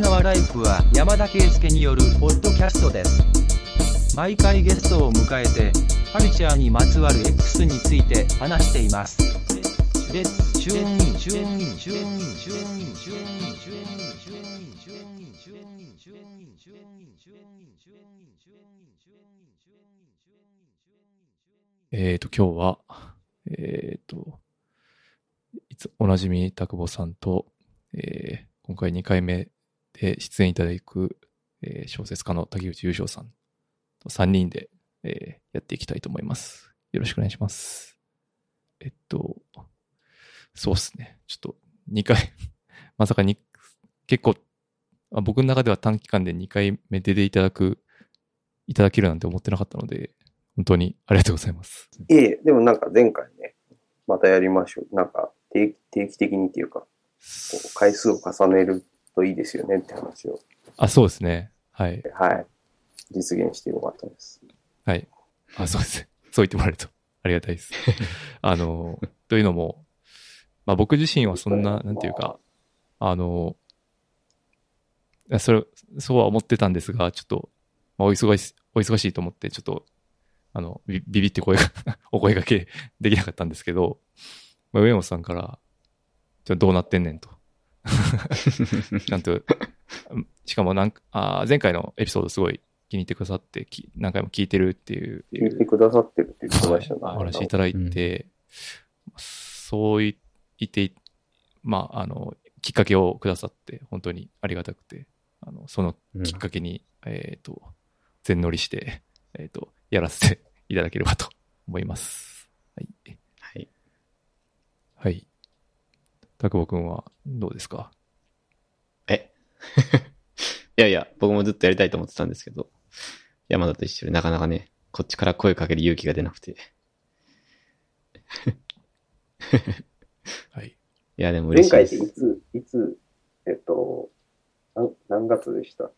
品ライフは山田圭介によるポッドキャストです。毎回ゲストを迎えて、カルチャーにまつわる X について話しています。レッツチューンンチューンンチューンンチューンンチューンンチューンンチューンンチューンンチューンンチューンンチューンンチューンンチューンンチューンンチューンンチューンンチューンえっ、ー、と、今日は、えっ、ー、と、いつおなじみ、田久保さんと、えー、今回2回目で出演いただく、えー小説家の竹内優勝さんと3人で、えーやっていきたいと思います。よろしくお願いします。えっと、そうですね。ちょっと2回、まさかに、結構、あ僕の中では短期間で2回目出ていただく、いただけるなんて思ってなかったので、本当にありがとうございます。いえ、でもなんか前回ね、またやりましょう。なんか定定期的にっていうか、こう回数を重ねるといいですよねって話を、あ、そうですね。はい。はい、実現してよかったです。はい。あ、そうですね。そう言ってもらえるとありがたいです。あの、というのも、まあ僕自身はそんな、なんていうか、あの、それ、そうは思ってたんですが、ちょっと、まあ、お忙しい、お忙しいと思って、ちょっと、あの、ビビビって声が、お声掛けできなかったんですけど、まあ、上本さんから、ちょどうなってんねんと。ちゃんと、しかもなんか、あー前回のエピソードすごい気に入ってくださって、き何回も聞いてるっていう、聞いてくださってるって言ってましたね。お話いただいて、そう言って、まあ、あの、きっかけをくださって、本当にありがたくて、あの、そのきっかけに、えっ、と、全乗りして、えっ、と、やらせていただければと思います。はい。はい。はい。たくぼくんはどうですか？え？いやいや、僕もずっとやりたいと思ってたんですけど、山田と一緒でなかなかね、こっちから声かける勇気が出なくて。はい。いや、でも前嬉しい回っていです。つ、いつ、えっと、なん何月でした？っ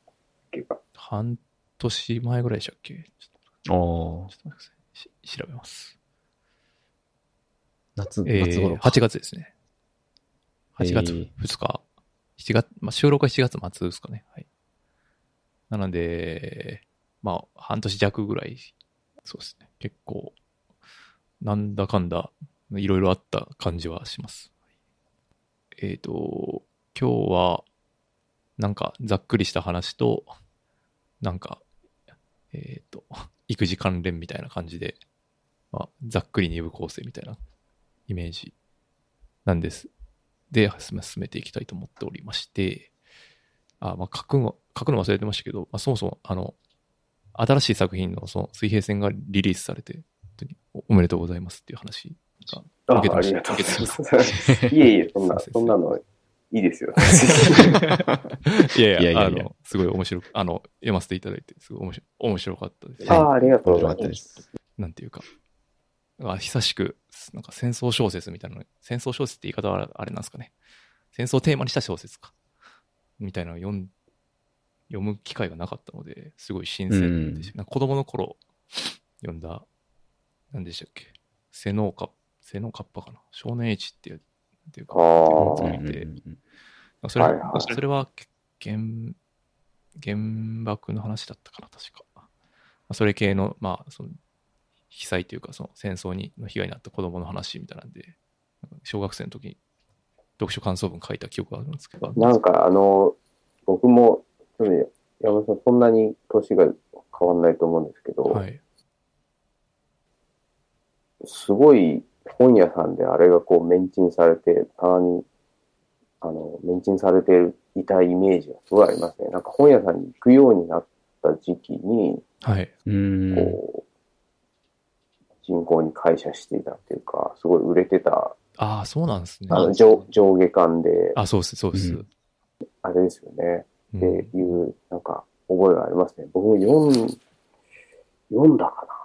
けか。半年前ぐらいでしたっけ？ちょっとちょっと待ってください。し調べます。夏、え夏頃ー、8月ですね。8月えー2日。7月、まあ、収録は7月末ですかね。はい。なので、まあ、半年弱ぐらい、そうですね。結構、なんだかんだ、いろいろあった感じはします。えっ、と、今日は、なんか、ざっくりした話と、なんか、えっ、と、育児関連みたいな感じで、まあ、ざっくり二部構成みたいなイメージなんです。で、進めていきたいと思っておりまして、あ、まあ、書くの、書くの忘れてましたけど、まあ、そもそも、あの、新しい作品のその水平線がリリースされて、本当におおめでとうございますっていう話があ受けてましたありがとうございます。いえいえ、そんな、そんなのいいですよ。いやいや、いやいやいやあの、すごい面白く、あの、読ませていただいて、すごい面白面白かったです。ああ、ありがとうございま。す。なんていうか、あ久しく、なんか戦争小説みたいなの、戦争小説って言い方はあれなんですかね。戦争をテーマにした小説か。みたいなのを読ん読む機会がなかったので、すごい新鮮でした。なんか子供の頃読んだ、何でしたっけ。瀬能か、瀬能カッパかな。少年 H っていう、っていうか、てそれはいはいそれは原、原爆の話だったかな、確か。まあそれ系の、まあ、その、被災というか、その戦争にの被害に遭った子供の話みたいなんで、小学生の時に読書感想文書いた記憶があるんですけど。なんかあの、僕も、ちょっとね山田さん、そんなに年が変わんないと思うんですけど、はい。すごい本屋さんであれがこう、メンチンされて、棚に、あの、メンチンされていたイメージがすごいありますね。なんか本屋さんに行くようになった時期に、はい。うーん。こう、人口に感謝していたっていうか、すごい売れてた、ああ、そうなんですね。あの上上下巻で、あ、そうです、そうです。うんあれですよね。うんっていう、なんか、覚えがありますね。僕も読ん、読んだかな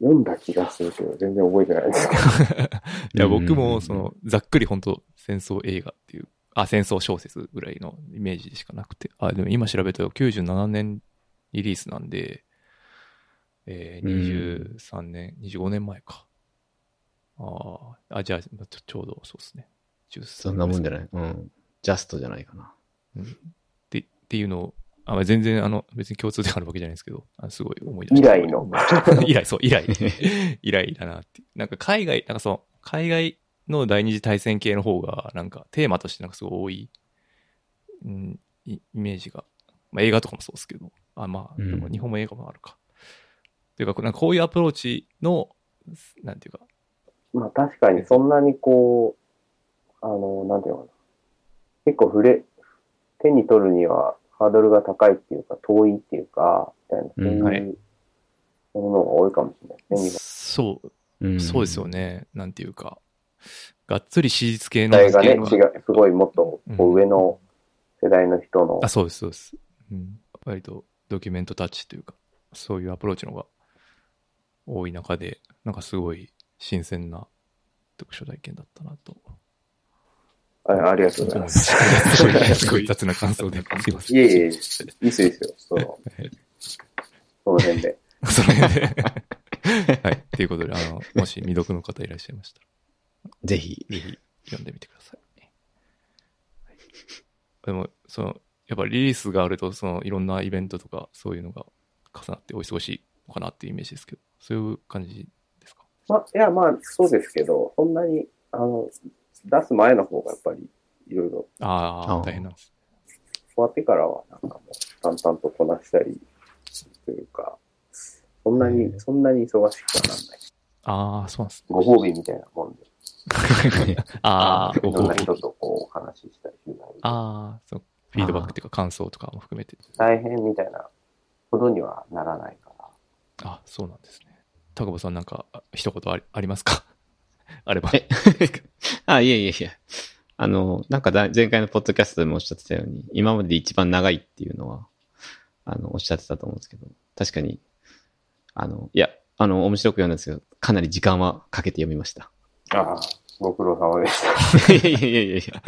読んだ気がするけど、全然覚えてないですけど。いや、うん僕も、その、ざっくり本当戦争映画っていう、あ、戦争小説ぐらいのイメージでしかなくて、あ、でも今調べたら97年リリースなんで、えー、23年、25年前か。ああ、あ、じゃあ、ちょちょうどそうですね。13そんなもんじゃない？うん。ジャストじゃないかな。うんってっていうのを、あまあ全然あの、別に共通であるわけじゃないですけど、あすごい思い出以した。来の。以来、そう、以来。以来だなって。なんか海外、なんかそう、海外の第二次大戦系の方が、なんかテーマとしてなんかすごい多い、うん、イイメージが。まあ映画とかもそうですけど。あ、まあ、うんでも日本も映画もあるか。というか、なんかこういうアプローチの、なんていうか、まあ確かにそんなにこう、あの、なんていうのかな。結構触れ、手に取るにはハードルが高いっていうか、遠いっていうか、みたいな、そううんはいいうものが多いかもしれないですね、今。そう、うんそうですよ。ね。なんていうか、がっつり史実系の世代がね、すごいもっと上の世代の人のあ、そうです、そうです。うん。割とドキュメントタッチというか、そういうアプローチの方が多い中で、なんかすごい新鮮な読書体験だったなとあありがとう思いまございます。した。すごい雑な感想で。すいません。いえいえ、いいっすよ、いいっすよ。その、その辺で。その辺で。はい。ということで、あの、もし未読の方いらっしゃいましたら、ぜひ。ぜひ読んでみてください。はいでも、その、やっぱリリースがあると、その、いろんなイベントとか、そういうのが重なってお忙しいのかなっていうイメージですけど、そういう感じですか？まあ、いや、まあ、そうですけど、そんなに、あの、出す前の方がやっぱり、いろいろああ、大変なんです。終わってからは、なんかもう、淡々とこなしたり、というか、そんなに、そんなに忙しくはなんない。ああ、そうなんですね。ご褒美みたいなもんで、ああ、いろんな人あとこう、お話ししたりするのにあー、そう、フィードバックっていうか感想とかも含めて。大変みたいなほどにはならないから。あ、そうなんですね。高保さんなんか、あ一言ありありますか？あれば。え あ、いえいえいえ。あの、なんかだ前回のポッドキャストでもおっしゃってたように、今までで一番長いっていうのは、あの、おっしゃってたと思うんですけど、確かに、あの、いや、あの、面白く読んだんですけど、かなり時間はかけて読みました。ああ、ご苦労様でした。いやいやいやいや。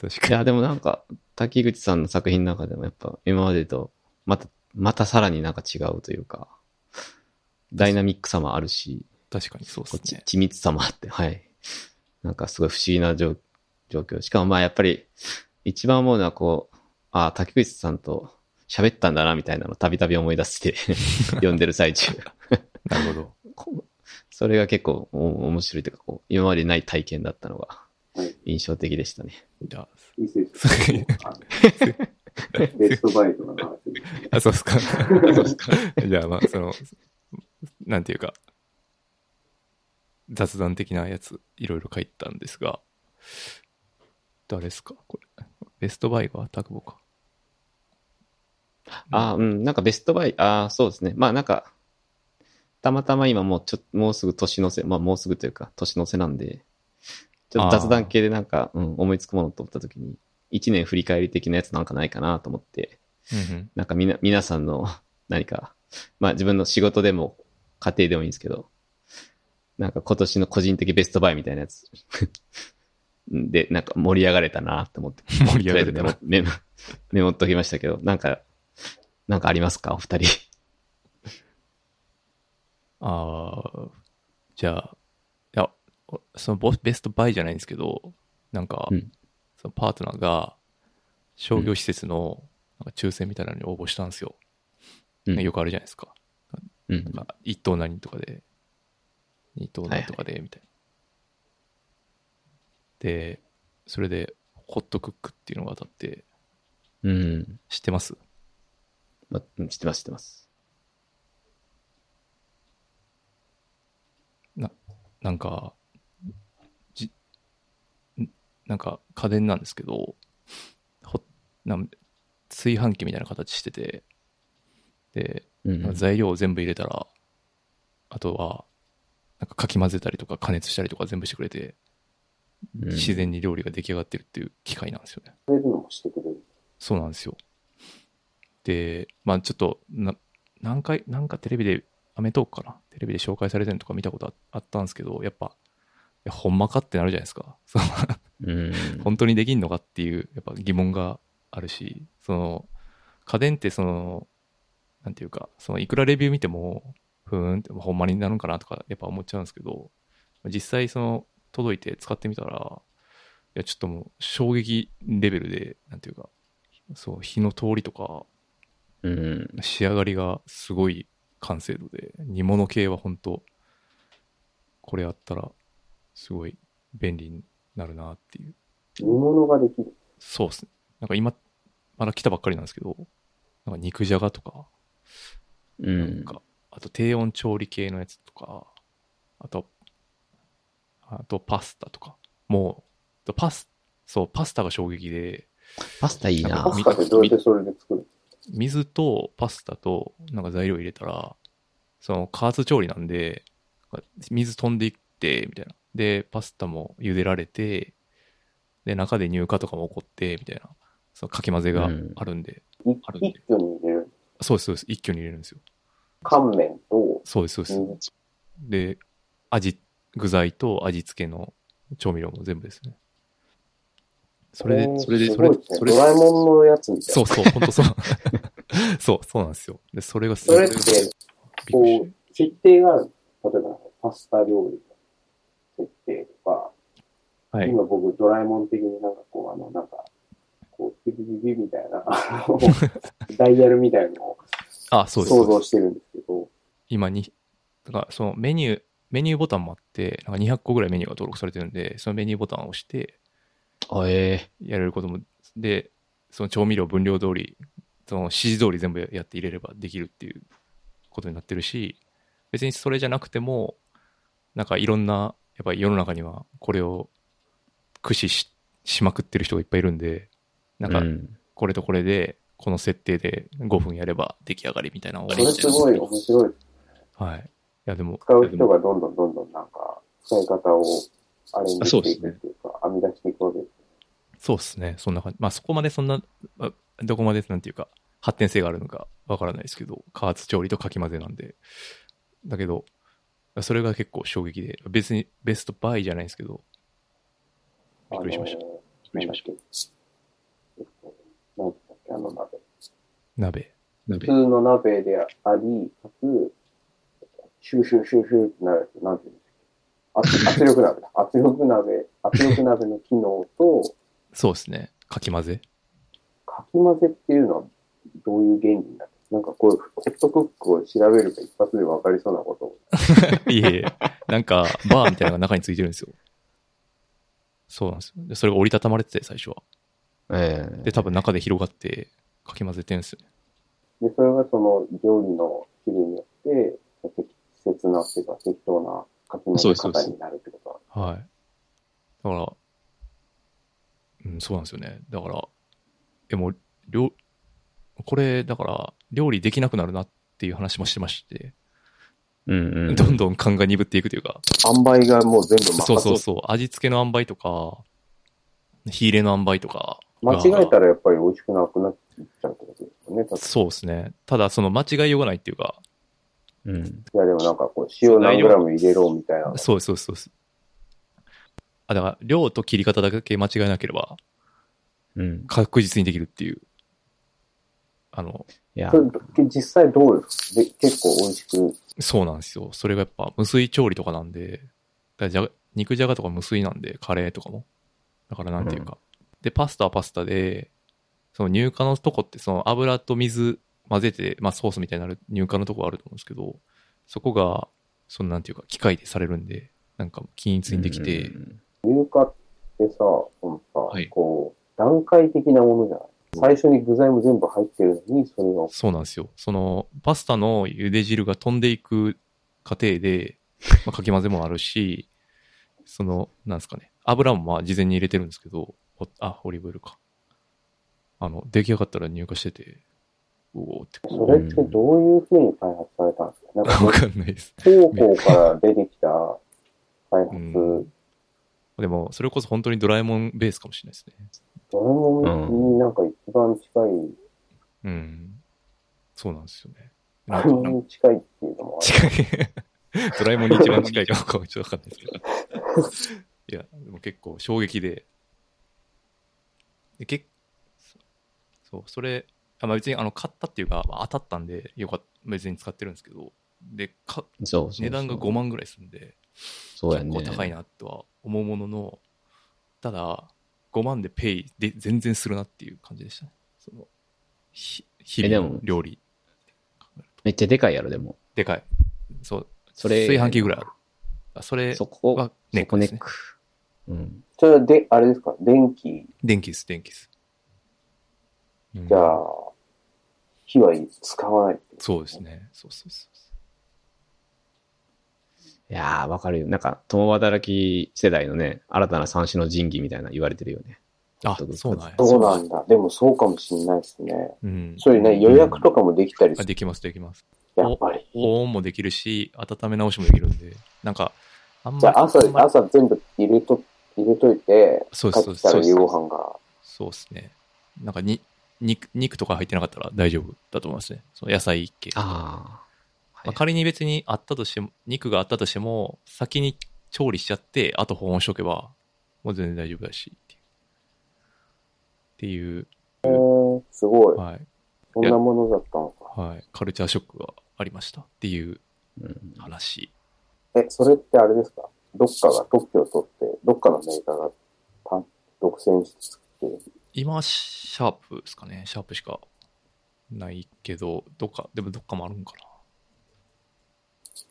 確かに。いや、でもなんか、滝口さんの作品の中でもやっぱ、今までと、また、またさらになんか違うというか、ダイナミックさもあるし、確かにそうですね。ち緻密さもあって、はい。なんかすごい不思議な状状況。しかもまあやっぱり、一番思うのはこう、ああ、竹口さんと喋ったんだなみたいなのをたびたび思い出して 読んでる最中。なるほど。それが結構お面白いというか、こう、今までない体験だったのがはい印象的でしたね。じゃあ、いいっすよあの ベストバイトの話。あ、そうですか。そうですか。じゃあ、まあ、その、なんていうか、雑談的なやつ、いろいろ書いたんですが、誰ですか？これ。ベストバイがタクボか。ああ、うん、なんかベストバイ、ああ、そうですね。まあなんか、たまたま今もうちょもうすぐ年の瀬、まあもうすぐというか、年の瀬なんで、ちょっと雑談系でなんか、うん、思いつくものと思った時に、一年振り返り的なやつなんかないかなと思って、うんうん。なんかみな、皆さんの何か、まあ自分の仕事でも、家庭でもいいんですけど、なんか今年の個人的ベストバイみたいなやつ。で、なんか盛り上がれたなと思って。盛り上がれたなメモ、メモ、っときましたけど、なんか、なんかありますか？お二人。ああ、じゃあ、いや、おそのボベストバイじゃないんですけど、なんか、うんそのパートナーが商業施設のなんか抽選みたいなのに応募したんですよ。うんよくあるじゃないですか。うんなん。か一等何とかで、二等何とかで、みたいな。で、それで、ホットクックっていうのが当たって、うん。知ってます？ま、うん知ってます、知ってます。なんか、じ、んなんか家電なんですけど、ほなん炊飯器みたいな形してて、で、うん。材料を全部入れたら、あとは、なんかかき混ぜたりとか加熱したりとか全部してくれて、うん自然に料理が出来上がってるっていう機械なんですよね。そういうのもしてくれる。そうなんですよ。で、まあちょっと、な、何回、なんかテレビで、アメトークかな？テレビで紹介されてるのとか見たことああったんですけど、やっぱ、いや、ほんまかってなるじゃないですか。そのうん。本当にできんのかっていう、やっぱ疑問があるし、その、家電ってその、なんていうか、その、いくらレビュー見ても、ふーんって、ほんまになるんかなとか、やっぱ思っちゃうんですけど、実際その、届いて使ってみたら、いや、ちょっともう、衝撃レベルで、なんていうか、そう、火の通りとか、うん。仕上がりがすごい完成度で、煮物系は本当これあったら、すごい便利になるなっていう。煮物ができる。そうですね。なんか今、まだ来たばっかりなんですけど、なんか肉じゃがとか、うなんん。か、あと低温調理系のやつとか、あと、あとパスタとか、もう、パス、そう、パスタが衝撃で、パスタいいなパスタってどうやってそれで作る水とパスタとなんか材料入れたら、その加圧調理なんで、水飛んでいって、みたいな。で、パスタも茹でられて、で、中で乳化とかも起こって、みたいな、そのかき混ぜがあるんで、一あるんで一挙に。そうです、そうです。一挙に入れるんですよ。乾麺とそうです、そうです。水で、味、具材と味付けの調味料も全部ですね。それで、えーそれで、それでそれねドラえもんのやつみたいな。そうそう、本当そう。そう、そうなんですよ。で、それがすそれって、こてう、設定がある。例えば、パスタ料理の設定とか、はい。今僕、ドラえもん的になんかこう、あの、なんか、こう、ビビビビみたいな、ダイヤルみたいなのをあ、そうです。想像してるんですけど、今に、だからそのメニュー、メニューボタンもあって、なんか200個ぐらいメニューが登録されてるんで、そのメニューボタンを押して、あ、えやれることも、で、その調味料分量通り、その指示通り全部やって入れればできるっていうことになってるし、別にそれじゃなくても、なんかいろんな、やっぱり世の中にはこれを駆使ししまくってる人がいっぱいいるんで、えなんかうんこれとこれで、この設定で5分やれば出来上がりみたいなのをそれすごい面白い。はい。いやでも、使う人がどんどんどんどんなんか、使い方をアレンジしていくっていうか、編み出していくわけです。そうですね。そんな感じ。まあそこまでそんな、あどこまでなんていうか、発展性があるのかわからないですけど、加圧調理とかき混ぜなんで。だけど、それが結構衝撃で、別にベストバイじゃないですけど、びっくりしました。あのなんだっけ？えっと、なんだっけ、あの鍋。鍋。普通の鍋であり、かつ、シューシューシューシューってなるやつ、なんていうんですか。圧 圧力鍋だ。圧力鍋、圧力鍋の機能と、そうですね。かき混ぜ。かき混ぜっていうのはどういう原理になる？なんかこう、ホットクックを調べると一発で分かりそうなことを。いえいえ、なんか、バーみたいなのが中についてるんですよ。そうなんですよ。で、それが折りたたまれてて、最初は。ええで、多分中で広がって、かき混ぜてるんですよね。で、それがその料理の種類によって、適切なっていうか適当なかき混ぜ方になるってことは。はい。だから、うん、そうなんですよね。だから、え、もう、料、これ、だから、料理できなくなるなっていう話もしてまして、うんうん。どんどん勘が鈍っていくというか、塩梅がもう全部そうそうそう、味付けの塩梅とか、火入れの塩梅とかが、間違えたらやっぱり美味しくなくなっちゃうってことですよね。そうですね。ただ、その間違いようがないっていうか、うん。いやでもなんかこう、塩何グラム入れろみたいな。そうそうそうです。あ、だから、量と切り方だけ間違えなければ、うん。確実にできるっていう。あの、いや実際どうですか？で結構美味しく。そうなんですよ。それがやっぱ無水調理とかなんで、だじゃが肉じゃがとか無水なんで、カレーとかも。だからなんていうか。で、パスタはパスタで、その乳化のとこってその油と水混ぜて、まあソースみたいになる乳化のとこあると思うんですけど、そこが、そのなんていうか、機械でされるんで、なんか均一にできて、うん。乳化ってさ、そのさ、はい。こう、段階的なものじゃない？最初に具材も全部入ってるのに、それが、そうなんですよ。その、パスタの茹で汁が飛んでいく過程で、まあ、かき混ぜもあるし、その、なんですかね、油もまあ事前に入れてるんですけど、ほあ、オリーブオイルか。あの、出来上がったら入荷してて、うおーってこそれってどういうふうに開発されたんですか？なんう、か わかんないです。方法から出てきた開発、うんでも、それこそ本当にドラえもんベースかもしれないですね。ドラえもんになんか一番近い、うん。そうなんですよね。ドラえもんに近いっていうのもある。近い。ドラえもんに一番近いかどうかはちょっとわかんないですけど。いや、でも結構衝撃で。でけそう、それ、あまあ、別にあの買ったっていうか、まあ、当たったんで、よかった、別に使ってるんですけど、で、か値段が5万ぐらいするんで、そうやね。結構高いなとは思うものの、ただ、5万でペイで全然するなっていう感じでしたね。その、ひ日々の料理。めっちゃでかいやろ、でも。でかい。そう。それ炊飯器ぐらいある。あそれそこがネッそこクですね。ネック。うん。それはで、あれですか？電気、電気です、電気です。うんじゃあ、火は使わない？ってことそうですね。そうそうそうそいやー、わかるよ。なんか、共働き世代のね、新たな三種の神器みたいな言われてるよね。う。あそうなんや。そうなんだ。でもそうかもしんないですね。うん。そういうね、予約とかもできたりする。あできます、できます。やっぱり。保温もできるし、温め直しもできるんで、なんか、あんまじゃあ朝朝全部入れと、入れといて、そうそうです夕ご飯が。そうですね。なんかに、肉、肉とか入ってなかったら大丈夫だと思いますね。その野菜系。ああ。まあ、仮に別にあったとしても、肉があったとしても、先に調理しちゃって、あと保温しとけば、もう全然大丈夫だし、っていう。ってえいう、ー、すごい。はい。そんなものだったのか。はい。カルチャーショックがありましたっていううん話。え、それってあれですか？どっかが特許を取って、どっかのメーカーが単独占して作ってる。今、シャープですかね。シャープしかないけど、どっか、でもどっかもあるんか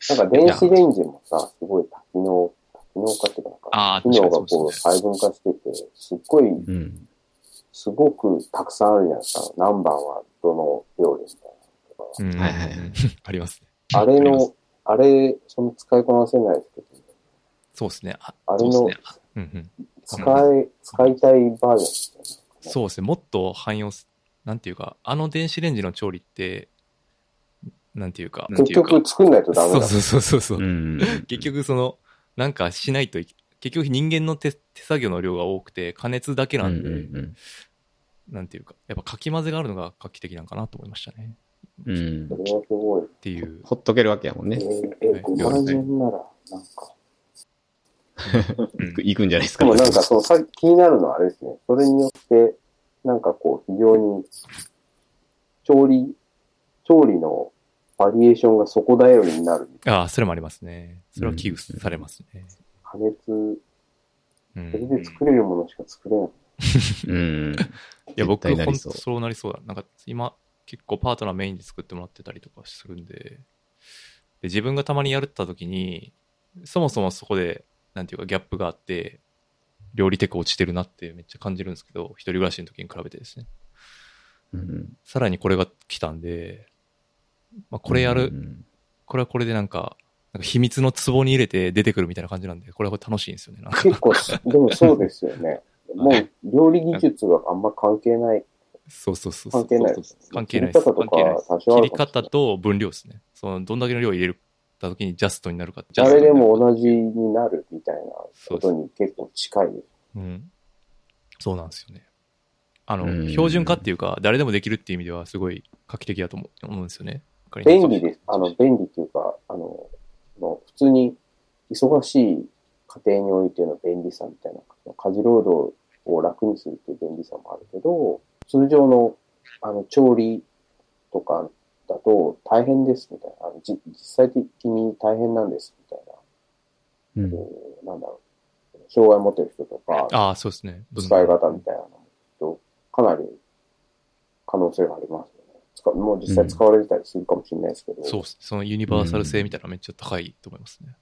な。なんか電子レンジもさ、すごい多機能、多機能化っていうかなんか、機能が確かこう細分化してて、すっごい、うん。すごくたくさんあるじゃないですか。何番はどの料理みたいなのとか。うんはいはいはいありますね。あれありますの、あれ、その使いこなせないですけど、そうですね。ああれのそうんうん。使い、使いたいバージョン。そうですね。もっと汎用す、なんていうか、あの電子レンジの調理って、なんていうか、結局作んないとダメだ。そうそうそうそうそう。うん。結局その、なんかしないといけ、結局人間の手手作業の量が多くて、加熱だけうなんんで、うんなんていうか、やっぱかき混ぜがあるのが画期的なんかなと思いましたね。うん。うんそ。れはすごい。っていう。ほっとけるわけやもんえね。ー、え、5万円なら、なんか。うん行くんじゃないですか。でもなんか、その、さ気になるのはあれですね。それによって、なんかこう、非常に、調理、調理のバリエーションが底頼りになる。ああ、それもありますね。それは危惧されますね。加熱、うん。それで作れるものしか作れない。うん。いや、僕、本当そうなりそうだ。なんか、今、結構パートナーメインで作ってもらってたりとかするんで、で自分がたまにやるった時に、そもそもそこで、なんていうか、ギャップがあって、料理テク落ちてるなってめっちゃ感じるんですけど、一人暮らしの時に比べてですね。うんさらにこれが来たんで、まあ、これやる、うんこれはこれでなんか、なんか秘密の壺に入れて出てくるみたいな感じなんで、これはこれ楽しいんですよね。結構、でもそうですよね。もう、料理技術があんま関係ない。そうそうそうそう。関係ない。関係ないです。切り方とか切り方と分量ですね。その、どんだけの量入れるた時にジャストになるか。誰でも同じになるみたいなことに結構近いです。うん。そうなんですよね。あの、うん標準化っていうか、誰でもできるっていう意味ではすごい画期的だと思う思うんですよね。便利です。あの、便利っていうか、あの、の普通に忙しい家庭においての便利さみたいな、家事労働を楽にするっていう便利さもあるけど、通常の、あの、調理とかだと大変ですみたいな、あのじ実際的に大変なんですみたいな、うん。こうなんだろう、障害を持ってる人とか、ああ、そうですね。使い方みたいなと、かなり可能性がありますよね。使もう実際使われてたりするかもしれないですけど、そうっす。そのユニバーサル性みたいなのめっちゃ高いと思いますね。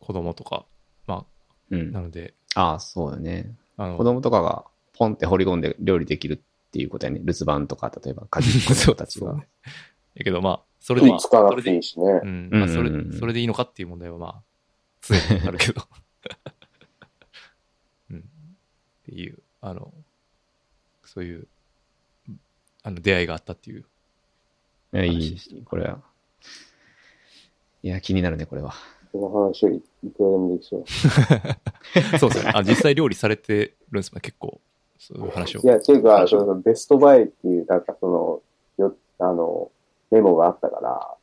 子供とか、まあ、うん。なので、ああ、そうだね。あの、子供とかがポンって掘り込んで料理できるっていうことやね。留守番とか、例えば 家事子供たちがそう。ね。やけどまあ、それでいい。火つかなそれでいいくていいしね。うん。まあ、それうんうんうん、それでいいのかっていう問題はまあ、常にあるけど。うん。っていう、あの、そういう、あの、出会いがあったっていう。いやいい、これは。いや、気になるね、これは。その話よりいくらでもできそう。そうですね。あ、実際料理されてるんですもん結構、そういう話を。いや、っていうか、そのベストバイっていう、なんかその、よ、あの、メモがあったから、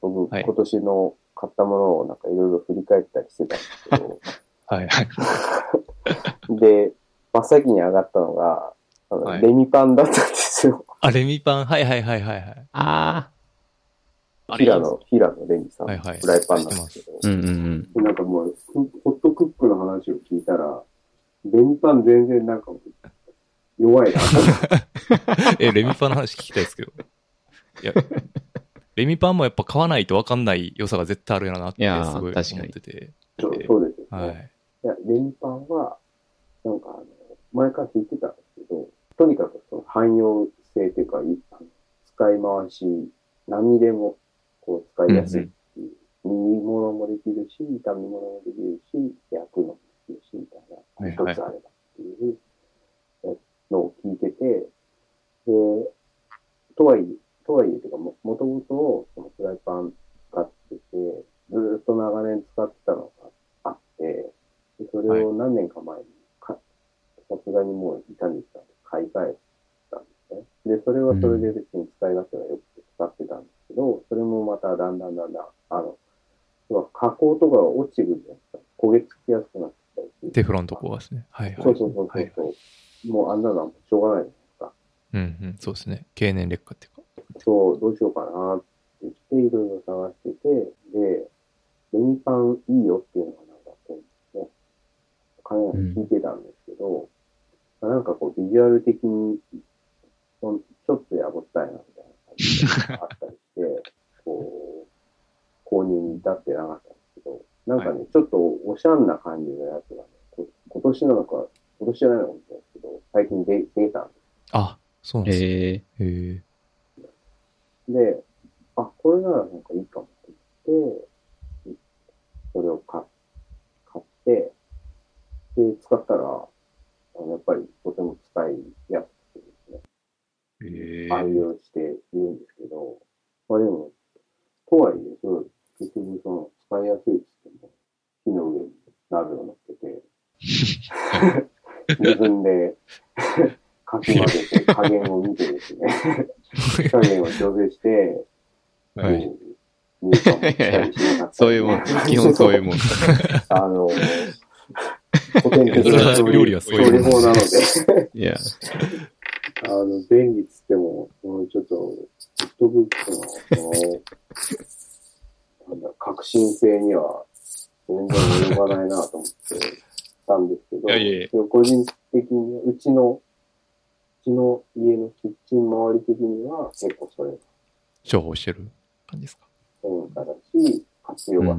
僕、はい今年の買ったものをなんかいろいろ振り返ったりしてたんですけど、は いはい。で、真っ先に上がったのが、あのはいレミパンだったんですよ。あ、レミパン、はいはいはいはいはい。ああれ平野、平野レミさんのはいはいフライパンなんですけど、あ。うんうんうん。なんかもう、ホットクックの話を聞いたら、レミパン全然なんかもう、弱いな。え、レミパンの話聞きたいですけど。いや、レミパンもやっぱ買わないと分かんない良さが絶対あるやなっていやーすごい確かに思ってて。そうそうですよね。はい。いや、レミパンは、なんかあの、前から言ってたんですけど、とにかくその汎用性っていうか、使い回し、何にでもこう使いやすいっていう、煮物もできるし、炒め物もできるし、焼くのもできるし、みたいな、はい一つあればっていうのを聞いてて、で、とはいえ、とはいえ、てかも、もともとそのフライパン使ってて、ずーっと長年使ってたのがあって、でそれを何年か前にか、さすがにもう傷んできたんで買い替えたんですね。で、それはそれで別に使い勝手が良くて使ってたんですけど、それもまただんだんだんだん、あの、加工とかが落ちてくるじゃないですか。焦げつきやすくなってきたりするテフロンとこはですね。はい、はい。そうそうそうそう、はいもうあんなのはしょうがないですか。うんうん、そうですね。経年劣化っていうか。そう、どうしようかなって言って、いろいろ探してて、で、レミパンいいよっていうのがなんかこう、ね、彼らに聞いてたんですけど、なんかこう、ビジュアル的に、ちょっとやぼったいなみたいな感じがあったりして、こう、購入に至ってなかったんですけど、なんかね、ちょっとおしゃんな感じのやつがね、こ今年なのか、今年じゃないのかもしれないですけど、最近出出たんですあ、そうなんですね。へえ。へえ。で、あ、これならなんかいいかもって言って、それを買買って、で、使ったら、あのやっぱりとても使いやすくてですね、へ愛用しているんですけど、まあでも、とはいえ、それ結局その使いやすいっつっても、火の上に鍋を乗っけて、自分で。かき混ぜて加減を見てですね、加減を調整して、はい。こう入荷もしたりしなかったりねそういうもん。基本そういうもん。あの、古典的な料理はそういうもん。法なので、いや、あの、便利っつっても、そのちょっと、フットブックの、その、なんだ、革新性には、全然及ばないなと思ってたんですけど、いやいや個人的に、うちの、うちの家のキッチン周り的には、結構それが重宝してる感じですか？変化だし、活用が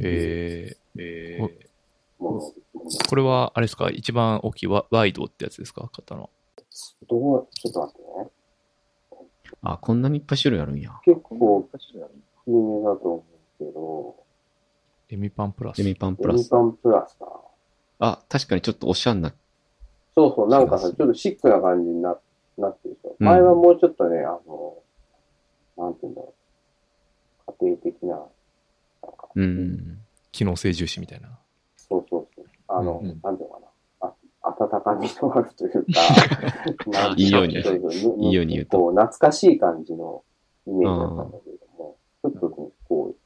えー、えもー、の、ものこれは、あれですか？一番大きいワワイドってやつですか？買ったの。どう、ちょっと待ってね。あ、こんなにいっぱい種類あるんや。結構、有名だと思うけど、レミパンプラス。レミパンプラス。レミパンプラスか。あ、確かにちょっとおしゃんな。そうそう、なんかさ、ちょっとシックな感じにななってるでしょ。うん前はもうちょっとね、あの、なんて言うんだろう。家庭的な、なんか、うん。機能性重視みたいな。そうそうそう。あの、うんうんなんていうのかな。あ温かみのあるというか、なんていいようにいいように言うとこう、懐かしい感じのイメージだったんだけれども、ちょっとね、こう、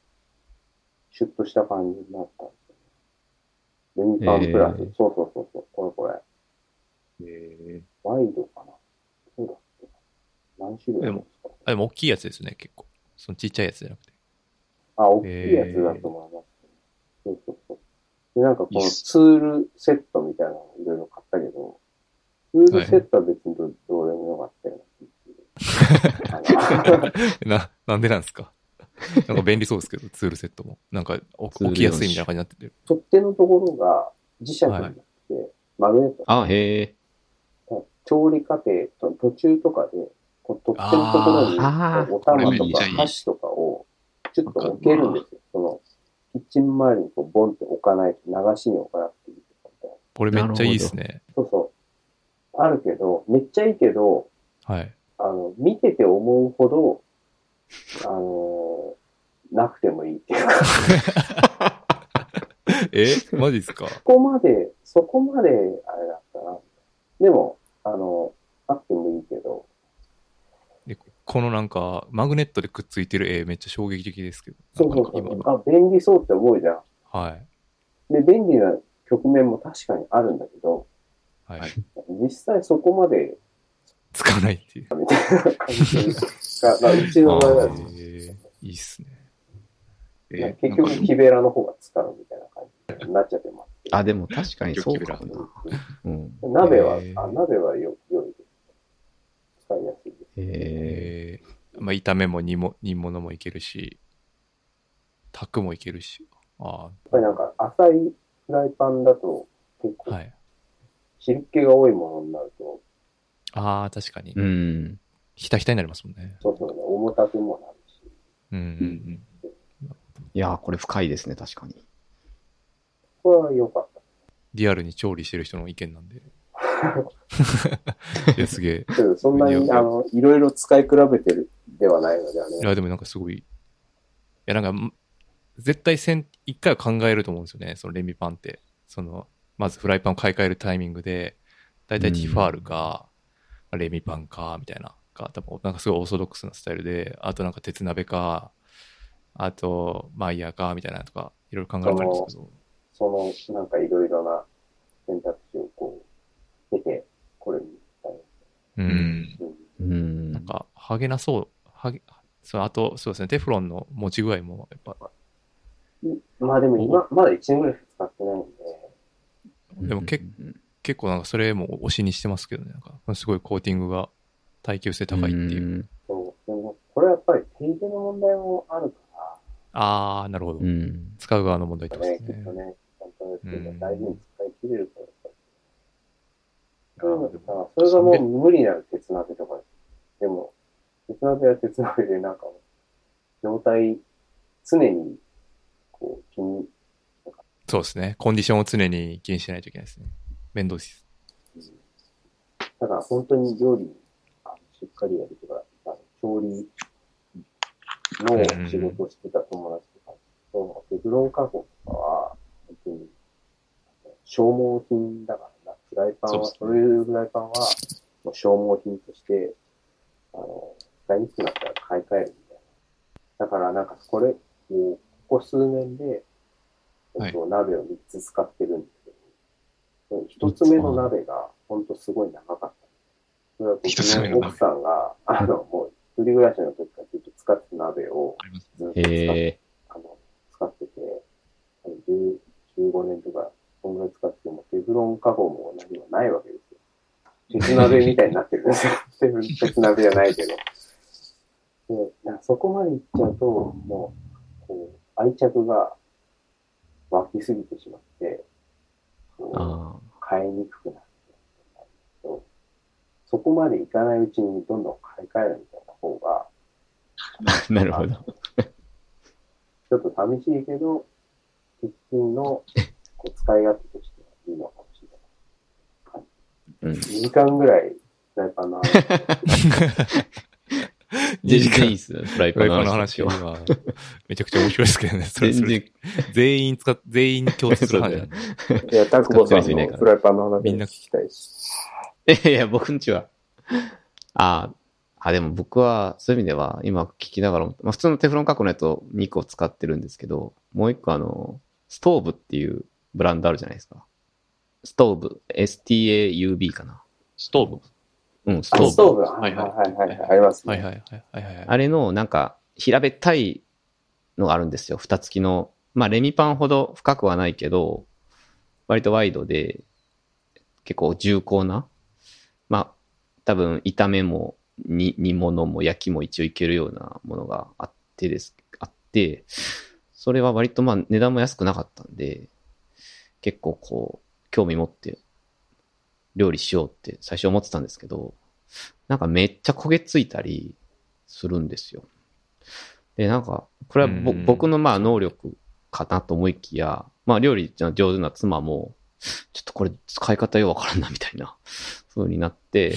シュッとした感じになったんですよね。レミパンプラス、えー。そうそうそうそう、これこれ。えワイドかな。そうだっけ何種類ですか？あ、でも大きいやつですね、結構。そのちっちゃいやつじゃなくて。あ、大きいやつだと思います、そうそうそう。で、なんかこのツールセットみたいなのいろいろ買ったけど、ツールセットは別にどどうでもよかったような な、なんでなんですか？なんか便利そうですけど、ツールセットも。なんか置きやすいみたいな感じになってて。取っ手のところが磁石になって、マグネット。あ、へえ。調理過程と途中とかで、こう取っ手のところにお玉とか箸とかをちょっと置けるんですよ。その、キッチン周りにこうボンって置かないと流しに置かなくていいとかみたいな。これめっちゃいいですね。そうそう。あるけど、めっちゃいいけど、はい。あの、見てて思うほど、あのなくてもいいっていうか、えマジですか？そこまで、そこまで、あれだったな。でも、あの、あってもいいけど、でこのなんか、マグネットでくっついてる絵めっちゃ衝撃的ですけど。そうそうそう。あ、便利そうって思うじゃん。はい。で、便利な局面も確かにあるんだけど、はい。実際そこまで、使わないっていう。みたいな感じが、まあ、うちの場合は、えー、いいっすね。ね結局、木べらの方が使うみたいな感じになっちゃってます。あ、でも確かにそうかもな。うん。鍋はあ、鍋はよ、良いですええー、まあ、炒めも煮も煮物もいけるし、炊くもいけるし。あやっぱりなんか浅いフライパンだと結あ、構はい。汁気が多いものになると、ああ、確かにー。。うん。ひたひたになりますもんね。そうそうね、重たくもなるし。うんうんいやー、これ深いですね、確かに。これは良かった。リアルに調理してる人の意見なんで。いや、すげえ。そんないに、あの、いろいろ使い比べてるではないのではね。いや、でもなんかすごい。いや、なんかん、絶対せん、一回は考えると思うんですよね、そのレミパンって。その、まずフライパンを買い替えるタイミングで、だいたいティファールか、レミパンか、みたいな。が、多分、なんかすごいオーソドックスなスタイルで、あとなんか鉄鍋か、あと、マイヤーか、みたいなのとか、いろいろ考えてるんですけど。その、なんかいろいろな選択肢をこう、経て、これにしたい。うん。うんうんなん。か、はげなそう。はげ、そう、あと、そうですね、テフロンの持ち具合も、やっぱ、まあでも今、まだ1年ぐらいしか使ってないんで、でも結結構なんかそれも推しにしてますけどね。なんか、すごいコーティングが耐久性高いっていう。う。そう。でも、これはやっぱり手入れの問題もあるかあー、なるほど。うん。使う側の問題ってことですねきっと。ね、ちゃんと大事に使い切れるから、ういうのーでもってさ、それがもう無理なる鉄鍋とかです。でも、鉄鍋は鉄鍋でなんか、状態、常に、こう、気に、そうですね。コンディションを常に気にしないといけないですね。面倒です。だから本当に料理しっかりやるとか、あの調理の仕事をしてた友達とか、そのテフロン加工とかは、本当に消耗品だからな。フライパンは、そうですねそういうフライパンはもう消耗品として、あの、使いにくくなったら買い替えるみたいな。だからなんかこれ、こうここ数年で、えっと、鍋を3つ使ってるんです一つ目の鍋が本当すごい長かった。それは僕一つ目の奥さんが、あの、もう一人暮らしの時からずっと使ってた鍋をずっと使って。あの使ってて、あの10 15年とか、そんぐらい使ってても、テフロン加工も何もないわけですよ。鉄鍋みたいになってるんですよ。鉄鍋じゃないけど。で、なそこまでいっちゃうと、もう、こう、愛着が湧きすぎてしまって、こうあ買いにくくなってたんですけど、そこまでいかないうちにどんどん買い替えるみたいな方が、あ。なるほど。ちょっと寂しいけど、キッチンのこう使い勝手としてはいいのかもしれない。うん。2時間ぐらいフライパンの話 全然いいっすよ、フライフライパンの話話は、めちゃくちゃ面白いですけどね。それ全それ然、全員使っ、全員共通する話じゃない。いや、タクボさんのフライパンの話みんな聞きたいし。いやいや、僕んちは。ああ、でも僕は、そういう意味では、今聞きながらも、まあ普通のテフロン加工のやつを2個使ってるんですけど、もう1個あの、ストーブっていうブランドあるじゃないですか。ストーブ、STAUB かな。ストーブ？うん、スあ、トーブ。ストーブははいはいはいはいはい。ありますね。はいはいはいはい。あれの、なんか、平べったいのがあるんですよ。蓋付きの。まあ、レミパンほど深くはないけど、割とワイドで、結構重厚な。まあ、多分、炒めも、に煮物も焼きも一応いけるようなものがあってです、あって、それは割とまあ、値段も安くなかったんで、結構こう、興味持って、料理しようって最初思ってたんですけど、なんかめっちゃ焦げついたりするんですよ。で、なんか、これは僕のまあ能力かなと思いきや、まあ料理上手な妻も、ちょっとこれ使い方ようわからんなみたいな風になって、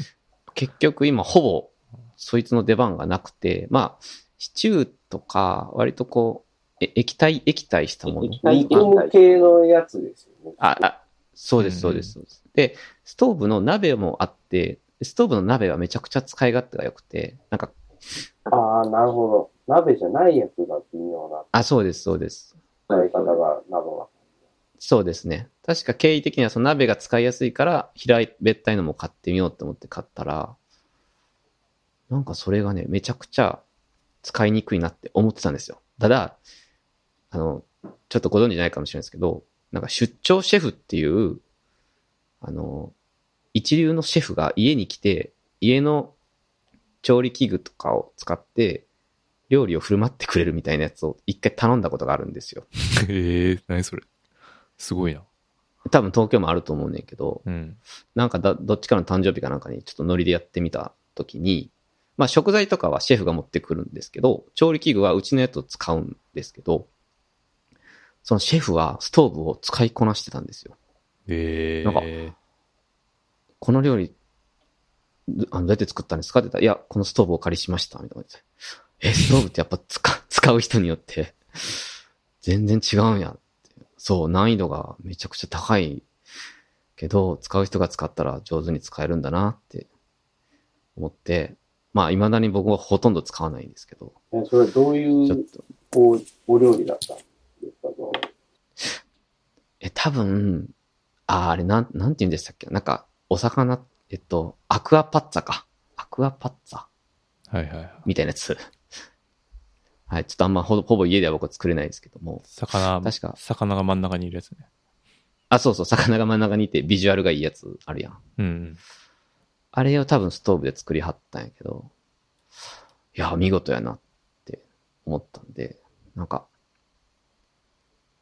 結局今ほぼそいつの出番がなくて、まあ、シチューとか割とこう、え液体、液体したもの？煮込む系のやつですよね。あ、あ、そうです、そうです、そうです。で、ストーブの鍋もあって、ストーブの鍋はめちゃくちゃ使い勝手が良くて、なんか、ああ、なるほど。鍋じゃないやつが微妙なあ、そうです、そうです。使い方が謎な。そうですね。確か経緯的にはその鍋が使いやすいから、平べったいのも買ってみようと思って買ったら、なんかそれがね、めちゃくちゃ使いにくいなって思ってたんですよ。ただ、あの、ちょっとご存知ないかもしれないですけど、なんか出張シェフっていう、あの、一流のシェフが家に来て、家の調理器具とかを使って、料理を振る舞ってくれるみたいなやつを一回頼んだことがあるんですよ。え えー、何それ。すごいな。多分東京もあると思うねんけど、うん。なんかだ、どっちかの誕生日かなんかにちょっとノリでやってみた時に、まあ食材とかはシェフが持ってくるんですけど、調理器具はうちのやつを使うんですけど、そのシェフはストーブを使いこなしてたんですよ。ええなんかー。この料理、どあのどうやって作ったんですか？って言ったら、いや、このストーブをお借りしました、みたいな。え、ストーブってやっぱ使、使う人によって、全然違うんや。って。そう、難易度がめちゃくちゃ高いけど、使う人が使ったら上手に使えるんだなって思って、まあ、未だに僕はほとんど使わないんですけど、えそれはどういうちょっと、おお料理だったんですか？え、多分、あ、あれ、なん、なんて言うんでしたっけ？なんか、お魚、えっと、アクアパッツァか。アクアパッツァ？はいはいはい。みたいなやつ。はい。ちょっとあんまほほぼ家では僕は作れないですけども。魚、確か魚が真ん中にいるやつね。あ、そうそう、魚が真ん中にいてビジュアルがいいやつあるやん。うん。あれを多分ストーブで作りはったんやけど、いや、見事やなって思ったんで、なんか、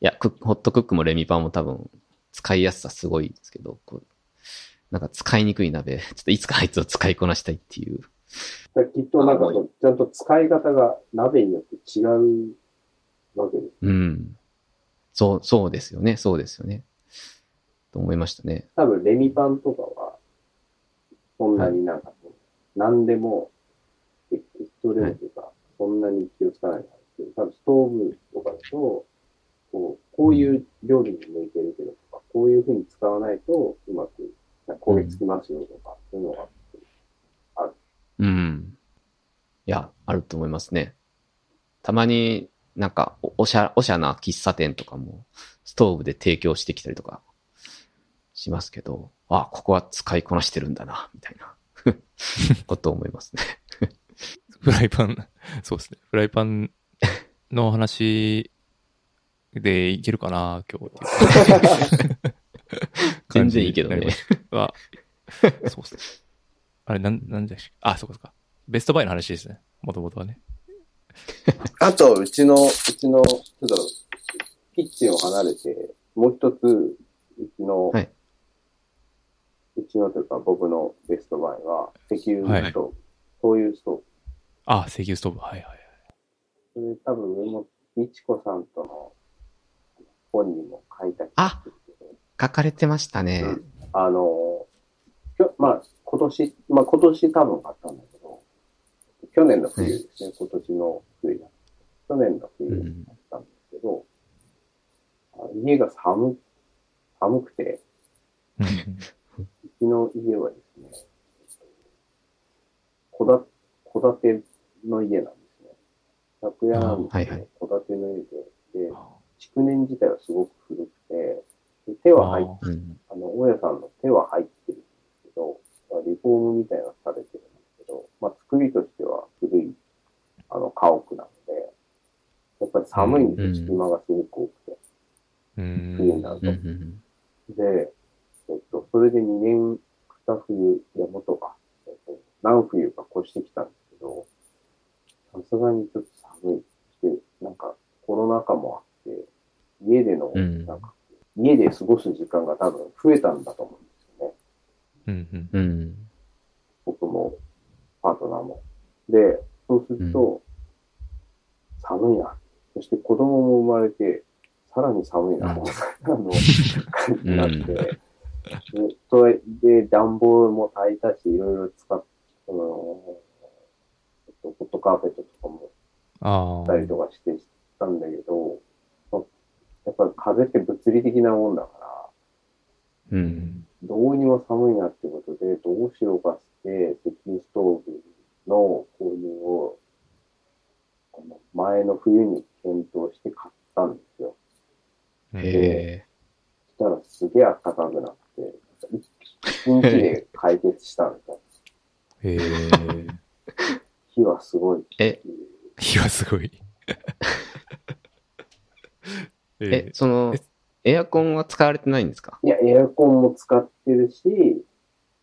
いや、ホットクックもレミパンも多分使いやすさすごいですけど、こうなんか使いにくい鍋、ちょっといつかあいつを使いこなしたいっていう。きっとなんかちゃんと使い方が鍋によって違うわけです。うん。そう、そうですよね、そうですよね。と思いましたね。多分レミパンとかは、そんなになんか、何でも、適当でもというか、そんなに気をつかないんですけど、多分ストーブとかだと、こう、こういう料理に向いてるけどこういう風に使わないとうまく焦げつきますよとか、そういうのがうん。いや、あると思いますね。たまになんかおおしゃ、おしゃな喫茶店とかも、ストーブで提供してきたりとかしますけど、あ、ここは使いこなしてるんだな、みたいな ことを思いますね。フライパン、そうですね。フライパンの話でいけるかな、今日 全然いいけどねは、そうですね。あれ、なん、なんでしたっけ？あ、そうかそうか。ベストバイの話ですね。もともとはね。あと、うちの、うちの、ちょっと、キッチンを離れて、もう一つ、うちの、はいうちのというか僕のベストバイは、石油ストーブ、そういうストーブ。あ、石油ストーブ。はいはいはい。それ多分上も、いちこさんとの本にも書いた気があ書かれてましたね。うん。あの、まあ、今年、まあ今年多分あったんだけど、去年の冬ですね、今年の冬だ。去年の冬だったんですけど、あ家が寒、寒くて、うん。うちの家はですね、戸だ戸建ての家なんですね。借家なんで戸建ての家で、で、築年自体はすごく古くて、で手は入っあうん。あの、大家さんの手は入ってるんですけど、まあリフォームみたいなのされてるんですけど、まあ、作りとしては古い、あの、家屋なので、やっぱり寒いんです隙間がすごく多くて、うん。冬になると。で、えっと、それで2年、2冬、いや、もっとか、えっと、何冬か越してきたんですけど、さすがにちょっと寒い。で、なんか、コロナ禍もあって、家での、うんなんか、家で過ごす時間が多分増えたんだと思うんですよね。うんうん。うん。僕も、パートナーも。で、そうすると、寒いな。そして子供も生まれて、さらに寒いな、うんみたいなの 感じになって、でそれで暖房も炊いたし、いろいろ使っ、その、えっと、ホットカーペットとかもああ。したりとかしてしたんだけど、まあやっぱり風って物理的なもんだから、う。うんん。どうにも寒いなってことで、どうしようかして、石油ストーブの購入を、この前の冬に検討して買ったんですよ。へそしたらすげえ暖かくなって、一日で解決したんですよ。へえ。火はすごい。え。え、いや、すごい。ええ、その、エアコンは使われてないんですか？いや、エアコンも使ってるし、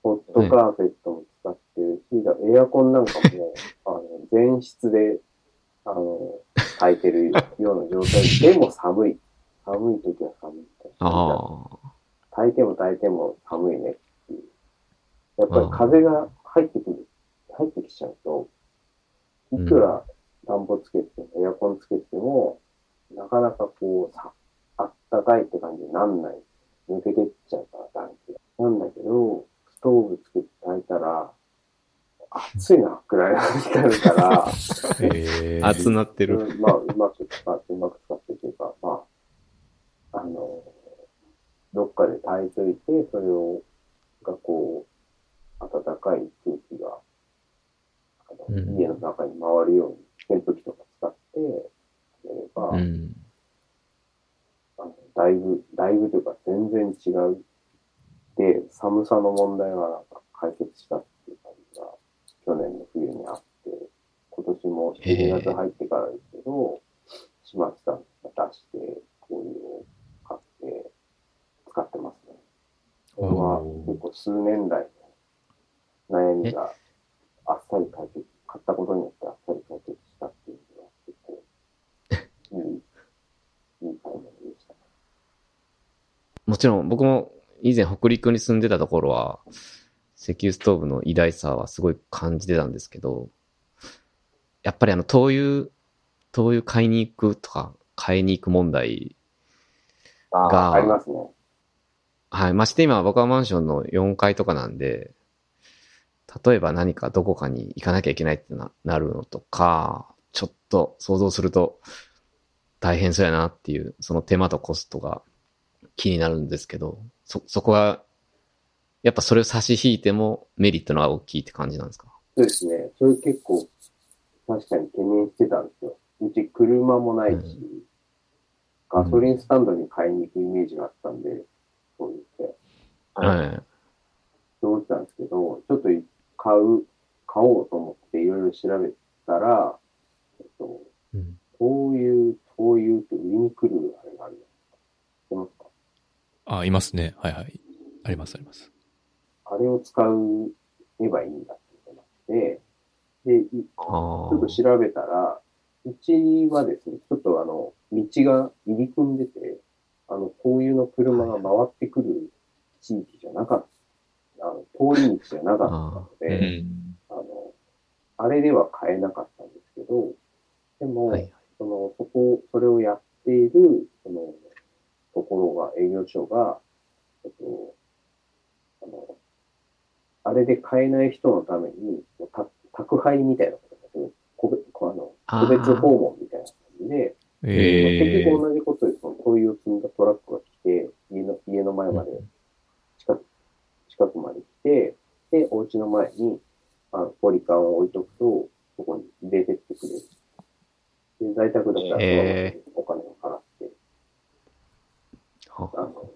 ホットカーペットも使使ってるし、だエアコンなんかも、あの、全室で、あの、炊いてるような状態で、でも寒い。寒い時は寒い。ああ。炊いても炊いても寒いねっていう。やっぱり風が入ってくる、入ってきちゃうと、いくら暖房つけても、エアコンつけても、なかなかこう、さ、あったかいって感じになんない。抜けてっちゃうから、暖気が。なんだけど、ストーブつけて炊いたら、暑いな、くらいの時になるから、えー、熱なってる。うんまあ、うまく使って、うまく使ってというか、まあ、あの、どっかで炊いといて、それを、がこう、暖かい空気が、あのうん家の中に回るように、扇風機とか使って、やれば、うん。あのだいぶ、だいぶというか全然違う。で、寒さの問題はなんか解決したっていう感じが、去年の冬にあって、今年も12月入ってからですけど、島津さんが出して、こういうのを買って、使ってますね。これは結構数年来の悩みがあっさり解決、買ったことによってあっさり解決したっていういい、いい買い物でした。もちろん。僕も以前北陸に住ん。でたところは、石油ストーブの偉大さはすごい感じてたん。ですけど、やっぱりあの灯油、灯油買いに行くとか、買いに行く問題、があ、ありますね。はい。まして今僕はマンションの4階とかなん。で、例えば何かどこかに行かなきゃいけないってななるのとか、ちょっと想像すると大変そうやなっていう、その手間とコストが気になるんですけど、そ、そこは、やっぱそれを差し引いてもメリットの方が大きいって感じなんですか？そうですね。それ結構、確かに懸念してたんですよ。うち車もないし、うんガソリンスタンドに買いに行くイメージがあったんで、そう言って、はい。そう思ってたんですけど、ちょっと買う、買おうと思っていろいろ調べたら、えっと、うん灯油、灯油って売りに来るあれがあるじゃないですか。知ってますかあ、いますね。はいはい。ありますあります。あれを使えばいいんだってことになって、で、いあちょっと調べたら、うちはですね、ちょっとあの、道が入り組んでて、あの、灯油の車が回ってくる地域じゃなかった、あの、通り道じゃなかったのうで、ん。あの、あれでは買えなかったんですけど、でも、はい。その、そこ、それをやっている、その、ところが、営業所が、えっと、あの、あれで買えない人のために、た宅配みたいなこと個別、あの、個別訪問みたいな感じで、え結局同じことで、その灯油を積んだトラックが来て、家の、家の前まで、近く、近くまで来て、で、お家の前に、あの、ポリカンを置いとくと、そこに入れてってくれる。で、在宅だったら、お金を払って、は。あの、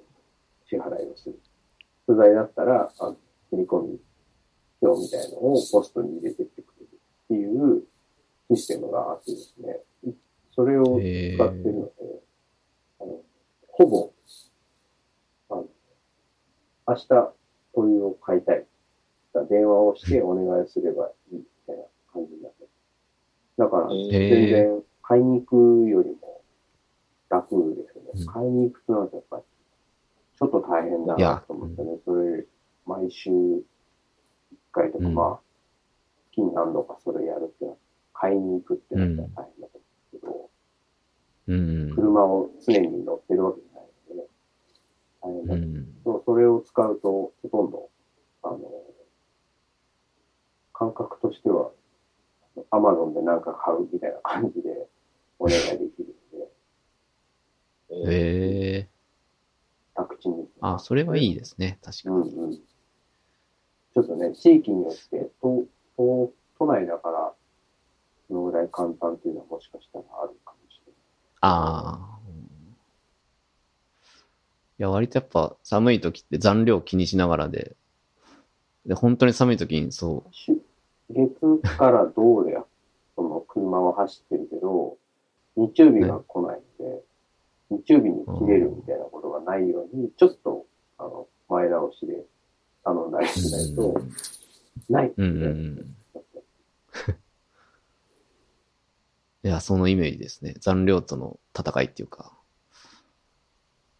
支払いをする。不在だったら、あの、振り込み表みたいのをポストに入れてってくれるっていうシステムがあってですね、それを使ってるので、あのほぼ、あの、明日灯油を買いたい。電話をしてお願いすればいいみたいな感じになって。だから、全へ然買いに行くよりも楽ですよね。うん買いに行くとなるとやっぱり、ちょっと大変だなと思ってね、それ、毎週1回とか、うんまあ、月に何度かそれやるってのは、買いに行くってなったら大変だと思うんですけど、うん。車を常に乗ってるわけじゃないのでね、大変だけうん。ど、それを使うと、ほとんど、あの、感覚としては、アマゾンで何か買うみたいな感じでお願いできるので、へえ。宅地に。あ、それはいいですね。確かに。うんうん。ちょっとね、地域によって、都、都、都内だから、そのぐらい簡単っていうのはもしかしたらあるかもしれない。ああ。いや、割とやっぱ寒い時って残量気にしながらで、で、本当に寒い時にそし月から銅で、その車は走ってるけど、日曜日が来ないので、日曜日に切れるみたいなことがないように、ちょっと、あの、前倒しで頼んだりう、しないと、ない。うんうんうん。いや、そのイメージですね。残量との戦いっていうか。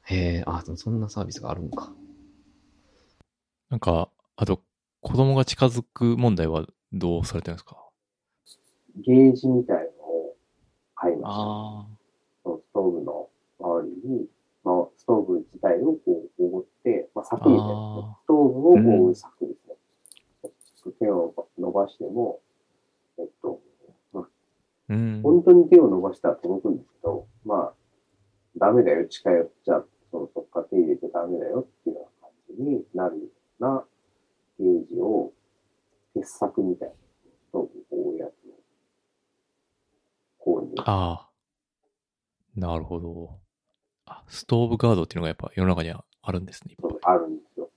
へえ、あ、でもそんなサービスがあるんか。なんか、あと、子供が近づく問題はどうされてるんですか？ゲージみたいのを買いました。ストーブの周りに、まあ、ストーブ自体をこう覆って、まあ、柵みたいなあストーブを覆う柵ですね。手を伸ばしても、えっと、まあ、あ。うん。本当に手を伸ばしたら届くんですけど、まあ、ダメだよ、近寄っちゃ、その、そっか手入れてダメだよっていうような感じになるようなゲージを、鉄柵みたいな、ストーブを覆うやつああ。なるほど。あ、ストーブガードっていうのがやっぱ世の中にはあるんですね。あるんですよ。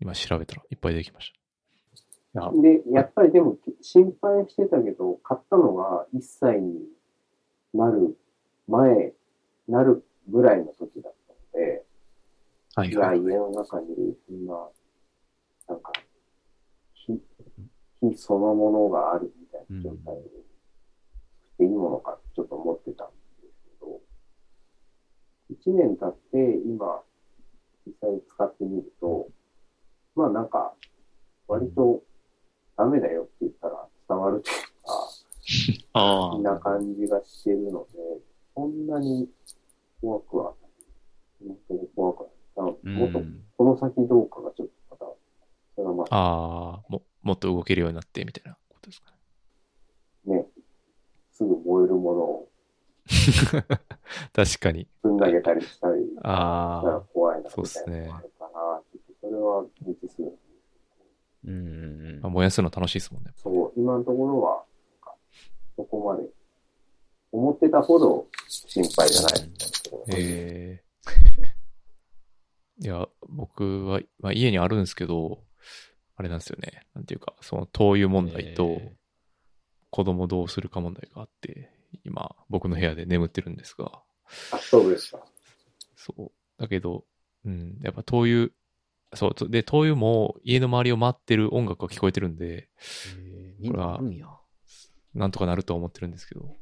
今調べたらいっぱい出てきました。で、やっぱりでも心配してたけど、買ったのが1歳になる前、なるぐらいの時だったので、はいはい。家の中にそんな、なんか、火、火そのものがあるみたいな状態で、していいものかちょっと思ってたんですけど、1年経って今、実際に使ってみると、まあなんか、割とダメだよって言ったら伝わるというか、あな感じがしてるので、そんなに怖くはない。本当に怖くはない。もっと、この先どうかがちょっとまた、それはまあああ、も、もっと動けるようになってみたいなことですかね。ね、すぐ燃えるものを 確かに。積んであげたりしたり。したらあ怖いなそうっみたいなすねそれは未知数うんうん。あ、まあ、燃やすの楽しいですもんね。そう、今のところは、そこまで、思ってたほど心配じゃないええ いや、僕は、まあ、家にあるんですけど、あれなんですよね。なんていうか、その灯油問題とえ子供どうするか問題があって、今、僕の部屋で眠ってるんですが、あ、そうですか。そう。だけど、うん、やっぱ灯油、そう、とで、灯油も家の周りを回ってる音楽が聞こえてるんで、えー、みんなんや。なんとかなるとは思ってるんですけど、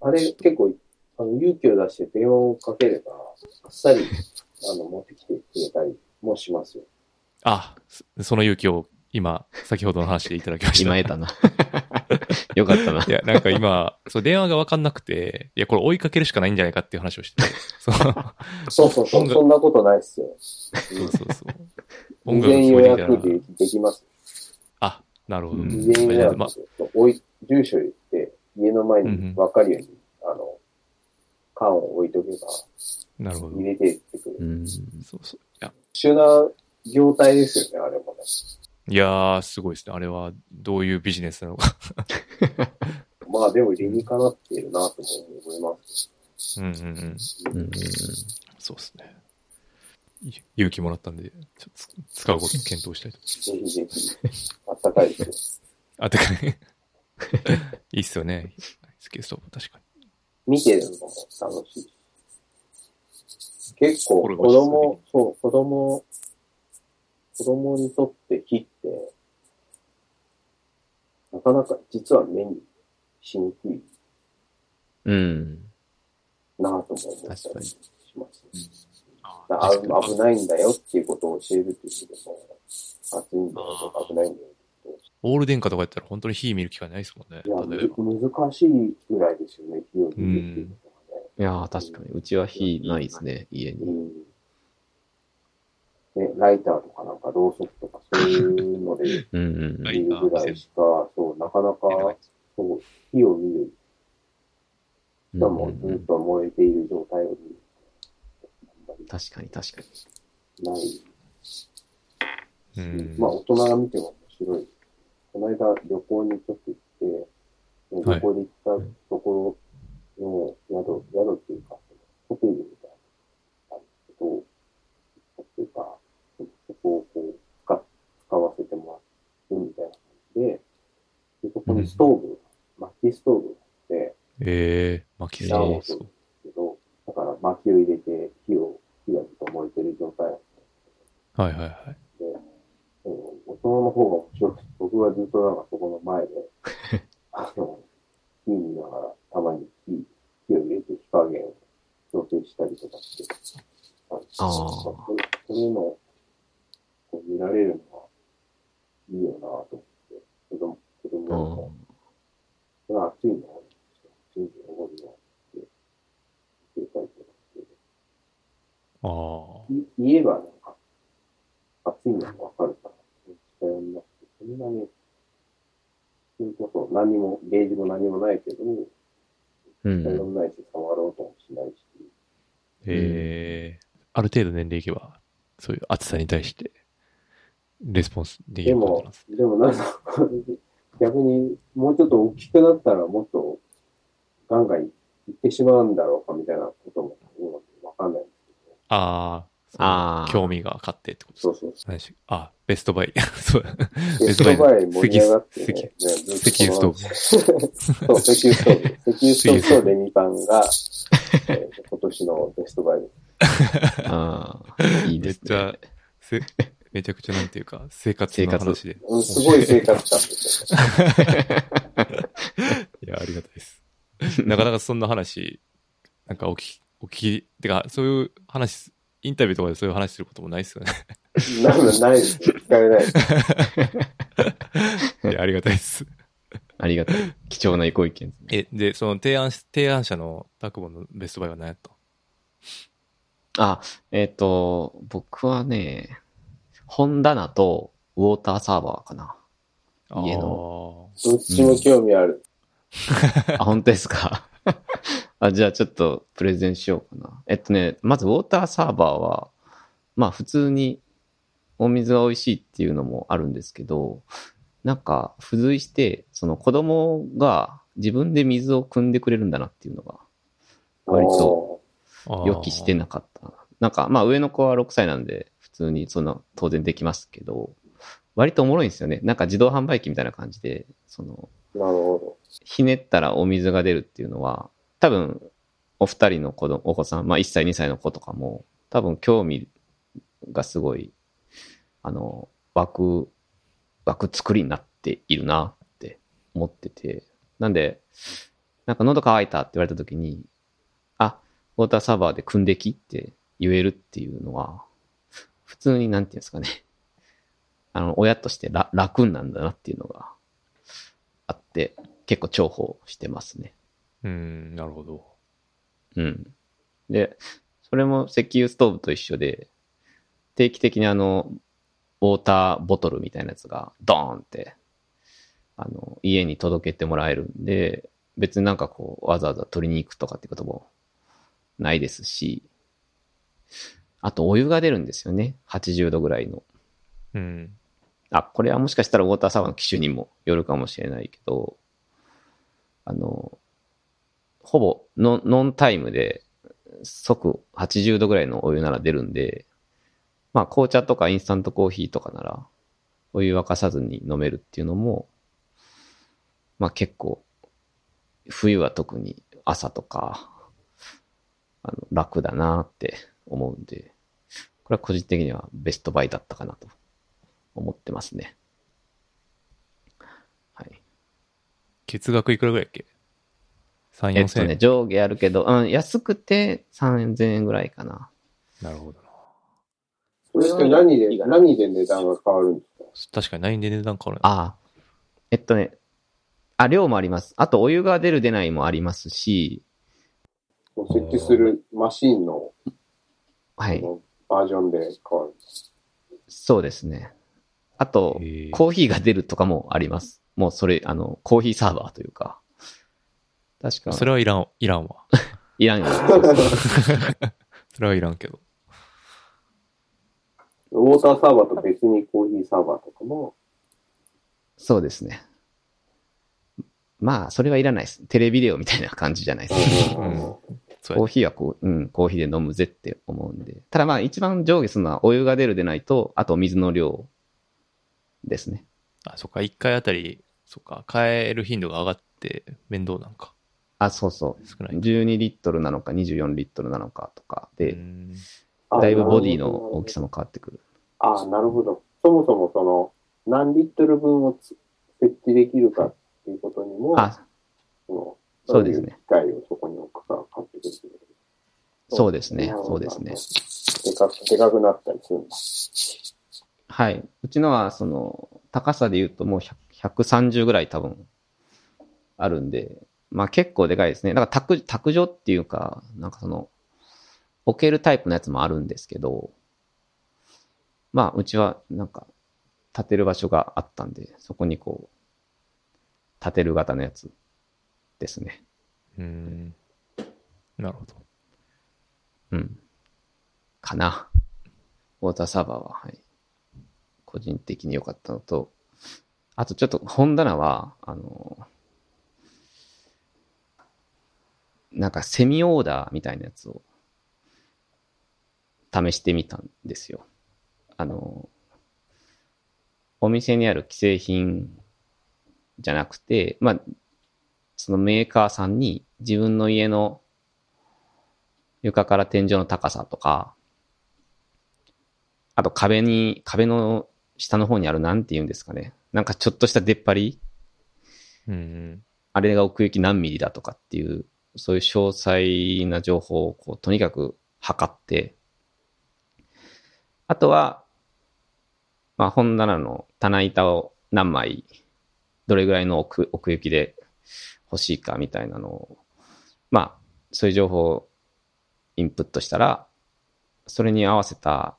あれ、結構、あの、勇気を出して電話をかければ、あっさり、あの、持ってきてくれたりもしますよ。あ、そその勇気を今、先ほどの話でいただきました。今得たな。よかったな。いや、なんか今、そう、電話がわかんなくて、いや、これ追いかけるしかないんじゃないかっていう話をして て、そうそうそうそんなことないっすよ。そうそうそう。事前予約でできます。あ、なるほど。うん事前予約まで、おい住所言って、家の前に分かるように、あの、缶を置いとけば、なるほど入。れていってくれる。うん。そうそう。いや、特殊な業態ですよね、あれもね。いやー、すごいですね。あれは、どういうビジネスなのか。まあでも理にかなっているなとも思います。うんうんうん。うんうんそうですね。い勇気もらったんで、ちょっとつ使うことを検討したいと。ぜひぜひ、あったかいですよ。あ、てかね。いいっすよね。スケーストーブ、確かに。見てるのも楽しい。結構子供、そう、子供、子供にとって火って、なかなか実は目にしにくいうん。なぁとも思った確かにりします。あだあ危ないんだよっていうことを教えるっていうけども、熱いんだよとか危ないんだよオール電化とかやったら本当に火見る機会ないですもんね。いや、難しいぐらいですよね、火を見るっていうことがね。いやー、確かに。うちは火ないですね、家に。うん。ね、ライターとかなんかろうそくとかそういうのでうんうんは見るぐらいしか、そう、なかなか、そう、火を見る、しかもずっと燃えている状態を見る。確かに、確かに。ない。うん。まあ、大人が見ても面白い。この間、旅行にちょっと行って、はい旅行で行ったところの宿、宿っていうか、ホテルみたいなあるけど、っていうか、そこをこう使、使わせてもらってみたいな感じで、でそこにストーブ、薪ストーブがあって、えー、巻き暖そうをするんですけど、だから薪を入れて火を、火がずっと燃えてる状態。なんですはいはいはい。で、うんおその方が面白くて、僕はずっとなんかそこの前で、あの、火見ながら、たまに火、火を入れて火加減を調整したりとかして、ああそういうのをこう見られるのはいいよなと思って、子供、子供うのん。それは暑いの暑いんでおごるのって言ってたりとかして、ああ。い言えばなんか、暑いのがわかるから、近寄んなくて、そんなに、それこそ何も、ゲージも何もないけど、うん。近寄んないし、触ろうともしないし、ええある程度年齢いけば、そういう暑さに対して、レスポンスできでることなんもでもなんか、逆にもうちょっと大きくなったらもっとガンガンいってしまうんだろうかみたいなことも今わかんないんですけど、ああ、興味が勝ってってことですか？そうそうそ何でしたっけあ、ベストバイ。そう。ベストバイ盛り上がってね、ね石油ストーブ。そう、石油ストーブ。石油ストーブ。とレミパンが、えー今年のベストバイです。ああ、いいですめっちゃめちゃくちゃなんていうか、生活の話で。うん、すごい生活感ですよ。いや、ありがたいです。なかなかそんな話、なんかお聞き、お聞き、てか、そういう話、インタビューとかでそういう話することもないですよね。なんないです。聞かれないです。いや、ありがたいです。ありがたい。貴重なご意見ですね。え、で、その提案し、提案者のタクボのベストバイは何やった？あ、えっ、と、僕はね、本棚とウォーターサーバーかな。家の。どっちも興味ある。あ、本当ですか？あ、じゃあちょっとプレゼンしようかな。えっとね、まずウォーターサーバーは、まあ普通にお水が美味しいっていうのもあるんですけど、なんか付随して、その子供が自分で水を汲んでくれるんだなっていうのが割と予期してなかったな。なんか、まあ上の子は6歳なんで、普通にそんな当然できますけど、割とおもろいんですよね。なんか自動販売機みたいな感じで、その、なるほひねったらお水が出るっていうのは、多分、お二人の子供、お子さん、まあ1歳2歳の子とかも、多分興味がすごい、あの、湧く、湧く作りになっているなって思ってて。なんで、なんか喉乾いたって言われた時に、あ、ウォーターサーバーで組んできって言えるっていうのは、普通になんていうんですかね。あの、親として楽楽なんだなっていうのがあって、結構重宝してますね。うん、なるほど。うん。で、それも石油ストーブと一緒で、定期的にあの、ウォーターボトルみたいなやつがドーンって、あの、家に届けてもらえるんで、別になんかこう、わざわざ取りに行くとかってこともないですし、あとお湯が出るんですよね。80度ぐらいの。うん。あ、これはもしかしたらウォーターサーバーの機種にもよるかもしれないけど、あの、ほぼノンノンタイムで即80度ぐらいのお湯なら出るんで、まあ紅茶とかインスタントコーヒーとかならお湯沸かさずに飲めるっていうのも、まあ結構冬は特に朝とかあの楽だなって思うんで、これは個人的にはベストバイだったかなと思ってますね。はい。月額いくらぐらいやっけ ?3、4000円、えっとね、上下あるけど、うん、安くて3000円ぐらいかな。なるほどな。ど。それって何で、何で値段が変わるんですか？確かに何で値段変わるああ。えっとね、あ、量もあります。あと、お湯が出る出ないもありますし、設置するマシンのはい。バージョンで変わる。そうですね。あとコーヒーが出るとかもあります。もうそれ、あの、コーヒーサーバーというか。確か、それはいらん、いらんわ。いらんよ。それはいらんけど。ウォーターサーバーと別にコーヒーサーバーとかも、そうですね。まあ、それはいらないです。テレビデオみたいな感じじゃないですか。うんコーヒーはこう、うん、コーヒーで飲むぜって思うんで。ただまあ一番上下するのはお湯が出るでないと、あと水の量ですね。あ、そっか、一回あたり、そっか、変える頻度が上がって面倒なんか。あ、そうそう。少ない。12リットルなのか24リットルなのかとかで、だいぶボディの大きさも変わってくる。ああ、なるほど。そもそもその、何リットル分をつ設置できるかっていうことにも、あ、そのそうですね。機械をそこに置くか買ってくるそうですね。そうですね。でかく、でかくなったりするんだ。はい。うちのは、その、高さで言うともう100 130ぐらい多分、あるんで、まあ結構でかいですね。だから卓、卓上っていうか、なんかその、置けるタイプのやつもあるんですけど、まあ、うちは、なんか、立てる場所があったんで、そこにこう、立てる型のやつですね。うん。なるほど。うん。かな。ウォーターサーバーは、はい。個人的に良かったのと、あとちょっと本棚は、あの、なんかセミオーダーみたいなやつを試してみたんですよ。あの、お店にある既製品じゃなくて、まあ、そのメーカーさんに自分の家の床から天井の高さとか、あと壁に、壁の下の方にあるなんて言うんですかね。なんかちょっとした出っ張りうん。あれが奥行き何ミリだとかっていう、そういう詳細な情報をこう、とにかく測って、あとは、まあ本棚の棚板を何枚、どれぐらいの奥奥行きで欲しいかみたいなのを、まあ、そういう情報をインプットしたら、それに合わせた、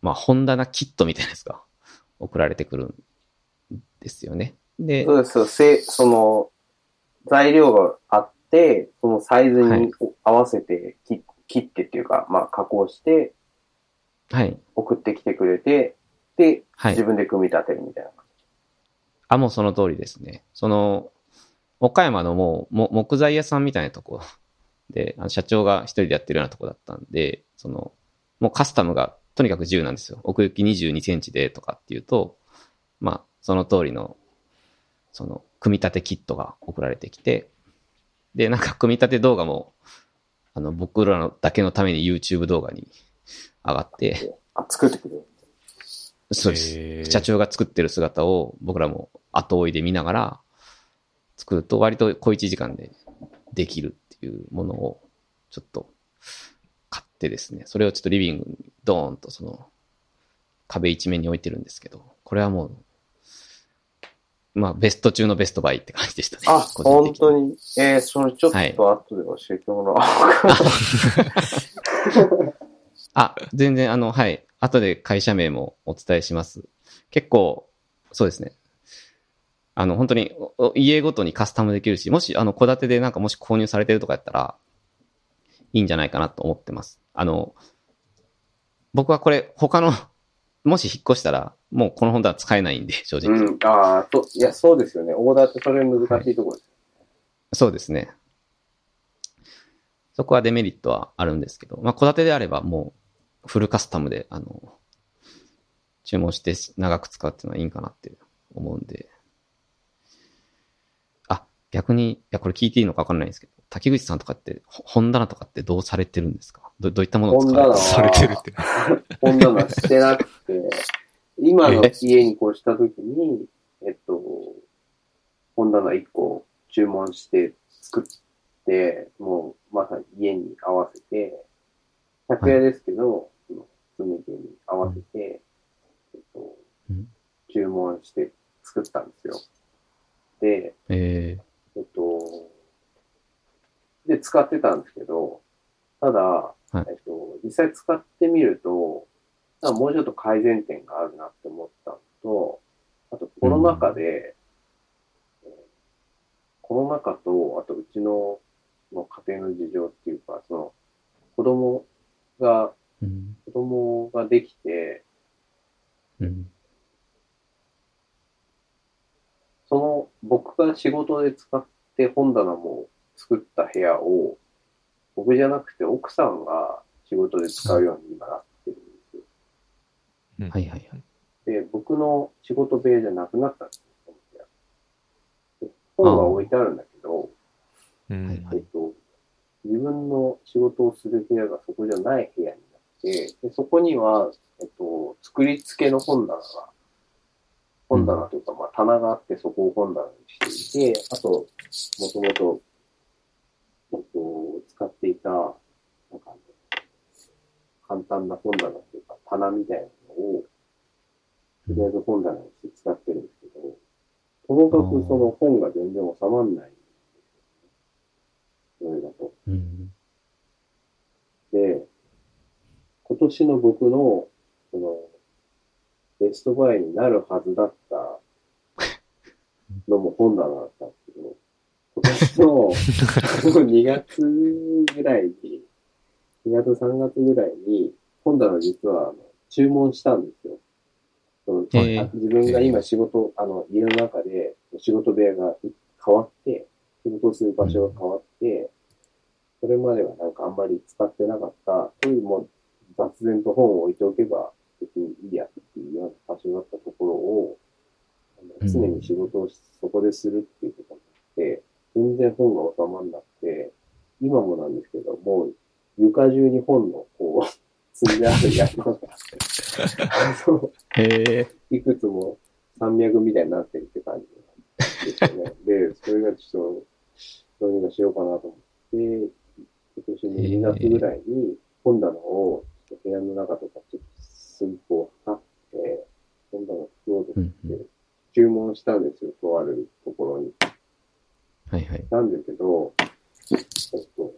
まあ本棚キットみたいなやつが 送られてくるんですよね。で、そうです。せその、材料があって、そのサイズに合わせて切切ってっていうか、まあ加工してはい。送ってきてくれて、で、はい自分で組み立てるみたいな。あ、もうその通りですね。その、岡山のもう、も木材屋さんみたいなとこで、あの社長が一人でやってるようなとこだったんで、その、もうカスタムがとにかく自由なんですよ。奥行き22センチでとかっていうと、まあ、その通りの、その、組み立てキットが送られてきて、で、なんか組み立て動画も、あの、僕らのだけのために YouTube 動画に上がって、あ、作ってくれる。そうです。社長が作ってる姿を僕らも後追いで見ながら作ると割と小1時間でできるっていうものをちょっと買ってですね、それをちょっとリビングにドーンとその壁一面に置いてるんですけど、これはもう、まあベスト中のベストバイって感じでしたね。あ、本当に。えー、それちょっとはい後で教えてもらおう。あ、全然あの、はい。後で会社名もお伝えします。結構、そうですね。あの、本当に家ごとにカスタムできるし、もし、あの、戸建てでなんかもし購入されてるとかやったら、いいんじゃないかなと思ってます。あの、僕はこれ、他の、もし引っ越したら、もうこの本棚使えないんで、正直。うん。ああ、と、いや、そうですよね。オーダーってそれ難しいところです。そうですね。そこはデメリットはあるんですけど、まあ、戸建てであればもう、フルカスタムで、あの、注文して長く使うっていうのはいいんかなって思うんで。あ、逆に、いや、これ聞いていいのかわかんないんですけど、滝口さんとかって、ほ本棚とかってどうされてるんですか？どどういったものを使われてる本されてるって。本棚してなくて、今の家に越した時に、えっと、本棚1個注文して作って、もうまさに家に合わせて、100円ですけど、その住み家に合わせて、えっとうん、注文して作ったんですよ。で、ええっと、で、使ってたんですけど、ただ、いえっと、実際使ってみると、もうちょっと改善点があるなって思ったのと、あとコロナ禍で、えーコロナ禍と、あとうちのの家庭の事情っていうか、その、子供が、ーうん。子供ができて、うん。その、僕が仕事で使って本棚も作った部屋を、僕じゃなくて奥さんが仕事で使うように今なってるんですよ。うんはいはいはい。で、僕の仕事部屋じゃなくなったんですよ、で本は置いてあるんだけど、うんはいはいえっと、自分の仕事をする部屋がそこじゃない部屋になって、でそこには、えっと、作り付けの本棚が本棚というか、まあ棚があってそこを本棚にしていて、あと、もともと、えっと、使っていた、なんか、簡単な本棚というか、棚みたいなのを、とりあえず本棚にして使ってるんですけど、ともかくその本が全然収まんないんですよね。それだと。うん。で、今年の僕の、その、ベストバイになるはずだったのも本棚だったんですけど、今年の2月ぐらいに、2月3月ぐらいに、本棚実はあの注文したんですよ。そのええあ自分が今仕事、あの、家の中で仕事部屋が変わって、仕事をする場所が変わって、それまではなんかあんまり使ってなかった、そういうもう雑然と本を置いておけば別にいいやっていうような場所だったところを、あのうん常に仕事をしそこでするっていうことになって、全然本が収まんなくて、今もなんですけど、もう床中に本のこう、積んである山が、あのへえ。いくつも山脈みたいになってるって感じですよね。で、それがちょっと、どうにかしようかなと思って、今年の2月ぐらいに本棚を部屋の中とかちょっと寸法を測って、本棚を作ろうと思ってうんうん、注文したんですよ、とあるところに。はいはい。なんですけど、えっと、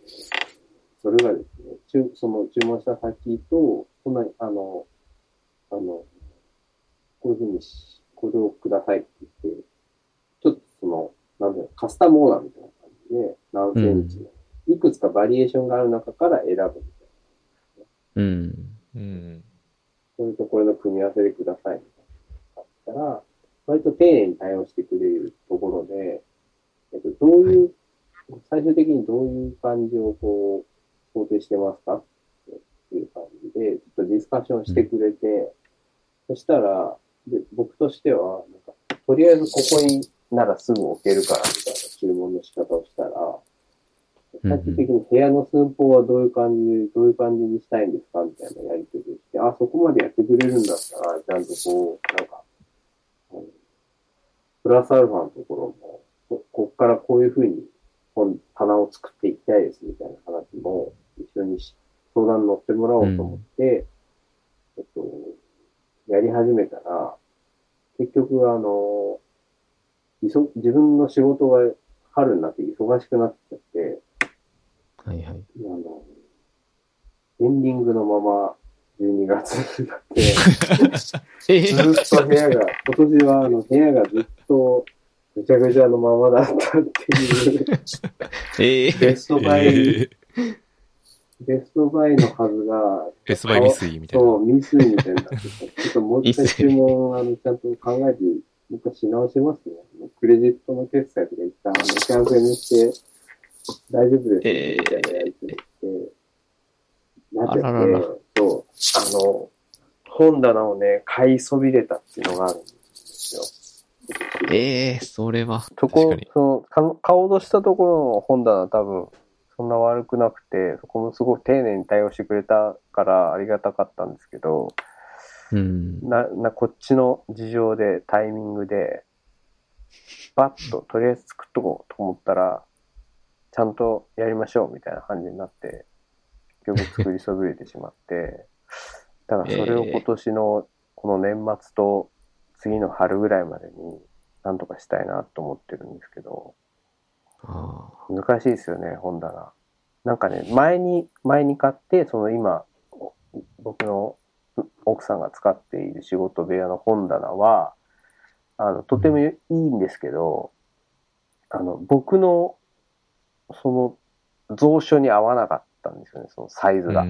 それがですね、注その注文した先と、そんなに、あの、あの、こういうふうにし、これをくださいって言って、ちょっとその、なんだろう、カスタムオーダーみたいな感じで、何センチの、いくつかバリエーションがある中から選ぶみたいな。うん。うん。それとこれの組み合わせでください。みたいなったら、割と丁寧に対応してくれるところで、えっと、どういう、最終的にどういう感じをこう、想定してますか？っていう感じで、ちょっとディスカッションしてくれて、そしたら、で僕としては、なんか、とりあえずここにならすぐ置けるからみたいな注文の仕方をしたら、最終的に部屋の寸法はどういう感じで、どういう感じにしたいんですかみたいなやりとりをして、あ、そこまでやってくれるんだったら、ちゃんとこう、なんか、プラスアルファのところも、ここっからこういうふうに本棚を作っていきたいですみたいな話も一緒にし相談に乗ってもらおうと思って、えっと、やり始めたら、結局あの、自分の仕事が春になって忙しくなっちゃって、はいはい。あの、エンディングのまま12月になって、えずっと部屋が、今年はあの部屋がずっとぐちゃぐちゃのままだったっていう、ええベストバイ、えーベストバイのはずが、ベストバイミスイみたいな。そう、ミスみたいにな。ちょっともう一回注文、あの、ちゃんと考えて、もう一回し直しますね。クレジットの決済とか一旦、あの、キャンセルにして、大丈夫です、えーみたいなやりとりして、なって、あらららそう、あの、本棚をね、買いそびれたっていうのがあるんですよ。ええそれは。そこその、か買おうとしたところの本棚多分、そんな悪くなくて、そこもすごく丁寧に対応してくれたからありがたかったんですけど、うん。な、な、こっちの事情で、タイミングで、バッと、とりあえず作っとこうと思ったら、ちゃんとやりましょうみたいな感じになって、結局作りそびれてしまって、だからそれを今年のこの年末と次の春ぐらいまでになんとかしたいなと思ってるんですけど、あ難しいですよね、本棚。なんかね、前に、前に買って、その今、お僕の奥さんが使っている仕事部屋の本棚は、あの、とてもいいんですけど、あの、僕の、その、蔵書に合わなかったんですよね、そのサイズが。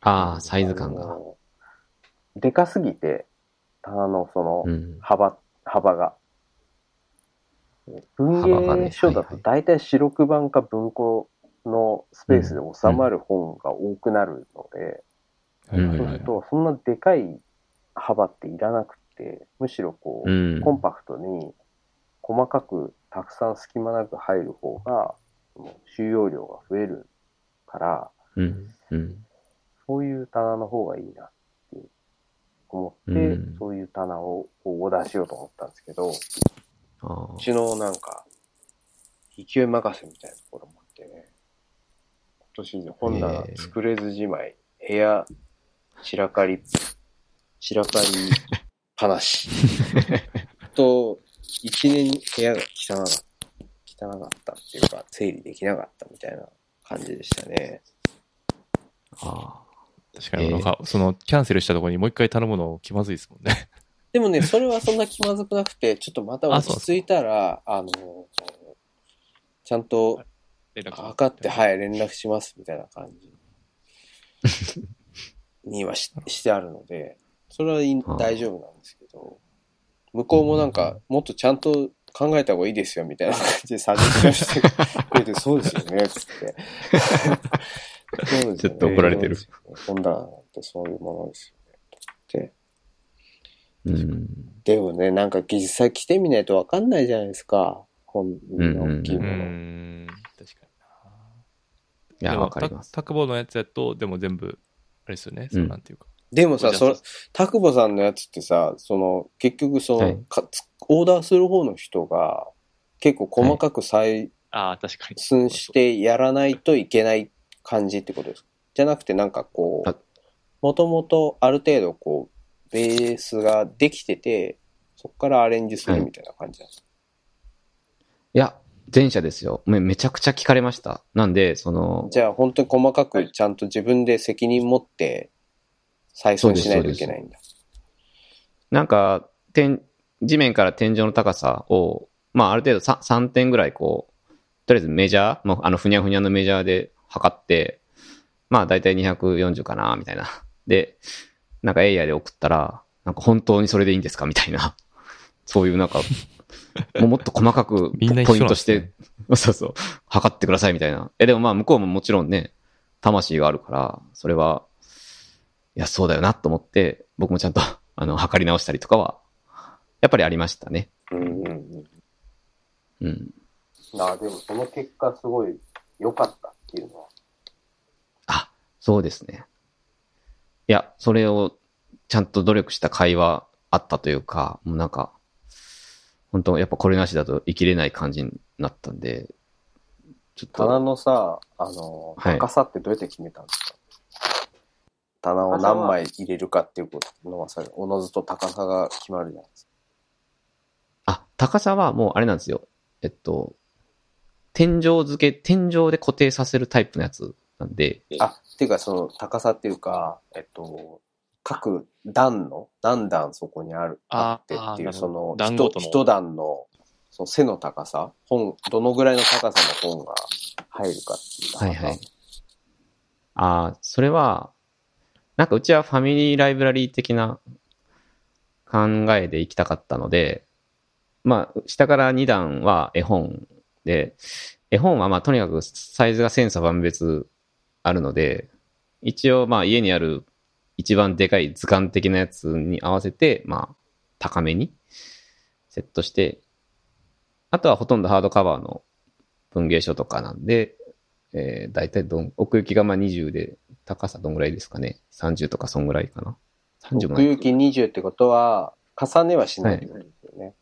ああ、サイズ感が。でかすぎて、棚のそのうん。幅、幅が。文芸書だと大体四六版か文庫のスペースで収まる本が多くなるので、そうする。とそんなでかい幅っていらなくて、むしろこう、うん。コンパクトに細かくたくさん隙間なく入る方が、その収容量が増えるから、うん。うん。そういう棚の方がいいなって思って、うんそういう棚をオーダーしようと思ったんですけど、うちのなんか、勢い任せみたいなところもあってね、今年本棚作れずじまい、部屋散らかり、散らかりっぱなし。と、一年部屋が汚かった。汚かったっていうか、整理できなかったみたいな感じでしたね。ああ確かに。なんか、その、キャンセルしたところにもう一回頼むの気まずいですもんね。でもね、それはそんな気まずくなくて、ちょっとまた落ち着いたら、あの、ちゃんと測って、はい、連絡しますみたいな感じにはししてあるので、それはい大丈夫なんですけど、向こうもなんか、もっとちゃんと考えた方がいいですよみたいな感じでサジェしてくれて、そうですよね、つって。そうですよねちょっと怒られてる。本棚ってそういうものですよね。ってうん。でもね、なんか実際来てみないとわかんないじゃないですか。本の大きいうもーの。ん、確かにいや、な。でもわかります。タクボのやつやと、でも全部、あれですよね、そうなんていうか。でもさ、それ、タクボさんのやつってさ、その、結局その、はいかつオーダーする方の人が、結構細かく採ああ、確かに。寸してやらないといけない感じってことですか？じゃなくてなんかこあう、もともとある程度こう、ベースができてて、そこからアレンジするみたいな感じなんですか、いや、前者ですよ。めめちゃくちゃ聞かれました。なんで、その、じゃあ本当に細かくちゃんと自分で責任持って採寸しないといけないんだ。なんか、天、地面から天井の高さを、まあ、ある程度 3, 3点ぐらいこう、とりあえずメジャー、もうあの、ふにゃふにゃのメジャーで測って、まあ、だいたい240かな、みたいな。で、なんかエイヤーで送ったら、なんか本当にそれでいいんですかみたいな。そういうなんか、もうもっと細かくポイントし緒なんですねて、そうそう、測ってくださいみたいな。え、でもまあ向こうももちろんね、魂があるから、それは、いや、そうだよなと思って、僕もちゃんと、あの、測り直したりとかは、やっぱりありましたね。うんうんうん。うん。あでもその結果すごい良かったっていうのは。あ、そうですね。いや、それをちゃんと努力した会話あったというか、もうなんか、本当やっぱこれなしだと生きれない感じになったんで、ちょっ棚と、のさ、あの、はい高さってどうやって決めたんですか、棚を何枚入れるかっていうことのはさ、おのずと高さが決まるじゃないですか。あ、高さはもうあれなんですよ。えっと、天井付け、天井で固定させるタイプのやつなんで、あ、っていうかその高さっていうか、えっと、各段の、何段そこにある、ああってっていう、その、一一段の、その背の高さ、本、どのぐらいの高さの本が入るかっていう。はいはい。ああ、それは、なんかうちはファミリーライブラリー的な考えで行きたかったので、まあ、下から2段は絵本で、絵本はまあとにかくサイズが千差万別あるので、一応まあ家にある一番でかい図鑑的なやつに合わせて、まあ高めにセットして、あとはほとんどハードカバーの文芸書とかなんで、えー、だいたいどん、奥行きがまあ20で、高さどんぐらいですかね？30とかそんぐらいかな？30もない。奥行き20ってことは、重ねはしないってことですよね。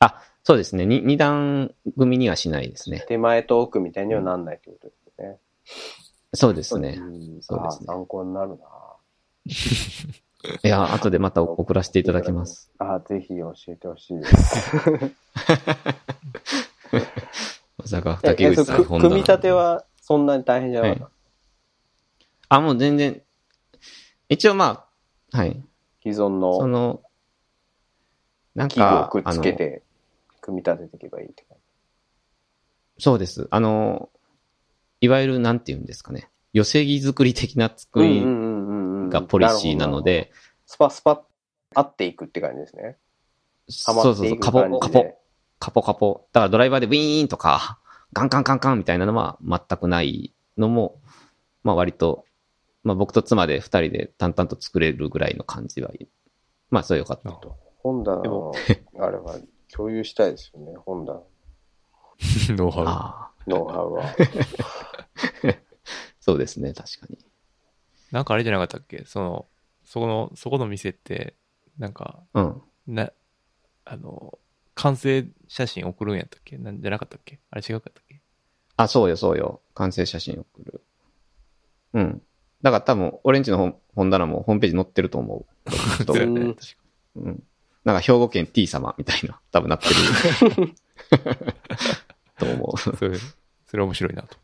あ、そうですね。2, 二段組にはしないですね。手前と奥みたいにはなんないってことですよね。そうですね。うんそうですねあ参考になる いや、後でまた送らせていただきます。なあぜひ教えてほしいです。まさかえ竹内さん組み立てはそんなに大変じゃなかった、あ、もう全然、一応まあ、はい。既存のその、なん器具をか、くっつけあの、て、組み立てていけばいいって感そうです。あの、いわゆるなんて言うんですかね。寄せ木作り的なじ。作りがポリシーなのるで、スパスパ合っていくって感じですね。そうそうそう、カポ。カポ、カポカポ。だからドライバーでウィーンとか、ガンカンカンカンみたいなのは全くないのも、まあ割と、まあ僕と妻で二人で淡々と作れるぐらいの感じは、まあそれよかったと。本棚のでも、あれは共有したいですよね、本棚。ノウハウ。ノウハウは。そうですね、確かに。なんかあれじゃなかったっけ？その、そこの、そこの店って、なんか、うん。な、あの、完成写真送るんやったっけ？なんじゃなかったっけ？あれ違うかったっけ？あ、そうよ、そうよ。完成写真送る。うん。だから多分、俺んちの本本棚もホームページ載ってると思う。そうやねうん。なんか兵庫県 T 様みたいな、多分なってる。と思う。それ、それ面白いなと。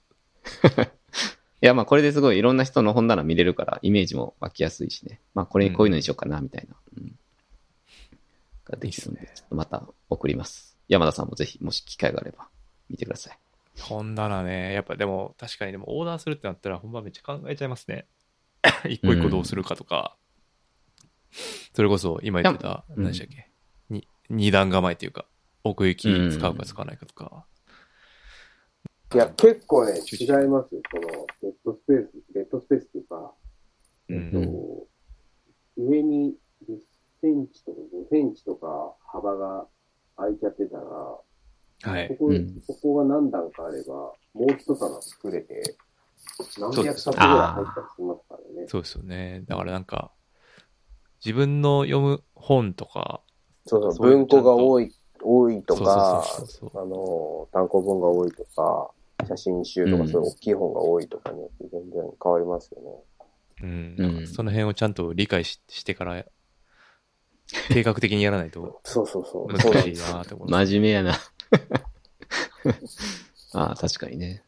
いや、まあこれですごいいろんな人の本棚見れるから、イメージも湧きやすいしね。まあこれにこういうのにしようかな、みたいな。うん。ができるんで、また送ります。山田さんもぜひ、もし機会があれば、見てください。本棚ね。やっぱでも、確かにでもオーダーするってなったら、ほんまめっちゃ考えちゃいますね。一個一個どうするかとか。それこそ、今言ってた、うん何でしたっけ、に二段構えっていうか、奥行き使うか使わないかとか。いや、結構ね、違いますよ。その、デッドスペース、デッドスペースっていうか、うえっん。と、上に10センチとか5センチとか幅が空いちゃってたら、はいこ。こ、うんここが何段かあれば、もう一棚作れて、何百冊ぐらい入ったりしますからね。そうですよね。だからなんか、自分の読む本とか、そうそう、文庫が多い、多いとかあの、単行本が多いとか、写真集とかうんそういう大きい本が多いとかによって全然変わりますよね。うん、うんなんかその辺をちゃんと理解ししてから、計画的にやらないと そうそうそう。そうな難しいなって思います。真面目やな。ああ、確かにね。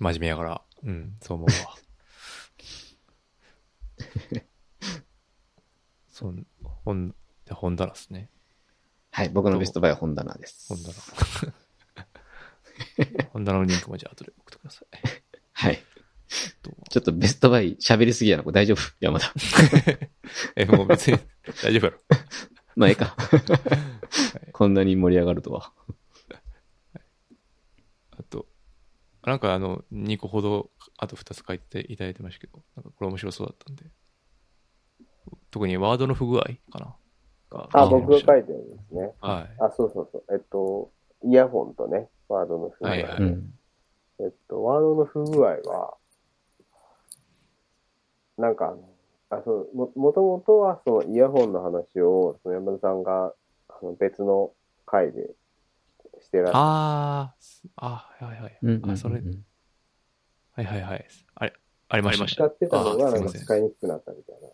真面目やから。うん、そう思うわ。そん、本、本棚っすね。はい、僕のベストバイは本棚です。本棚。本棚のリンクもじゃあ後で送ってください。はい。とちょっとベストバイ喋りすぎやな。これ大丈夫？山田。え、もう別に大丈夫やろ。まあ、ええか。こんなに盛り上がるとは。あと、なんかあの、2個ほど、あと2つ書いていただいてましたけど、なんかこれ面白そうだったんで。特にワードの不具合かな。があ、僕が書いいてるんですね。はい。あ、そうそうそう。えっと、イヤホンとね、ワードの不具合。はいはいうん。えっと、ワードの不具合は、なんかあの、あ、そう、も、もともとはそのイヤホンの話を、その山田さんが、あの、別の回でしてらっしゃあー、あ、はいはいうん。あ、それ、うんはいはいはい。あれ、ありました。使ってたのが、なんか使いにくくなったみたいな。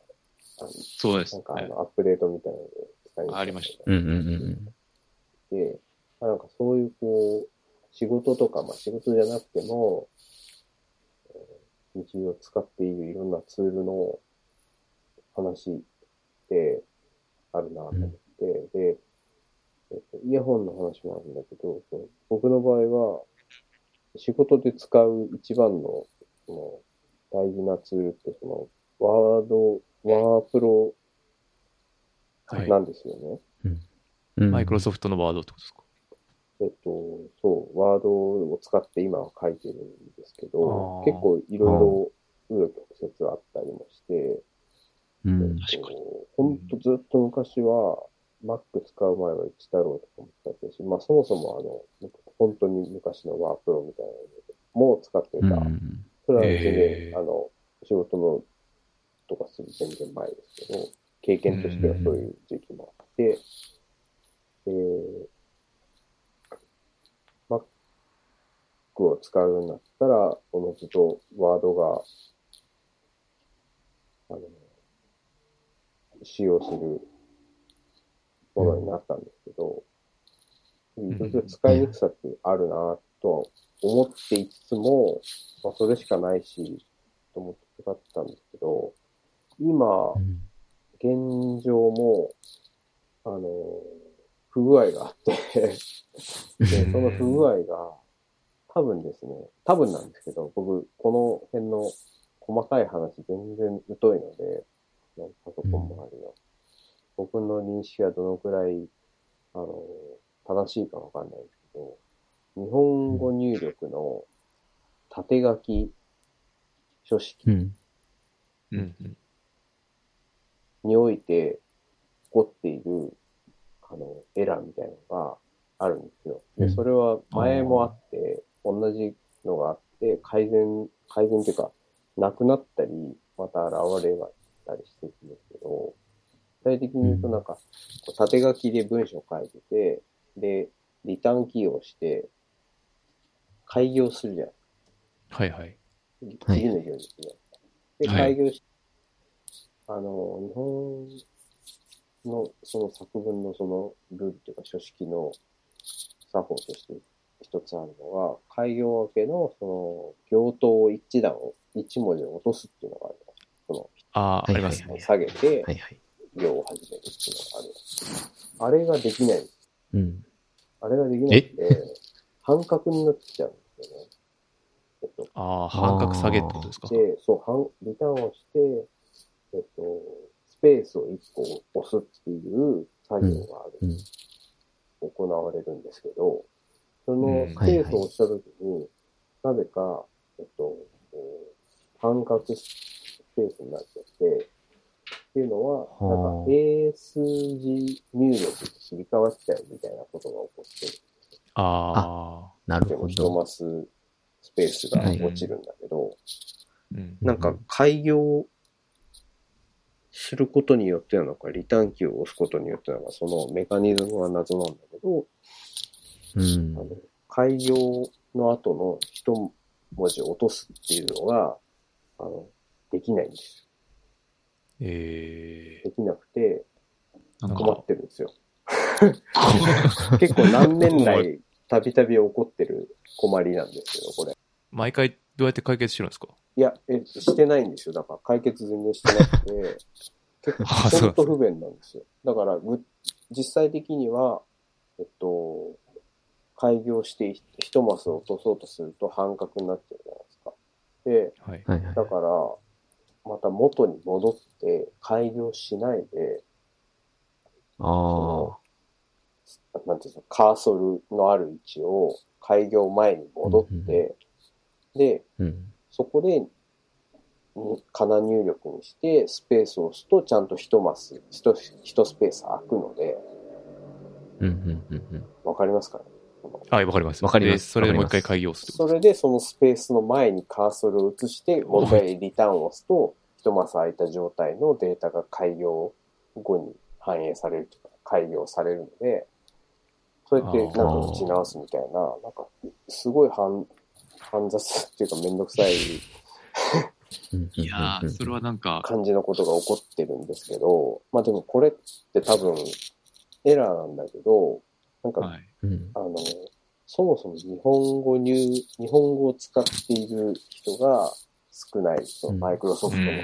あのそうです。なんかあの、アップデートみたいなので使いにくくなった。ありましたうんうんうんで、まあなんかそういうこう、仕事とか、まあ仕事じゃなくても、えー日常使っているいろんなツールの話ってあるなと思って、で、えっと、イヤホンの話もあるんだけど、その僕の場合は、仕事で使う一番のその大事なツールって、その、ワード、ワープロはいなんですよね。うん。マイクロソフトのワードってことですか？えっと、そう、ワードを使って今は書いてるんですけど結構いろいろ、紆余曲折あったりもして、うん。確かにほんとずっと昔は、Mac 使う前は一太郎とかも使ってたし、まあそもそもあの、本当に昔のワープロみたいなのも使ってた。うんそれは全然、へーあの、仕事のとかする全然前ですけど、経験としてはそういう時期もあって、えー、Mac を使うようになったら、おのずとワードが、あの、使用するものになったんですけど、いろいろ使いにくさってあるなとは思っていつつも、まあ、それしかないし、と思って使ってたんですけど、今、現状も、あの、不具合があって で、その不具合が、多分ですね、多分なんですけど、僕、この辺の細かい話全然疎いので、パソコンもあるよ。僕の認識はどのくらい、あの、正しいかわかんないですけど、日本語入力の縦書き書式うん。うんうん。において起こっている、あの、エラーみたいなのがあるんですよ。で、うんそれは前もあって、同じのがあって、改善、改善というか、なくなったり、また現れたりしてるんですけど、具体的に言うとなんか、縦書きで文章書いてて、で、リターンキーを押して、開業するじゃん。はいはい。はい次の行に行くじゃん。で、はい開業し、あの、日本のその作文のそのルールというか書式の作法として一つあるのは、開業明けのその行頭を一段を、一文字を落とすっていうのがあるああ、はいありますね。の、下げてはいはい。行を始めるっていうのがあるの。あれができない。うん。あれができなくて、半角になっちゃうんですよね。えっと、ああ、半角下げってことですか？で、そう、半リターンをして、えっと、スペースを1個押すっていう作業がある、うん。行われるんですけど、そのうんスペースを押したときに、なぜか、えっと、半角スペースになっちゃって、っていうのは、はあなんか英数字入力に切り替わっちゃうみたいなことが起こってる。ああ。なるほでも一ど。マススペースが落ちるんだけど、うん。なんか開業することによってなのか、リターンキーを押すことによってなのか、そのメカニズムは謎なんだけど、うんあ。の開業の後の一文字を落とすっていうのが、あの、できないんですえよ。できなくて困ってるんですよ。結構何年来たびたび起こってる困りなんですけど、これ。毎回どうやって解決してるんですか？いや、え、してないんですよ。だから解決全然してなくて、結構本当不便なんですよ。だから、ぐ実際的には、えっと、開業して一マス落とそうとすると半角になっちゃうじゃないですか。で、はい。はいはい。だから、また元に戻って開業しないで、ああ。なんていうんですか、カーソルのある位置を開業前に戻って、で、うん。そこで、にかな入力にして、スペースを押すと、ちゃんと一マス、一一スペース空くので、うん、うん、うん、うん。わかりますかね？はい、わかります。わかります。でそれでもう一回わか開業すそれで、そのスペースの前にカーソルを移して、もう一回リターンを押すと、一マス空いた状態のデータが開業後に反映されるとか、開業されるので、そうやってなんか打ち直すみたいな、なんか、すごい煩煩雑っていうかめんどくさい いやー、それはなんか、感じのことが起こってるんですけど、まあでもこれって多分エラーなんだけど、なんか、はい。うん。あの、そもそも日本語入、日本語を使っている人が少ない、そのうんマイクロソフトの、うん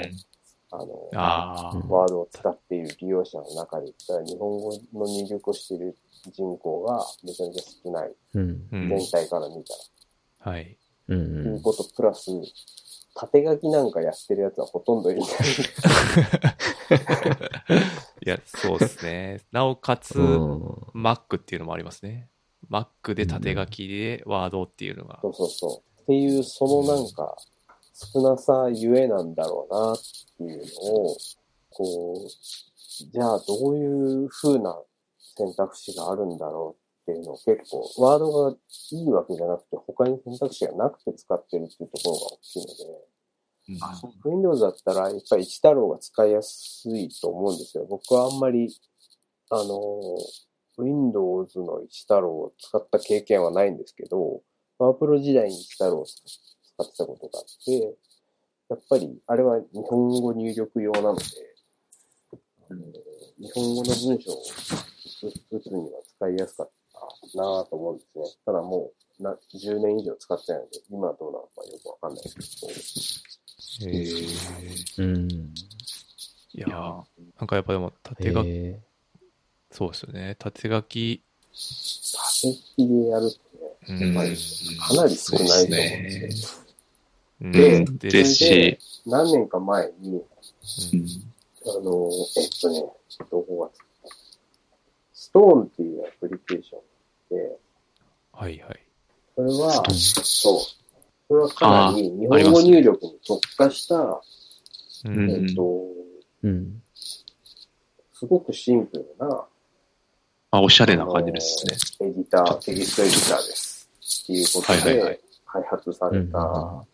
あの、あワードを使っている利用者の中で言ったら、日本語の入力をしている人口がめちゃめちゃ少ない。うん。うん全体から見たら。はい。うん。ということプラス、縦書きなんかやってるやつはほとんどいない。いや、そうですね。なおかつ、うん。Mac っていうのもありますね。Mac で縦書きでワードっていうのが。そうそうそう。っていう、そのなんか、少なさゆえなんだろうなっていうのを、こう、じゃあどういう風な選択肢があるんだろうっていうのを結構、ワードがいいわけじゃなくて、他に選択肢がなくて使ってるっていうところが大きいので、あ、Windows だったら、やっぱり一太郎が使いやすいと思うんですよ。僕はあんまり、あの、Windows の一太郎を使った経験はないんですけど、ワープロ時代に一太郎を使ってたことがあって、やっぱり、あれは日本語入力用なので、うん日本語の文章を打打つには使いやすかったなぁと思うんですね。ただもう、10年以上使ってないので、今はどうなのかよくわかんないですけど、へー。うん。いやー、なんかやっぱでも縦書き、へそうですよね。縦書き、縦引きでやるとね、うんやっぱりかなり少ないと思うんですよ。うんででですし、何年か前に、うん。あの、えっとね、どこが、ストーンっていうアプリケーションで、はいはい。それは、うん。そう。それはかなり日本語入力に特化した、ううんえっと、うん。すごくシンプルな、あ、おしゃれな感じですね。エディター、テキストエディターです。っていうことで開発されたん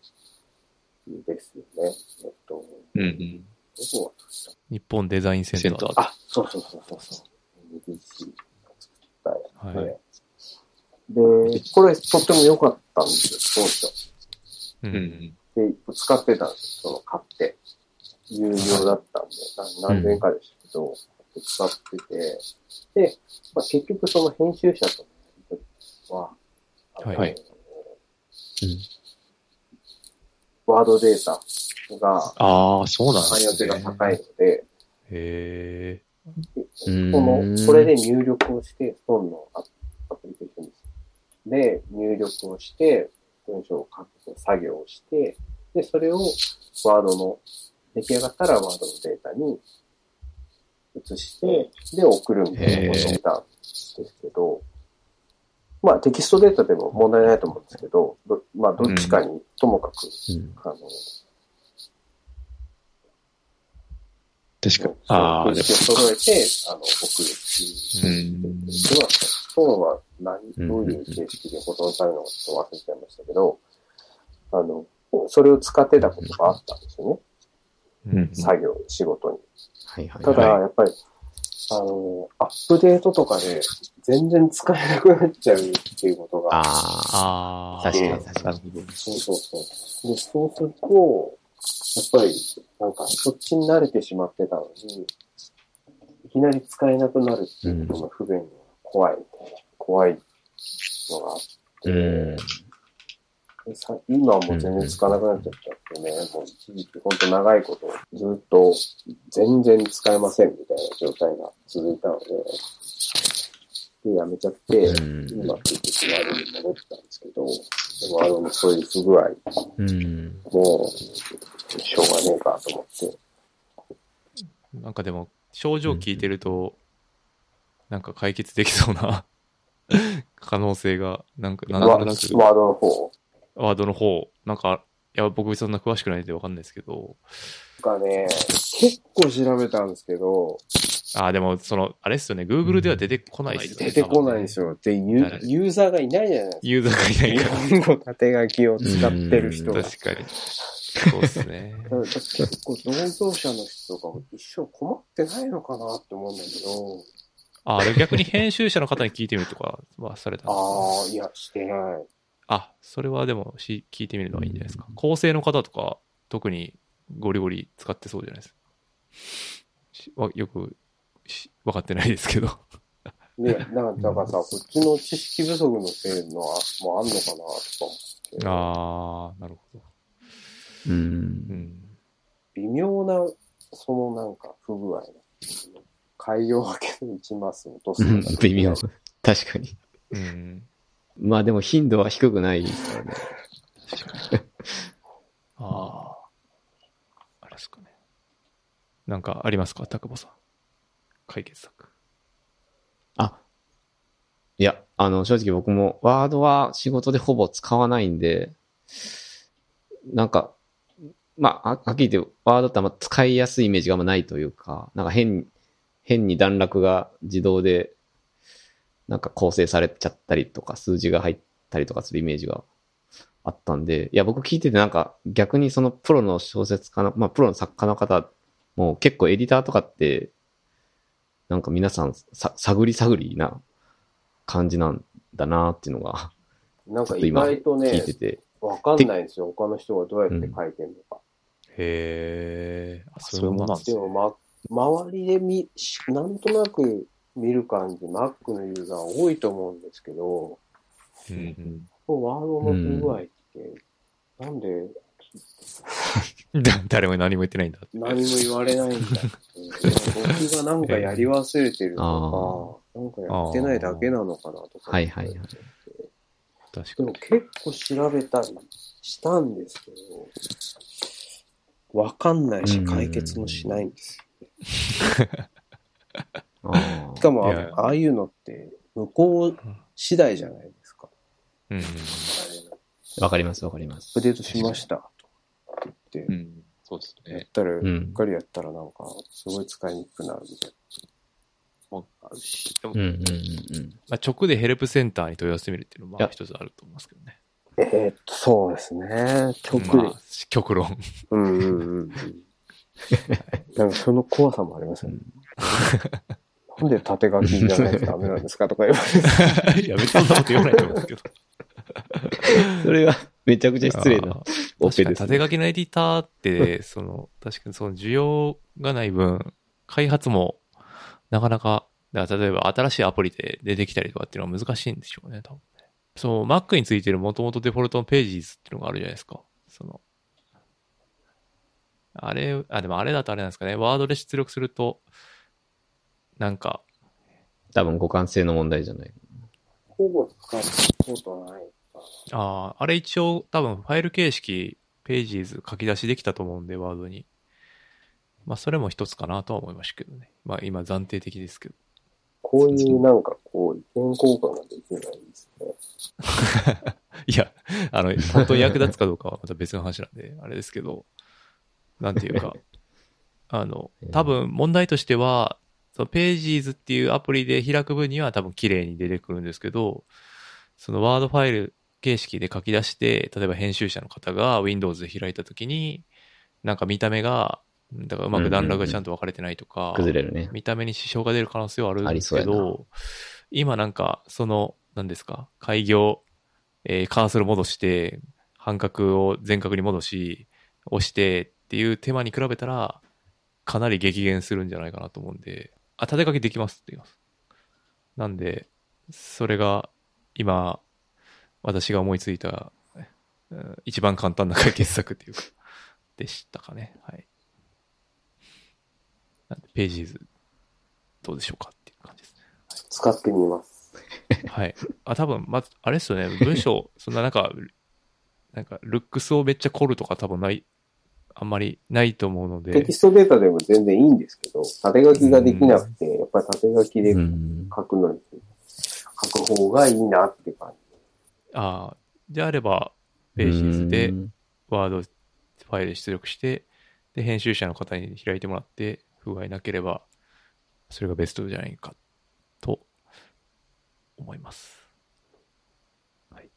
ですよね。えっと、うんうん。どこが作っ日本デザインセンター。センターたあ、そうそうそうそうそう。NDC が作ったやつで、はいで、これとっても良かったんですよ、当初。う。うんん。で、使ってたんですよ、その買って。有料だったんで、な何千円かでしたけど、使ってて、で、まあ、結局その編集者とは、あのはいうんワードデータがああ、そうなん汎用性ですね。が高いので、へそうんの、これで入力をして、本のアアプリケーションです。で、入力をして、文章を書く作業をして、で、それをワードの、出来上がったらワードのデータに移して、で、送るみたいなことをしたんですけど、まあ、テキストデータでも問題ないと思うんですけど、どまあ、どっちかにともかく、うん。あの、確かに。ああ、で数式を揃えて、あの、送るっていう。うんでは、本は何、どういう形式で保存されるのかちょっと忘れちゃいましたけど、あの、それを使ってたことがあったんですよね。ーうん作業、仕事に。はいはい。ただ、はいやっぱり、あの、アップデートとかで全然使えなくなっちゃうっていうことが、あああ。確かに確かに。そうそうそう。で、そうすると、やっぱり、なんか、そっちに慣れてしまってたのに、いきなり使えなくなるっていうことの不便が怖いみたいな、怖いのがあって、うん。でさ今はもう全然使わなくなっちゃったってね、もう一時期本当長いことずっと全然使えませんみたいな状態が続いたので、で、やめちゃって、うん。今結局ワードに戻ったんですけど、でもワードのそういう不具合うん。もう、しょうがねえかと思って。なんかでも、症状聞いてると、なんか解決できそうな 可能性が、なんか、なんワとなく、ワードの方。ワードの方、なんか、いや、僕そんな詳しくないんでわかんないですけど、がね、結構調べたんですけど、ああ、でも、その、あれっすよね、Google では出てこないっすよね。出てこないんですよ。よ。で、ユーザーがいないじゃないですか。ユーザーがいないから。日本語縦書きを使ってる人が。確かに。そうっすね。結構同業者の人とかも一生困ってないのかなって思うんだけど、ああ、でも逆に編集者の方に聞いてみるとかはされたああ、いや、してない。あ、それはでもし聞いてみるのがいいんじゃないですか？構成の方とか、特にゴリゴリ使ってそうじゃないですか。よくし分かってないですけど。で、なんか、だからさ、こっちの知識不足のせいのは、もうあんのかなとか思って。ああ、なるほど。う。うんん。微妙な、そのなんか不具合な。改行分けの1マス落とす微妙。確かに。うん。まあでも頻度は低くないですからね。ああ。あれですかね。なんかありますか、タクボさん。解決策。あ、いや、あの、正直僕もワードは仕事でほぼ使わないんで、なんか、まあ、はっきり言って、ワードってあんま使いやすいイメージがあんまないというか、なんか変、変に段落が自動で、なんか構成されちゃったりとか、数字が入ったりとかするイメージがあったんで、いや、僕聞いててなんか逆にそのプロの小説家の、まあ、プロの作家の方も結構エディターとかって、なんか皆さんさ、探り探りな感じなんだなっていうのが、なんか意外とね聞い、てて。わかんないんですよ。他の人がどうやって書いてるのか。へえ。あそういうものなんですでも、ま、周りで見、しなんとなく見る感じ、Mac のユーザー多いと思うんですけど、うんうんワードの不具合って、なんでだ 誰も何も言ってないんだ。何も言われないんだ。僕がなんかやり忘れてるとか、なんかやってないだけなのかなとか。はいはいはい。確かに。でも結構調べたりしたんですけど、わかんないしうん解決もしないんです あしかもあ、ああいうのって向こう次第じゃないですか。うんわかりますわかりますアップ。デートしましたそうですね。やったら、ううんっかりやったらなんか、すごい使いにくくなるみたいもうあるし。でもうんうんうんうん。まあ、直でヘルプセンターに問い合わせてみるっていうのも、一つあると思いますけどね。な。えーっと、そうですね。極まであ。極論。うんうんうんうん。なんかその怖さもありますよね。なんで縦書きじゃないとダメなんですかとか言われて。いや、別にそんなこと言わないと思うんですけど。それはめちゃくちゃ失礼なオ確かにペですね。縦書きのエディターって、その、確かにその需要がない分、開発もなかなか、だから例えば新しいアプリで出てきたりとかっていうのは難しいんでしょうね、多分ね。そう、Mac についてる元々デフォルトのページズっていうのがあるじゃないですか。その、あれ、あ、でもあれだとあれなんですかね。ワードで出力すると、なんか、多分互換性の問題じゃない。ほぼ使ったことないかああ、あれ一応多分ファイル形式、ページズ書き出しできたと思うんで、ワードに。まあ、それも一つかなとは思いましたけどね。まあ、今暫定的ですけど。こういうなんかこう、意見交換ができないですね。いや、あの、本当に役立つかどうかはまた別の話なんで、あれですけど、なんていうか、あの、多分問題としては、そのページーズっていうアプリで開く分には多分綺麗に出てくるんですけど、そのワードファイル形式で書き出して、例えば編集者の方が Windows で開いたときに、なんか見た目が、だからうまく段落がちゃんと分かれてないとか、崩れるね。見た目に支障が出る可能性はあるんですけど、今なんか、その、何ですか、開業、えーカーソル戻して、半角を全角に戻し、押してっていう手間に比べたら、かなり激減するんじゃないかなと思うんで、あ、縦書きできますって言います。なんで、それが今、私が思いついた、うん一番簡単な解決策っていうか、でしたかね。はい。なんで、ページーズ、どうでしょうかっていう感じですね。使ってみます。はい。あ、多分、まず、あれですよね、文章、そんななんか、なんか、ルックスをめっちゃ凝るとか多分ない、あんまりないと思うのでテキ、ストデータでも全然いいんですけど、縦書きができなくて、やっぱり縦書きでうん。書くのに、書く方がいいなって感じ。ああ、であれば、ページーズでう、んワードファイル出力して、で、編集者の方に開いてもらって、不具合なければ、それがベストじゃないか、と、思います。はい。っ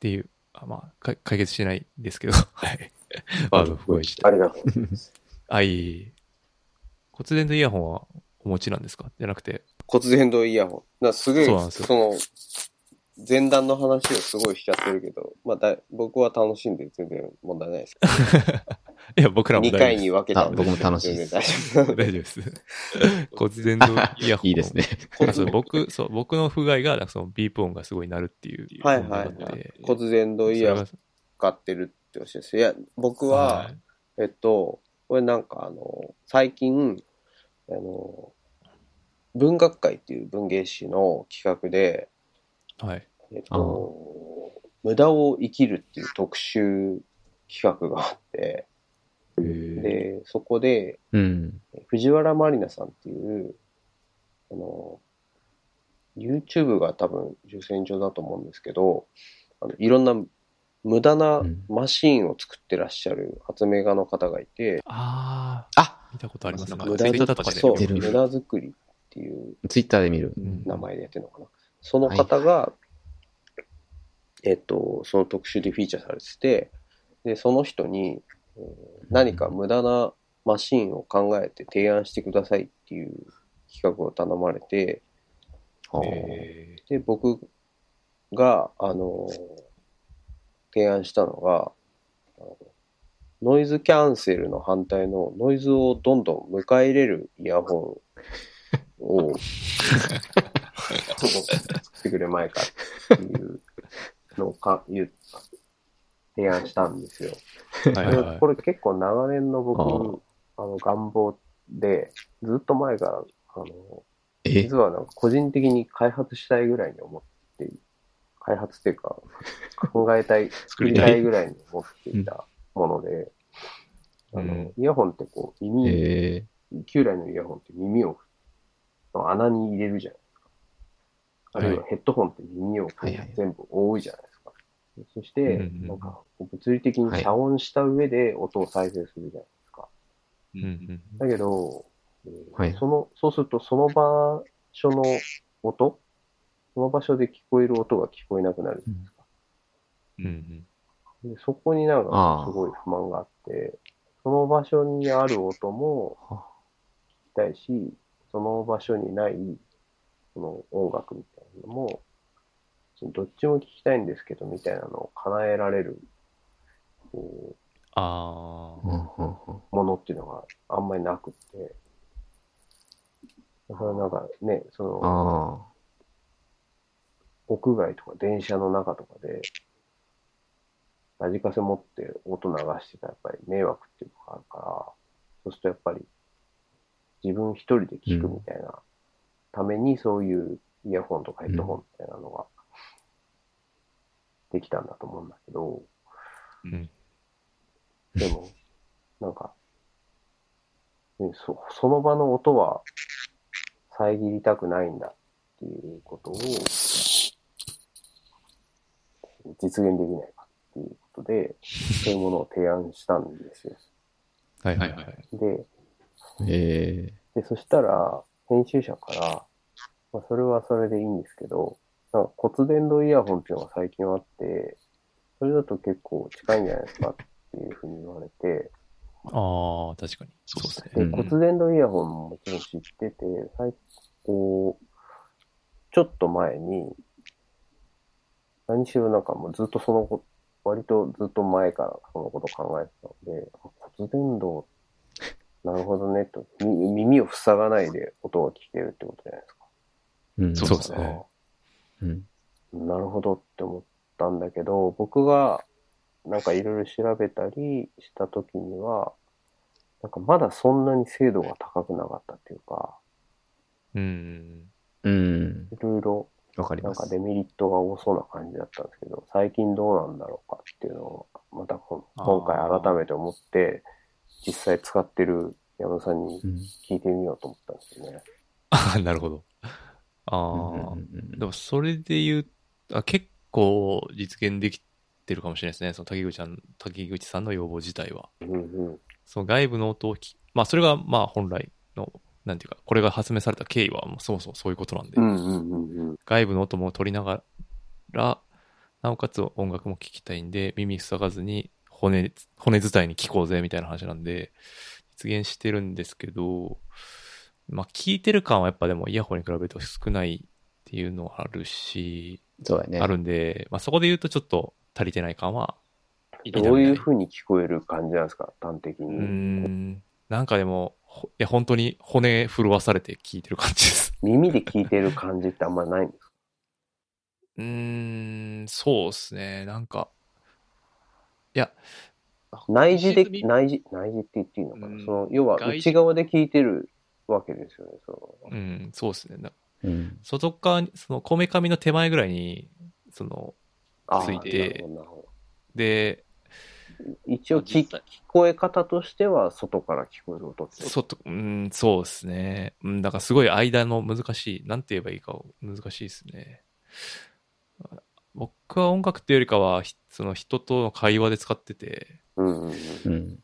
ていう、あまあ、か解決してないですけど、はい。ワード不具合自体ありがとうございます。あ、い。骨伝導イヤホンはお持ちなんですか？じゃなくて、骨伝導イヤホン。なすごい、そうなんですよその、前段の話をすごいしちゃってるけど、まあだ、僕は楽しんで全然問題ないです。いや、僕らも2大丈夫です回に分けたあ僕も楽しいです大丈夫。です。骨伝導イヤホン。いいですね。あそう僕、そう、僕の不具合が、そのビープ音がすごい鳴るっていう。はいはいはい。骨伝導イヤホン使ってるっておっしゃっていや、僕は、えっと、これなんかあの、最近、あの、文学会っていう文芸誌の企画で、はい。えっと、無駄を生きるっていう特集企画があって、で、そこで、うん。藤原まりなさんっていう、あの、YouTube が多分受選上だと思うんですけど、あのいろんな無駄なうんマシーンを作ってらっしゃる発明家の方がいて、ああー、見たことありますね。無駄ツイッターとかで。そう、無駄作りっていうツイッターで見る。うん名前でやってるのかな。その方が、えっと、その特集でフィーチャーされてて、で、その人に、えー何か無駄なマシンを考えて提案してくださいっていう企画を頼まれて、で、僕が、あの、提案したのが、ノイズキャンセルの反対のノイズをどんどん迎え入れるイヤホンを 作ってくれまいかっていうのをか言う提案したんですよ。ーはいはいはいでこれ結構長年の僕のあ。の願望で、ずっと前から、あの、え？実はなんか個人的に開発したいぐらいに思ってい開発っていうか、考えたい、作りたい。ぐらいに思っていたもので、あのうん、イヤホンってこう、耳、え旧来のイヤホンって耳をの穴に入れるじゃないですか。あるいははヘッドホンって耳を全部覆うじゃないですか。そしてうんうんう、ん。なんか物理的に遮音した上で音を再生するじゃないですか。だけど、えーはい。その、そうするとその場所の音その場所で聞こえる音が聞こえなくなるじゃないですか。うんうん。でそこになんかすごい不満があって、その場所にある音も聞きたいし、その場所にない、その音楽みたいなのも、どっちも聞きたいんですけど、みたいなのを叶えられる、こあうんうんうんう、ものっていうのがあんまりなくって、だからなんかね、その、あ屋外とか電車の中とかで、ラジカセ持って音流してたらやっぱり迷惑っていうのがあるから、そうするとやっぱり自分一人で聞くみたいなためにそういうイヤホンとかヘッドホンみたいなのができたんだと思うんだけど、うん。でも、なんか、ねそその場の音は遮りたくないんだっていうことを実現できないかっていうことで、そういうものを提案したんですよ。はいはいはい。で、あ。えでそしたら、編集者から、まあ、それはそれでいいんですけど、なんか骨伝導イヤホンっていうのが最近あって、それだと結構近いんじゃないですかっていうふうに言われて、ああ、確かに。そうですね。で、うん骨伝導イヤホンももちろん知ってて、最こう、ちょっと前に、何しろなんかもうずっとそのこ割とずっと前からそのこと考えてたので、あ骨伝導、なるほどねと、み耳を塞がないで音が聞けるってことじゃないですか。うん。そうですね。うん。なるほどって思ったんだけど、僕がなんかいろいろ調べたりしたときには、なんかまだそんなに精度が高くなかったっていうか、うん。うん。いろいろわかります。なんかデメリットが多そうな感じだったんですけど、最近どうなんだろうかっていうのを、また今回改めて思って、実際使ってる山田さんにうん。聞いてみようと思ったんですよね。ああ、なるほど。あうんあ、うんうんでもそれで言う、あ結構実現できてるかもしれないですね。その竹口さん、竹口さんの要望自体は。うんうん。その外部の音をき、まあそれがまあ本来の、なんていうか、これが発明された経緯はもうそもそもそういうことなんで、うんうんうんうん。外部の音も取りながら、なおかつ音楽も聴きたいんで、耳塞がずに骨、骨伝いに聞こうぜみたいな話なんで、実現してるんですけど、まあ聞いてる感はやっぱでもイヤホンに比べると少ないっていうのはあるし、そうだね。あるんで、まあそこで言うとちょっと足りてない感は、どういう風に聞こえる感じなんですか？端的に。うーん、なんかでも、ほいや本当に骨震わされて聞いてる感じです。耳で聞いてる感じってあんまないんですか？うーん、そうですね。なんか、いや、内耳で内耳、内耳って言っていいのかな、うんその、要は内側で聞いてるわけですよね、その。うん、そうですね。なうん。外側に、その、こめかみの手前ぐらいに、その、ついてで、ど一応聞聞こえ方としては外から聞こえる音って外、うん、そうですね。うん、だからすごい間の難しい、なんて言えばいいか難しいですね。僕は音楽っていうよりかは、ひその人との会話で使ってて、うんうん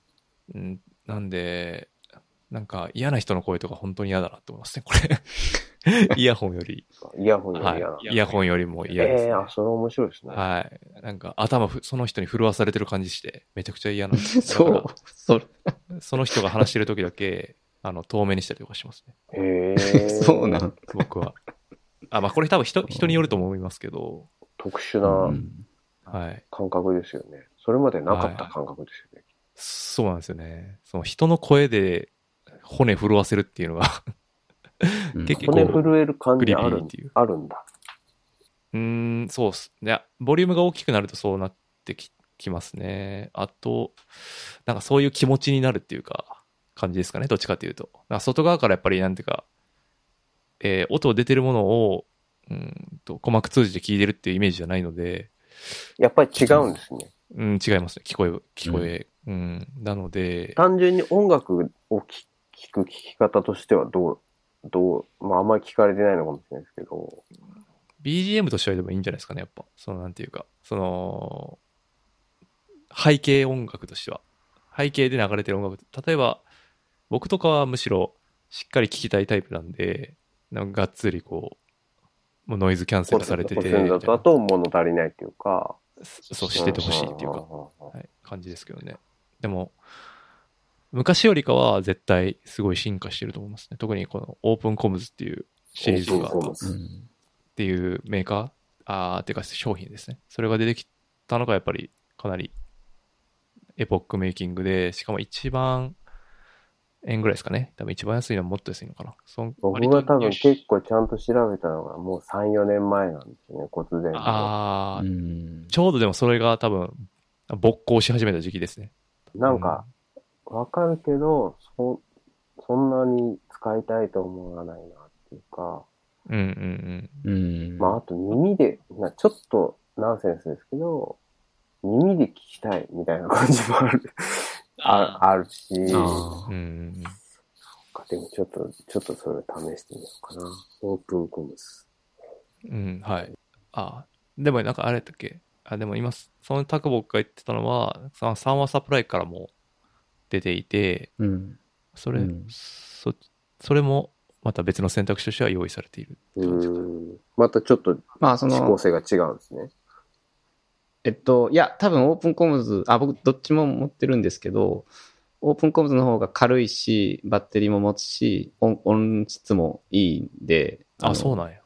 うん。なんで、なんか嫌な人の声とか本当に嫌だなって思いますね、これ。イヤホンより、イヤホンよりは嫌な。い、イヤホンよりも嫌です、ね。ええー、あ、それ面白いですね。はい。なんか頭ふ、その人に震わされてる感じして、めちゃくちゃ嫌なんです。そう。そその人が話してる時だけ、あの、遠目にしたりとかしますね。へえ。そうなん。僕は。あ、まあこれ多分人、人によると思いますけど、特殊う。なんはい。感覚ですよね。それまでなかった感覚ですよね。そうなんですよね。その人の声で骨震わせるっていうのが、うん 結骨構震える感じあるっていうあるんだ。うーん、そうっす。いや、ボリュームが大きくなるとそうなってききますね。あと、なんかそういう気持ちになるっていうか、感じですかね。どっちかっていうと。外側からやっぱりなんていうか、えー音出てるものを、うんと、鼓膜通じて聞いてるっていうイメージじゃないので、やっぱり違うんですね。うん、違いますね。聞こえ、聞こえ。うん、なので、単純に音楽を聞聞く聞き方としてはどう、どう、まああんまり聞かれてないのかもしれないですけど、BGM としてはでもいいんじゃないですかね、やっぱ。その、なんていうか、その、背景音楽としては。背景で流れてる音楽。例えば、僕とかはむしろしっかり聴きたいタイプなんで、なんかがっつりこう、もうノイズキャンセルされてて、骨伝導だと物足りないっていうか、そうしててほしいっていうか、か。はい、感じですけどね。でも、昔よりかは絶対すごい進化してると思いますね。特にこのオープンコムズっていうシリーズが、っ。ていうメーカー、あーっていうか商品ですね。それが出てきたのがやっぱりかなりエポックメイキングで、しかも一番円ぐらいですかね。多分一番安いのはもっと安いのかな。そん僕が多分結構ちゃんと調べたのがもう3、4年前なんですよね、骨伝導。ああ、うんちょうどでもそれが多分、勃興し始めた時期ですね。なんか、わかるけど、そ、そんなに使いたいと思わないなっていうか、うんうんうん。まあ、あと耳で、なちょっとナンセンスですけど、耳で聞きたいみたいな感じもある。ああるし、あうん。でもちょっと、ちょっとそれ試してみようかな。オープンコムス。うん。うん、はい。あでもなんかあれだっけ？あ、でも今、そのタクボックが言ってたのは、その3話サプライからも出ていて、うん。それ、うんそ、それもまた別の選択肢としては用意されている。うーん。またちょっとまあ、その、指向性が違うんですね。えっと、いや、多分オープンコムズ、あ、僕どっちも持ってるんですけど、オープンコムズの方が軽いし、バッテリーも持つし、音音質もいいんで、あ、のそうなんや。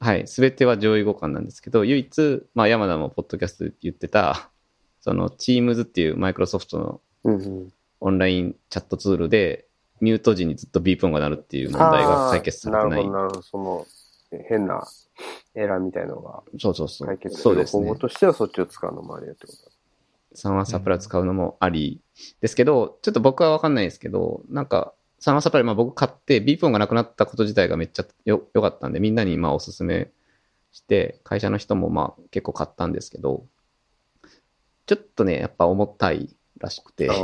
はい。すべては上位互換なんですけど、唯一、まあ、山田もポッドキャストで言ってた、その、Teams っていうマイクロソフトの。オンラインチャットツールで、ミュート時にずっとビープ音が鳴るっていう問題が解決されてない。なるほど、なるほど。その、え変なエラーみたいのがそうそうそう。解決する方法。としてはそっちを使うのもありだってことだ。サンワーサプライ使うのもありですけど、ちょっと僕はわかんないですけど、なんか、サンワーサプライ、まあ僕買って、ビープ音がなくなったこと自体がめっちゃよ、良かったんで、みんなにまあおすすめして、会社の人もまあ結構買ったんですけど、ちょっとね、やっぱ重たいらしくて、ああ。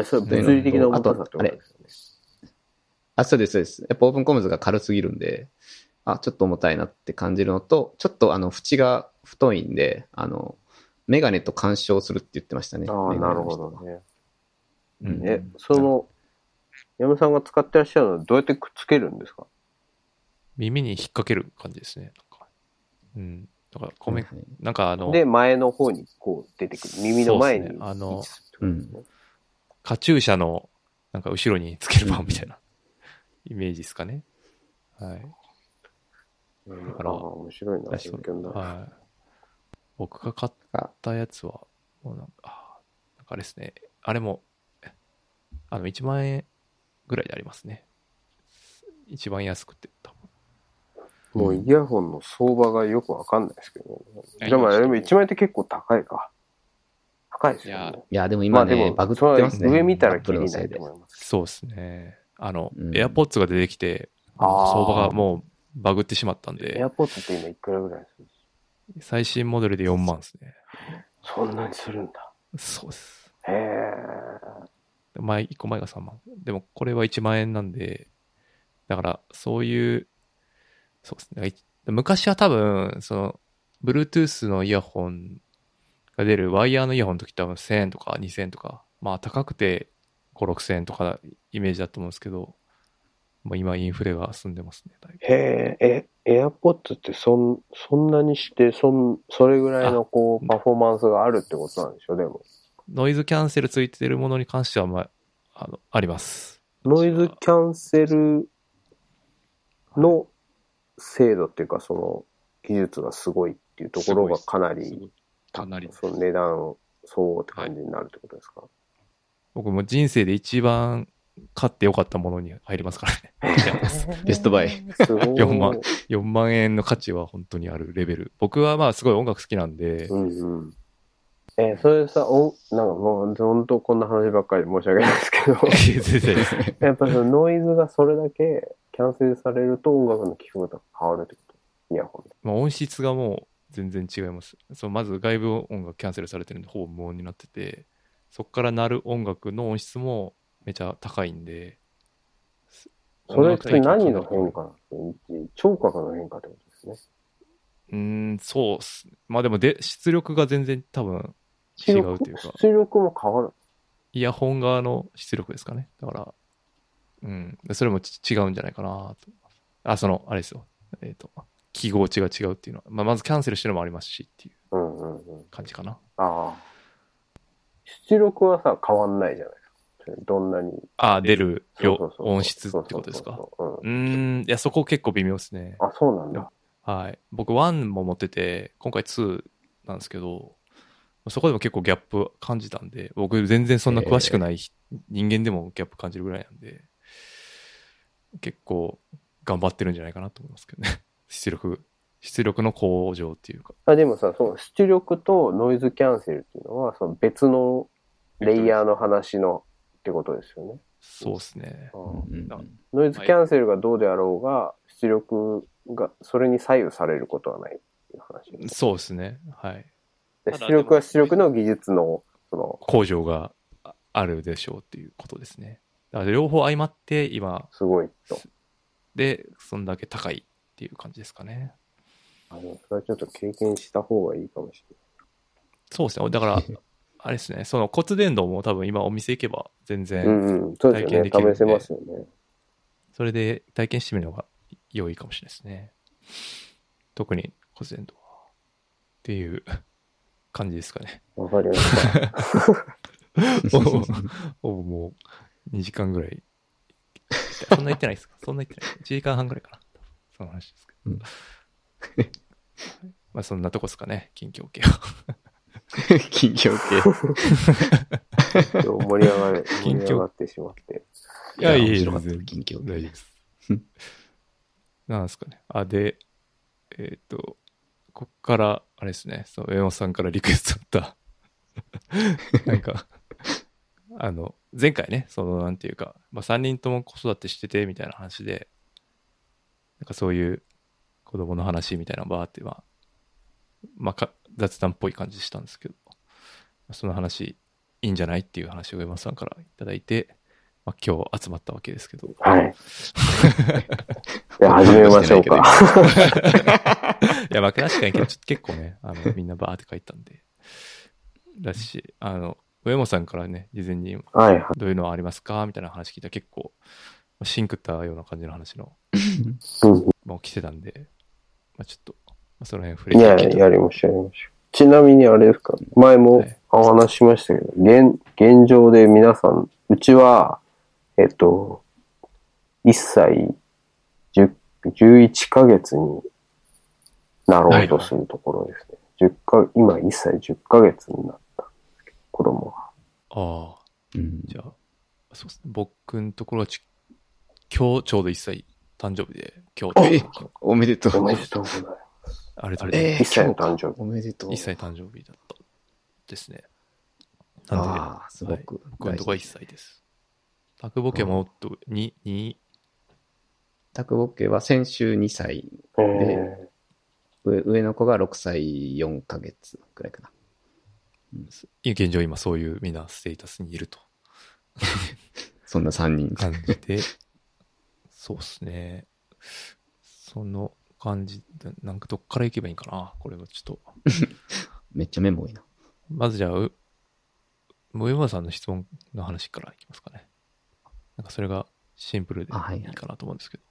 え、それ物理的な重たさってことですよね。あ、そうです、そうです。やっぱオープンコムズが軽すぎるんで、あ、ちょっと重たいなって感じるのと、ちょっとあの、縁が太いんで、あの、メガネと干渉するって言ってましたね。ああ、なるほどね。うんえ、その、山さんが使ってらっしゃるのはどうやってくっつけるんですか？耳に引っ掛ける感じですね。なんかうん。だから、ごめん、なんかあの、で、前の方にこう出てくる。耳の前にねあの位置するってことですねカチューシャの、なんか後ろにつける版みたいなイメージですかね。はい。うんだから面白いな。はい。僕が買ったやつは、もうなんか、なんかあれですね。あれも、あの、1万円ぐらいでありますね。一番安くて、多分。もうイヤホンの相場がよくわかんないですけどね。いでもあれも1万円って結構高いか。高いですよね。いや、でもま今ね、あでも、バグってますね。上見たらアップルのせいできりないと。思います。そうですね。あの、うん AirPods が出てきて、相場がもうバグってしまったんで、エアポッツって今いくらぐらいする最新モデルで4万ですね。そんなにするんだ。そうです。へえ。前、1個前が3万。でも、これは1万円なんで、だから、そういう、そうですね。い昔は多分、その、Bluetooth のイヤホンが出るワイヤーのイヤホンの時多分1000円とか2000円とか、まあ高くて5、6000円とかイメージだと思うんですけど、まあ今インフレが進んでますね。へえ、え、エアポッツってそん、そんなにして、そん、それぐらいのこう、パフォーマンスがあるってことなんでしょ？でも。ノイズキャンセルついてるものに関しては、まあ、あの、あります。ノイズキャンセルの精度っていうか、その、技術がすごいっていうところがかなりかなり。その値段相応って感じになるってことですか、僕も人生で一番買ってよかったものに入りますからね。ベストバイ。すごい。4万4万円の価値は本当にあるレベル。僕はまあすごい音楽好きなんで、うんうん。え、それさ、お、なんかもう、本当こんな話ばっかりで申し訳ないですけど、やっぱそのノイズがそれだけキャンセルされると音楽の聴き方が変わるってこと？イヤホンで。まあ音質がもう全然違います。そうまず外部音楽キャンセルされてるんでほぼ無音になってて、そこから鳴る音楽の音質もめちゃ高いんで、それって何の化変化なんですか聴覚の変化ってことですね。うーん、そうっす。まあでもで、出力が全然多分違うというか、出力も変わる。イヤホン側の出力ですかね。だから、うん。それもち違うんじゃないかなと。あ、その、あれですよ。えっ、と、記号値が違うっていうのは、まあ、まずキャンセルしてるのもありますしっていううんうんうん。感じかな。ああ。出力はさ、変わんないじゃない。どんなに。あ、出る量そうそうそう音質ってことですか？そうん、いや、そこ結構微妙ですね。うん。あ、そうなんだ。はい。僕1も持ってて、今回2なんですけど、そこでも結構ギャップ感じたんで、僕全然そんな詳しくない人間でもギャップ感じるぐらいなんで、結構頑張ってるんじゃないかなと思いますけどね。出力、出力の向上っていうか。あでもさ、その出力とノイズキャンセルっていうのは、その別のレイヤーの話のってことですよね。そうですね。ノイズキャンセルがどうであろうが、出力がそれに左右されることはないっていう話です。そうですね。はい。出力は出力の技術の、その、向上がああるでしょうっていうことですね。だから両方相まって今、すごいと。で、そんだけ高いっていう感じですかね。あのそれはちょっと経験した方がいいかもしそうですね。だから、あれですね、その骨伝導も多分今お店行けば全然、れない。うんうん。そうですよね。体験できるんで試せますよね。それで体験してみるのが良いかもしれないですね。特に骨伝導は。っていう感じですかね。わかりました。ほぼもう2時間ぐらい。そんな言ってないですか？そんな言ってない。1時間半ぐらいかな。その話ですけど。うんまあそんなとこですかね、近況系は。近況系。盛り上がる、盛近況り上がってしまって。いやいやいや近況大丈夫です。なんですかね。あ、で、えっ、と、こっから、あれですね、その上本さんからリクエストあった、なんか、あの、前回ね、その、なんていうか、まあ、3人とも子育てしてて、みたいな話で、なんかそういう子供の話みたいなのバーって、まあ、まあか、雑談っぽい感じしたんですけど、その話、いいんじゃないっていう話を上本さんからいただいて、まあ、今日集まったわけですけど、はい。じゃあ始めましょうか。いや、まあ、確かにちょっと結構ね、あの、みんなバーって書いたんで。だし、あの、上本さんからね、事前に。どういうのありますかみたいな話聞いたら結構、シンクったような感じの話の、うんもう来てたんで、まあちょっと、まあ、その辺触れいや、ていけたやりましょう、やりましょう。ちなみにあれですか、前もはいお話ししましたけど、現、現状で皆さん、うちは、えっと、1歳10 11ヶ月になろうとするところですね。10か、今1歳10ヶ月になったんですけど、子供が。ああ、うんじゃあ、そうですね。僕のところはち、今日ちょうど1歳誕生日で、今日えおめでとう。おめでとうございます。あれとりえー1歳の誕生日。おめでとう。1歳誕生日だったですね。なんで、ああ、すごく僕のとこは1歳です。タクボケもっと2、2、タクボッケは先週2歳、えー上上の子が6歳4ヶ月くらいかな。現状今そういうみんなステータスにいると そんな3人。感じで、そうですね。その感じで、なんかどっから行けばいいんかな？これはちょっと。めっちゃメモ多いな。まずじゃあ、う上山さんの質問の話からいきますかね。なんかそれがシンプルでいはいいいかなと思うんですけど。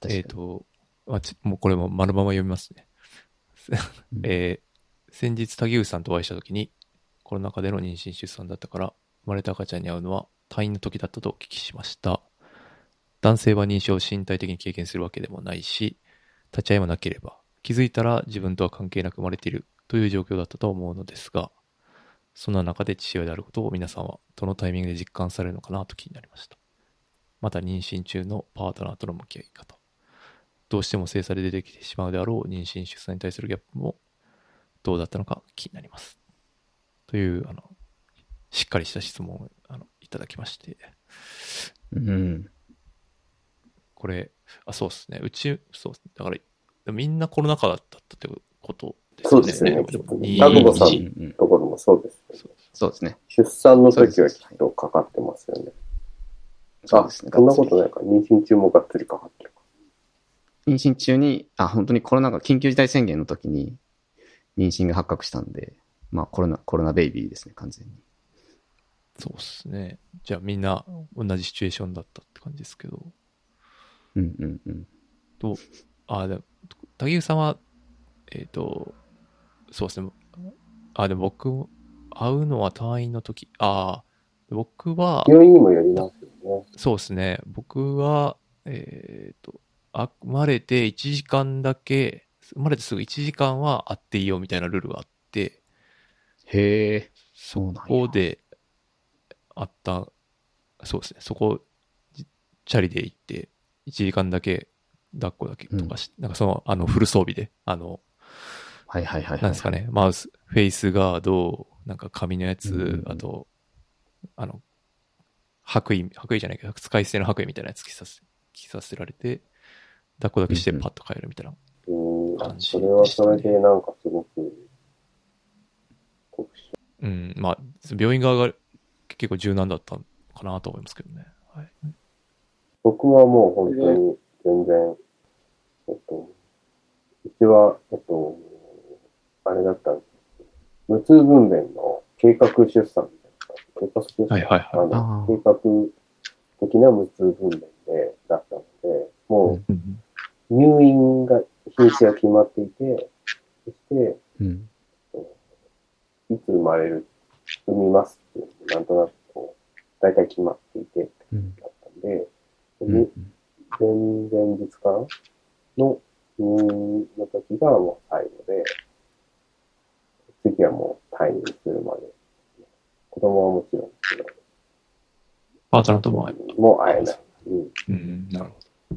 確かにえっ、と、あちもうこれも丸まま読みますね。うんえー先日竹内さんとお会いした時に、コロナ禍での妊娠出産だったから、生まれた赤ちゃんに会うのは退院の時だったとお聞きしました。男性は認証を身体的に経験するわけでもないし、立ち会いもなければ、気づいたら自分とは関係なく生まれているという状況だったと思うのですが、そんな中で父親であることを皆さんはどのタイミングで実感されるのかなと気になりました。また妊娠中のパートナーとの向き合い方。どうしても性差で出てきてしまうであろう妊娠出産に対するギャップもどうだったのか気になります。という、あの、しっかりした質問をあのいただきまして、うん。これ、あ、そうですね。うち、そうですね。だから、みんなコロナ禍だったってことですそうですねいいタクボさんうんうんところもそうです、ね。そうですね。出産の時はきっとかかってますよね。あ、そうですね。そんなことないか。妊娠中もがっつりかかってるか。妊娠中に、あ、本当にコロナが、緊急事態宣言の時に妊娠が発覚したんで、まあコロナ、コロナベイビーですね、完全に。そうですね。じゃあみんな同じシチュエーションだったって感じですけど、うんうんうん。と、あ、でも、竹内さんは、えっ、と、そうですね。あ、でも僕、会うのは退院の時、ああ、僕は、病院にもよりますよね。そうですね。僕は、えっ、と、あ、生まれて1時間だけ、生まれてすぐ1時間は会っていいよみたいなルールがあって、へえ。そうなんやここであった、そうですね。そこ、じチャリで行って、1時間だけ抱っこだけとかし、なんかその、あの、フル装備で、あの、はいはいはいはい。なんですかね、マウス、フェイスガード、なんか紙のやつ、うんうんうんあと、あの、白衣、白衣じゃないけど、使い捨ての白衣みたいなやつ着させ、着させられて、抱っこだけしてうんうんパッと帰るみたいな。うん、あ感じそれはそれでなんかすごく。うん、まあ、病院側が結構柔軟だったのかなと思いますけどね。はい。僕はもう本当に全然、えっと、うちは、えっと、あれだったんですよ無痛分娩の計画出産みたいな。計画出産、はいはいはいあの計画的な無痛分娩で、だったので、もう入院が、日にちが決まっていて、そして、うん。いつ生まれる、産みますっていうのがなんとなくこう、大体決まっていて、うん。だったんで、うんに前々日かな？の入院の時がもう最後で、次はもう退院するまで。子供はもちろんですけど、パートナーとも会えもう会えない。うん。うん、なるほど。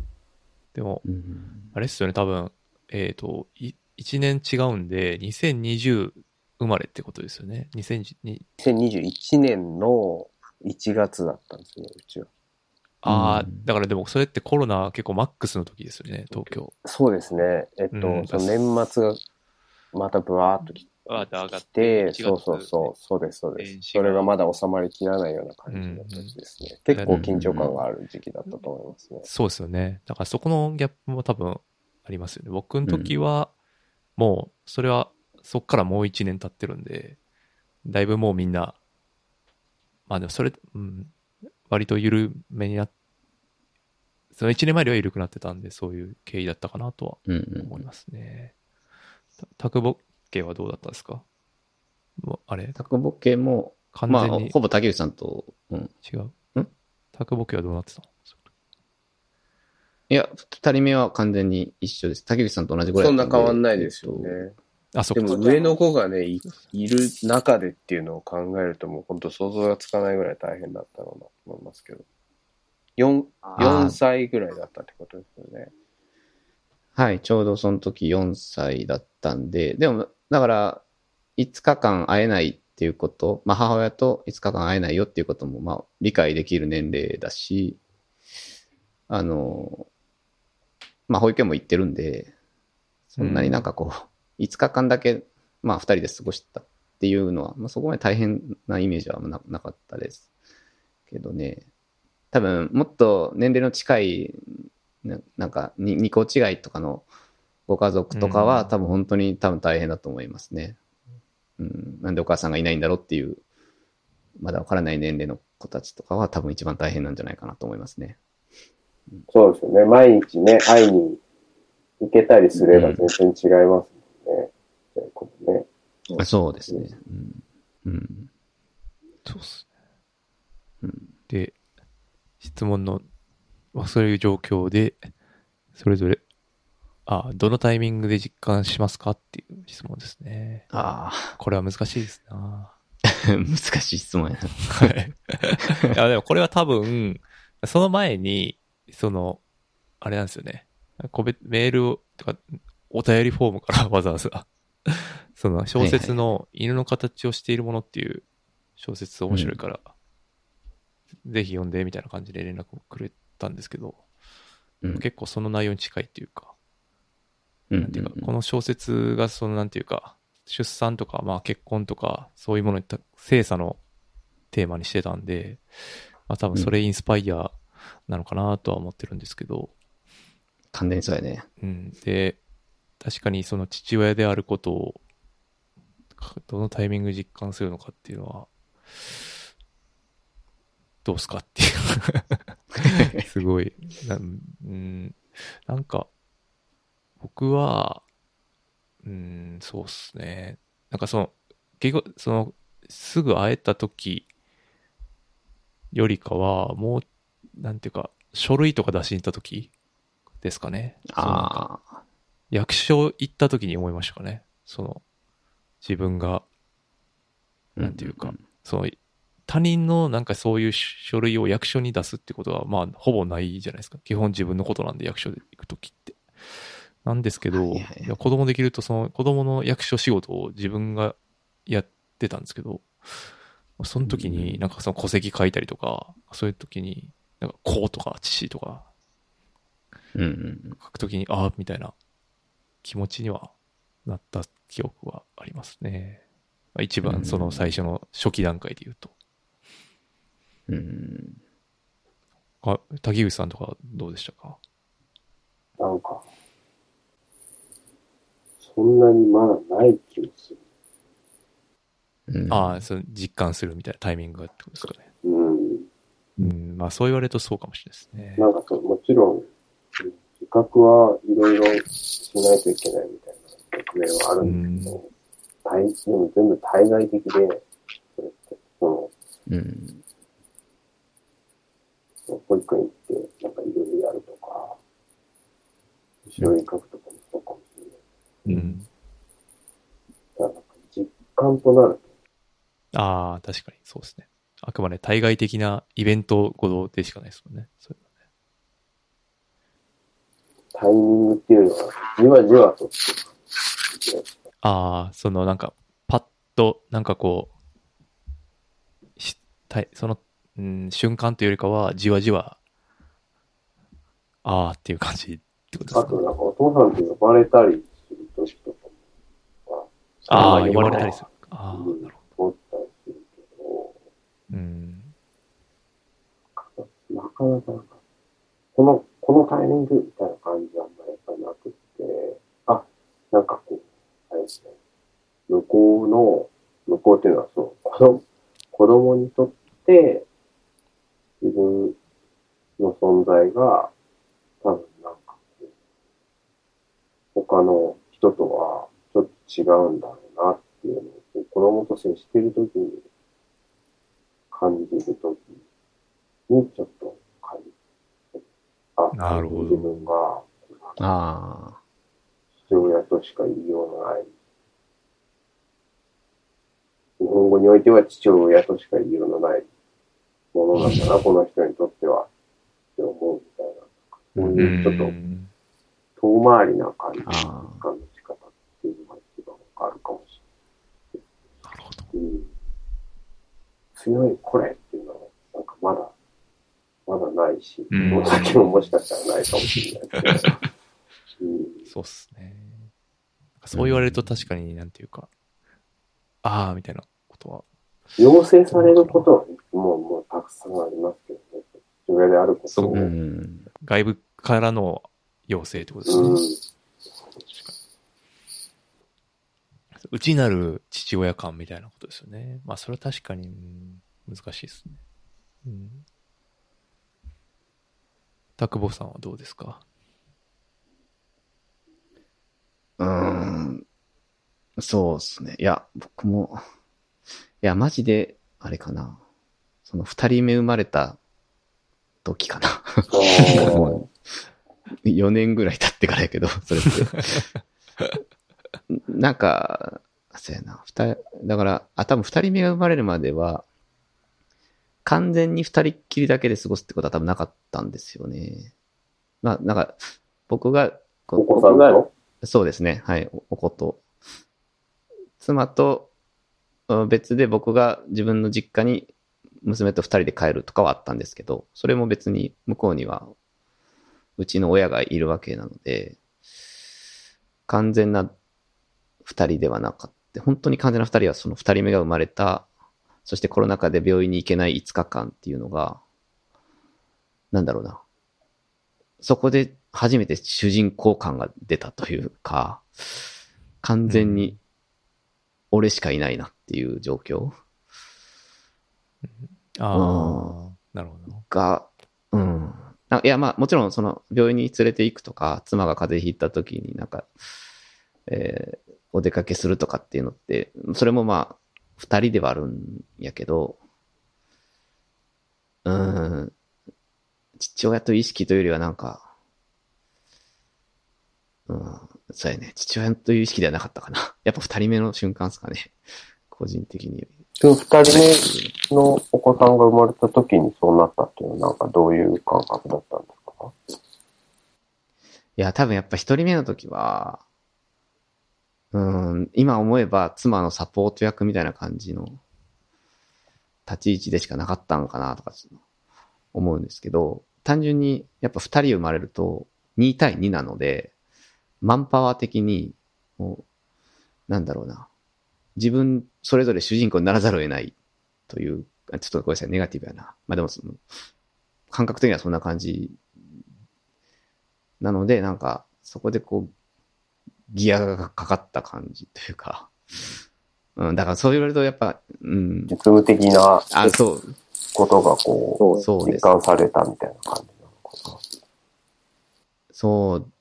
でも、うん。あれっすよね、多分、えっ、と、い1年違うんで、2020生まれってことですよね。2020 2021年の1月だったんですね、うちは。ああ、うんだからでもそれってコロナ結構マックスの時ですよね、東京。そうですね。えっと、うんその年末がまたブワーっと来わーって上がってて、1そうそう月そう、そうです、そうです。それがまだ収まりきらないような感じだった時ですね。結構緊張感がある時期だったと思いますね。そうですよね。だからそこのギャップも多分ありますよね。僕の時は、もう、それは、そっからもう1年経ってるんで、だいぶもうみんな、まあでもそれ、うん、割と緩めになっその1年前よりは緩くなってたんで、そういう経緯だったかなとは思いますね。たタクボ家はどうだったんですか？あれ？タクボケも、まあ、完全にほぼ竹内さんと、うん。違う。ん？タクボ家はどうなってたの？いや、二人目は完全に一緒です。竹内さんと同じぐらいそんな変わんないですよ。ね。あ、そ。でも上の子がね、いいる中でっていうのを考えるともう本当想像がつかないぐらい大変だったろうなと思いますけど。4、あ4ー歳ぐらいだったってことですよね。はい、ちょうどその時4歳だったんで、でも、だから、5日間会えないっていうこと、まあ母親と5日間会えないよっていうことも、まあ理解できる年齢だし、あの、まあ保育園も行ってるんで、そんなになんかこう、5日間だけ、まあ2人で過ごしたっていうのは、まあそこまで大変なイメージはななかったです。けどね、多分もっと年齢の近いななんかに2個違いとかのご家族とかは、うん多分本当に多分大変だと思いますね。うん、なんでお母さんがいないんだろうっていう、まだわからない年齢の子たちとかは多分一番大変なんじゃないかなと思いますね。そうですよね。毎日ね、会いに行けたりすれば全然違いますね。そういうことね。あそうですね。うん。うん。そうっすね。うんで、質問の、まあ、そういう状況で、それぞれ、あ、どのタイミングで実感しますかっていう質問ですね。あこれは難しいですなあ、難しい質問やな。はい。いや、でもこれは多分、その前に、その、あれなんですよね。個別、メールを、とか、お便りフォームから わざわざ、その小説の犬の形をしているものっていう小説面白いから、ぜひ読んでみたいな感じで連絡をくれたんですけど、うん。結構その内容に近いっていうか、うんなんていうか、この小説がそのなんていうか、出産とか、まあ結婚とか、そういうものにた性差のテーマにしてたんで、まあ多分それインスパイアなのかなとは思ってるんですけど、完全にそうやね。うん。で、確かにその父親であることを、かどのタイミングで実感するのかっていうのは、どうすかっていう。すごい。なうん、なんか、僕は、うん、そうっすね。なんかその、結局、その、すぐ会えた時よりかは、もう、なんていうか、書類とか出しに行った時ですかね。ああ。役所行った時に思いましたかね。その、自分が、なんていうか、その、他人のなんかそういう書類を役所に出すってことは、まあ、ほぼないじゃないですか。基本自分のことなんで役所で行く時って。なんですけど、はいはいはいいや子供できると、その子供の役所仕事を自分がやってたんですけど、その時になんかその戸籍書いたりとか、そういう時に、なんか、こうとか、父とかうんうん書くときに、ああ、みたいな気持ちにはなった記憶はありますね。まあ一番その最初の初期段階で言うと。うん。うん。あ、滝口さんとかどうでしたか？なんか、そんなにまだない気がする。うんああ、その実感するみたいなタイミングがってことですかね。うん。うん、まあそう言われるとそうかもしれないですね。なんかそう、もちろん、うん自覚はいろいろしないといけないみたいな局面はあるんですけど、対でも全部対外的で、それって、その、うん。保育園行って、なんかいろいろやるとか、後ろに書くとかもそうかもしれない。うん。だからなんか実感となるああ、確かにそうですね。あくまで対外的なイベントごとでしかないですもんね。それタイミングっていうのは、じわじわとああ、そのなんか、パッと、なんかこう、したいその、うん、瞬間というよりかは、じわじわ、ああっていう感じってことですか、ね。あとなんかお父さんって呼ばれたりするときとかも、ああ、呼ばれたりする。ああ、うんなるほ通ったりするけど、ど。うん。なかなか、この、このタイミングみたいな感じはあんまりやっぱりなくって、あ、なんかこう、あれですね、向こうの、向こうっていうのはその、子供、子供にとって、自分の存在が、多分なんかこう、他の人とはちょっと違うんだろうなっていうのを、子供と接してるときに感じるときにちょっとあ、なるほど自分があ父親としか言いようのない。日本語においては父親としか言いようのないものなんだな、この人にとっては。って思うみたいな。そうういうちょっとん。遠回りな感じ、の仕方っていうのが一番あるかもしなるほど。れない。うん、強いこれっていうのは、まだないし、うんその先ももしかしたらないかもしれないけど。うんそうっすね。そう言われると確かになんていうか、ああ、みたいなことは。要請されることは、もう、もうたくさんありますけどね。父親であることそうも。ううん。ん。外部からの要請ってことですね。内なる父親感みたいなことですよね。まあ、それは確かに、うん難しいですね。うん。田久保さんはどうですか？うーん。そうですね。いや、僕も、いや、マジで、あれかな。その二人目生まれた時かな。もう4年ぐらい経ってからやけど、それって。なんか、そうやな。二人、だから、あ、多分二人目が生まれるまでは、完全に二人っきりだけで過ごすってことは多分なかったんですよね。まあ、なんか、僕が、こお子さんとそうですね。はい。おおこと。妻とうん別で僕が自分の実家に娘と二人で帰るとかはあったんですけど、それも別に向こうにはうちの親がいるわけなので、完全な二人ではなかった。本当に完全な二人はその二人目が生まれた、そしてコロナ禍で病院に行けない5日間っていうのが、なんだろうな。そこで初めて主人公感が出たというか、完全に俺しかいないなっていう状況ああ、なるほど。が、うん。あいや、まあもちろんその病院に連れて行くとか、妻が風邪ひいた時になんか、えーお出かけするとかっていうのって、それもまあ、二人ではあるんやけど、うーん、父親と意識というよりはなんか、うん、そうやね。父親という意識ではなかったかな。やっぱ二人目の瞬間ですかね。個人的に。その二人目のお子さんが生まれた時にそうなったっていうのはなんかどういう感覚だったんですか？いや、多分やっぱ一人目の時は、うん、今思えば妻のサポート役みたいな感じの立ち位置でしかなかったんかなとか思うんですけど、単純にやっぱ二人生まれると2対2なので、マンパワー的に、もう、なんだろうな。自分、それぞれ主人公にならざるを得ないという、ちょっとごめんなさい、ネガティブやな。まあでもその、感覚的にはそんな感じなので、なんか、そこでこう、ギアがかかった感じというか、うん、だからそう言われるとやっぱ、うん、実務的なあ、そう、ことがこう、そうです実感されたみたいな感じなのかな。そう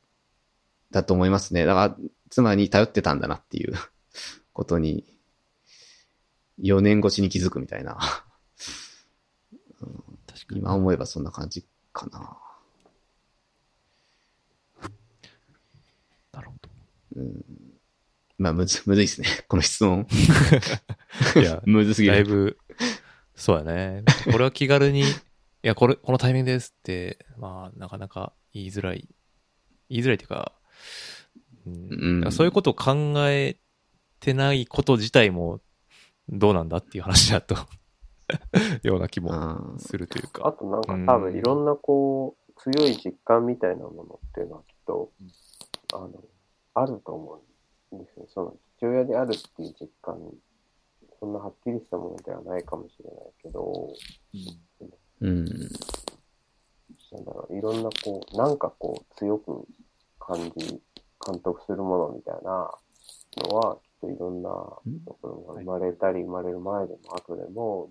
だと思いますね。だから、妻に頼ってたんだなっていうことに、4年越しに気づくみたいな。確かに。今思えばそんな感じかな。なるほまあ、むず、むずいですね。この質問。ど。いや、むずすぎる。だいぶ、そうやね。これは気軽に、いや、これ、このタイミングですって、まあ、なかなか言いづらい。言いづらいっていうか、うんそういうことを考えてないこと自体も、どうなんだっていう話だと、ような気もあするというあか。となんか多分いろんなこう、強い実感みたいなものっていうのはきっと、あの、あると思うんですよ。その父親であるっていう実感、そんなはっきりしたものではないかもしれないけど、うん。なんだろう、いろんなこう、なんかこう、強く感じ、監督するものみたいなのは、きっといろんなところが生まれたり生まれる前でも後でも、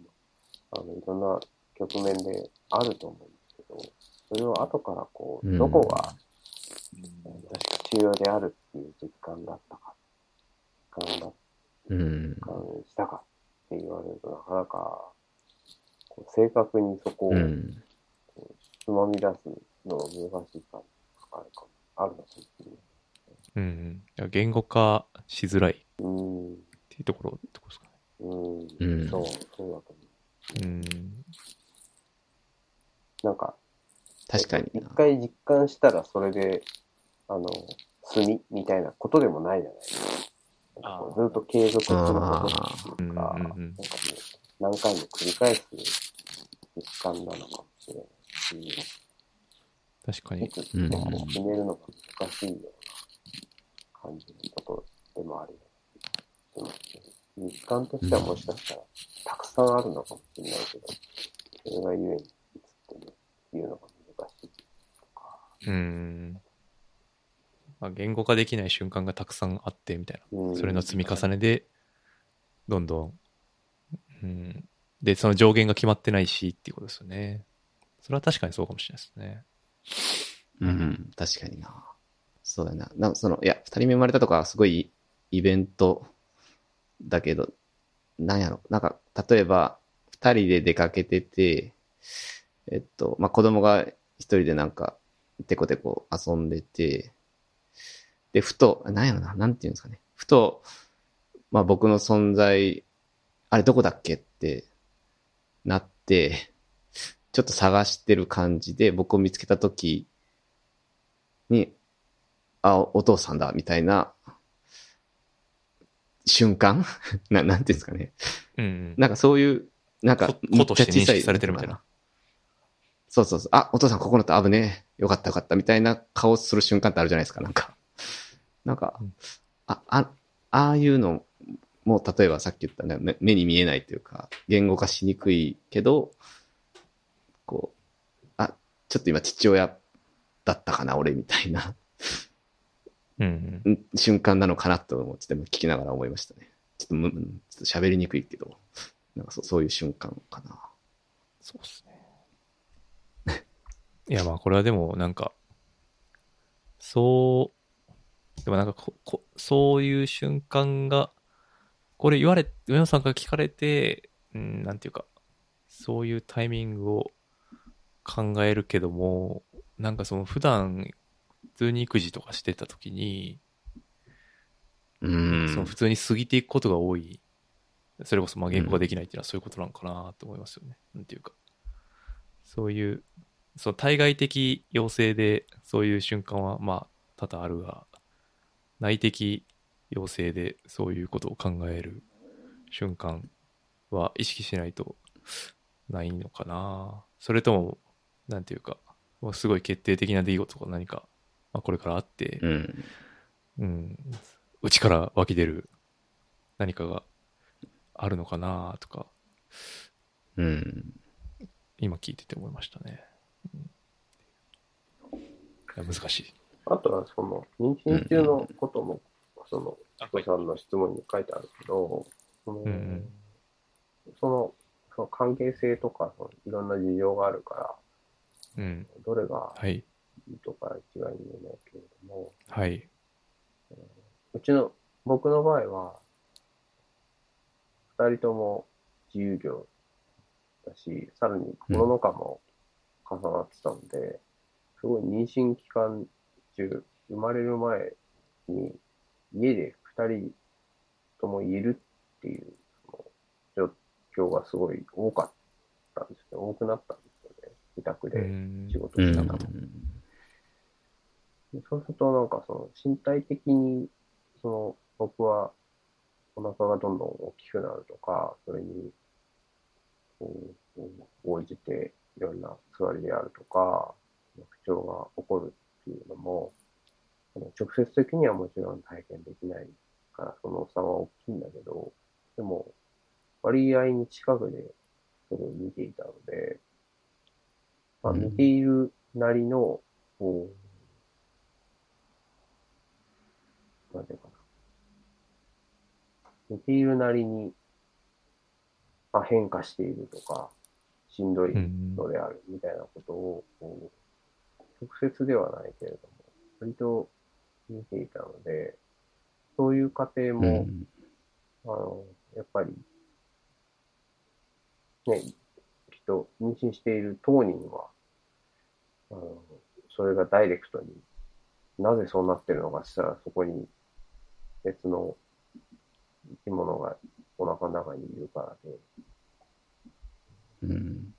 あの、いろんな局面であると思うんですけど、それを後からこう、うんどこが、父親であるっていう実感だったか、実感だ、うん実。感したかって言われると、なかなか、こう正確にそこを、うん。つまみ出すのが難しい感じがあるかも、あるのかもしれない。うん言語化しづらいっていうところってことですかね。うー、うんんそう、そうだと思うん。う。なんか、確かにな。一回実感したらそれで、あの、済みみたいなことでもないじゃないですか。ずっと継続することっていうか、なんかもう何回も繰り返す実感なのかもしれないし、確かに。いつ決めるのが難しいような感じのことでもある。実感としてはもしかしたらたくさんあるのかもしれないけど、それがゆえにいつってね、言うのが難しいとか。うん。まあ、言語化できない瞬間がたくさんあって、みたいうんな。それの積み重ねで、どんどん、うん。で、その上限が決まってないし、っていうことですよね。それは確かにそうかもしれないですね。うん、確かにな。そうだな。なその、いや、二人目生まれたとかはすごいイベントだけど、なんやろ。なんか、例えば、二人で出かけてて、えっと、まあ、子供が一人でなんか、テコテコ遊んでて、で、ふと、なんやろな、なんていうんですかね。ふと、まあ、僕の存在、あれどこだっけってなって、ちょっと探してる感じで、僕を見つけたときに、あ、おお父さんだ、みたいな、瞬間？な、なんていうんですかね。うんうん。なんかそういう、なんかこ、ことして認識されてるみたいな。そうそうそう。あ、お父さんここのと危ねえ。よかったよかった。みたいな顔する瞬間ってあるじゃないですか、なんか。なんかうん、あ、あ、ああいうのも、例えばさっき言ったね、目目に見えないというか、言語化しにくいけど、こう、あ、ちょっと今父親だったかな、俺、みたいなうんうん。うん瞬間なのかなと思って、聞きながら思いましたね。ちょっとむ、うんちょっと喋りにくいけど、なんかそそういう瞬間かな。そうですね。いや、まあ、これはでも、なんか、そう、でもなんかこ、こそういう瞬間が、これ言われ、上野さんから聞かれて、うん、なんていうか、そういうタイミングを考えるけども、なんかその普段、普通に育児とかしてた時に、うん。その普通に過ぎていくことが多い。それこそまあ言語ができないっていうのはそういうことなのかなと思いますよね。なんていうか。そういう、その対外的要請でそういう瞬間はまあ多々あるが、内的要請でそういうことを考える瞬間は意識しないとないのかな。それとも、なんていうか、すごい決定的な出来事が何か、まあ、これからあって、うん。うん、内から湧き出る何かがあるのかなとか、うん。今聞いてて思いましたね。うん難しい。あとは、その、妊娠中のことも、その、チコさんの質問に書いてあるけど、その、うんうんその、その関係性とか、そのいろんな事情があるから、うん。どれがはい。いいとか一概に言えないけれども、はい。うちの、僕の場合は、二人とも自由業だし、さらにコロナ禍も重なってたので、すごい妊娠期間中、生まれる前に家で二人ともいるっていうその状況がすごい多かったんですよ。多くなったんですよね。自宅うでん仕事うんしながら。でそうするとなんかその身体的に、その僕はお腹がどんどん大きくなるとか、それに応じていろんな座りであるとか、不調が起こるっていうのも、直接的にはもちろん体験できないからその差は大きいんだけど、でも割合に近くでそれを見ていたので、まあ、うん見ているなりの、こう、なんていうかな。見ているなりに、まあ、変化しているとか、しんどいうんのであるみたいなことを、こう直接ではないけれども、割と見ていたので、そういう過程うも、ん。あの、やっぱり、ね、きっと妊娠している当人は、あの、それがダイレクトに、なぜそうなってるのかしたら、そこに別の生き物がお腹の中にいるからで、うん。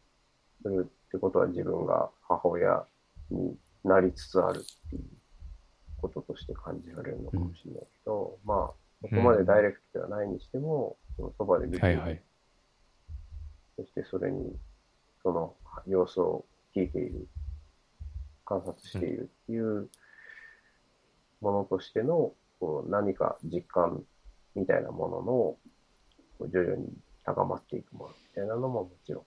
それってことは自分が母親になりつつあるっていうこととして感じられるのかもしれないけど、まあ、そこまでダイレクトではないにしても、そのそばで見てるはいはい。そしてそれに、その様子を聞いている、観察しているっていうものとしての、こう何か実感みたいなものの、こう徐々に高まっていくものみたいなのももちろん、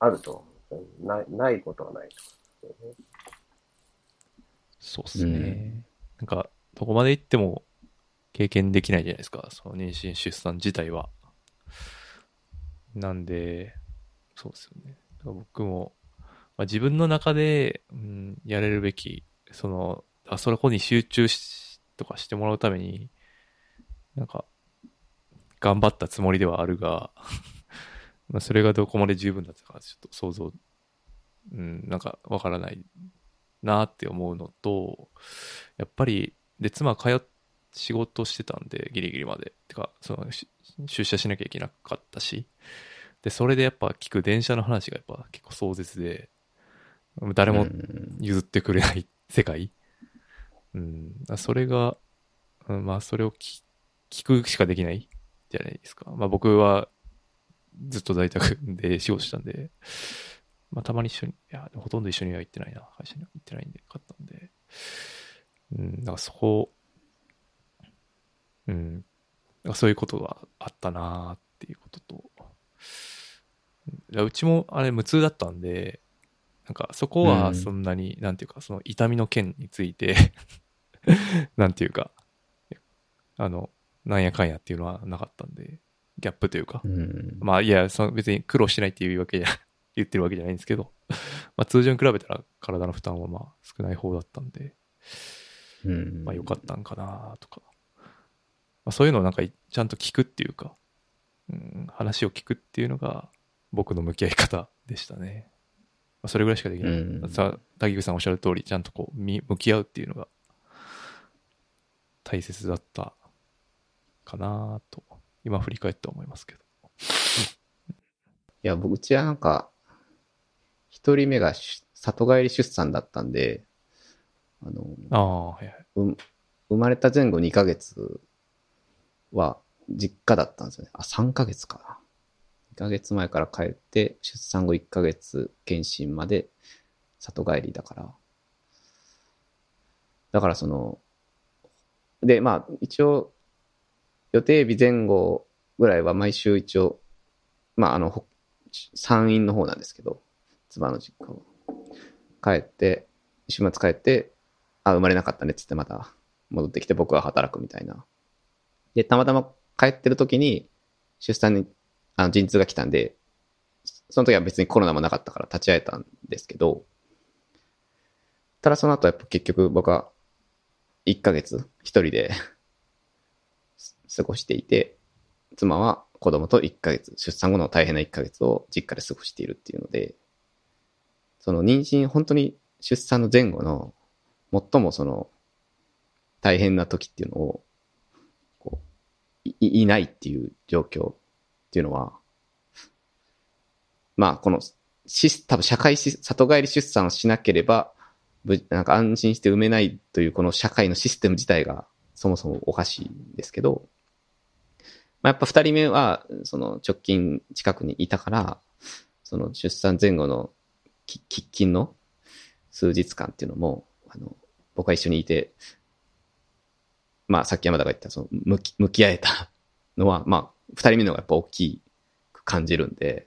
あると思う。ないないことはないと思うんですよね。そうっすね。なんか、どこまで行っても経験できないじゃないですか。その妊娠出産自体は。なんで、そうですよね。僕も、まあ、自分の中で、うん、やれるべき、その、あそこに集中し、とかしてもらうために、なんか、頑張ったつもりではあるが、まあそれがどこまで十分だったか、ちょっと想像、うん、なんかわからないなって思うのと、やっぱり、で、妻通っ、仕事してたんで、ギリギリまで。てか、その、出社しなきゃいけなかったし、で、それでやっぱ聞く電車の話がやっぱ結構壮絶で、誰も譲ってくれない世界。うん。それが、うんまあ、それを聞聞くしかできないじゃないですか。まあ、僕はずっと在宅で仕事したんで、まあ、たまに一緒に、いや、ほとんど一緒には行ってないな。会社には行ってないんで、買ったんで。うん、だからそこ、うん、そういうことがあったなっていうことと、うんうちもあれ無痛だったんで、なんかそこはそんなに、なんていうか、その痛みの件について、なんていうか、あの、なんやかんやっていうのはなかったんで、ギャップというか、うん。まあいや、その別に苦労してないっていうわけじゃ、言ってるわけじゃないんですけど、まあ通常に比べたら体の負担はまあ少ない方だったんで、うん。まあ良かったんかなとか、まあそういうのをなんかいちゃんと聞くっていうか、うん、話を聞くっていうのが僕の向き合い方でしたね。あそれぐらいしかできない。うんさ、滝口さんおっしゃる通り、ちゃんとこう、み向き合うっていうのが大切だったかなと、今振り返って思いますけど。いや、僕、うちはなんか、一人目がし里帰り出産だったんで、あの、ああ、はいはい。う生まれた前後2ヶ月は実家だったんですよね。あ、3ヶ月かな。2ヶ月前から帰って、出産後1ヶ月検診まで里帰りだから。だからその、で、まあ、一応、予定日前後ぐらいは毎週一応、まあ、あの、ほ産院の方なんですけど、妻の実家を。帰って、週末帰って、あ、生まれなかったねっつってまた戻ってきて僕は働くみたいな。で、たまたま帰ってる時に出産にあの陣痛が来たんで、その時は別にコロナもなかったから立ち会えたんですけど、ただその後やっぱ結局僕は1ヶ月一人で過ごしていて、妻は子供と1ヶ月、出産後の大変な1ヶ月を実家で過ごしているっていうので、その妊娠、本当に出産の前後の最もその大変な時っていうのを、こう、いいないっていう状況っていうのは、まあ、この、し、多分社会し、里帰り出産をしなければ、なんか安心して産めないというこの社会のシステム自体がそもそもおかしいんですけど、まあ、やっぱ二人目は、その直近近くにいたから、その出産前後の喫緊の数日間っていうのも、あの、僕は一緒にいて、まあさっき山田が言った、その、向き、向き合えたのは、まあ、二人目の方がやっぱ大きく感じるんで、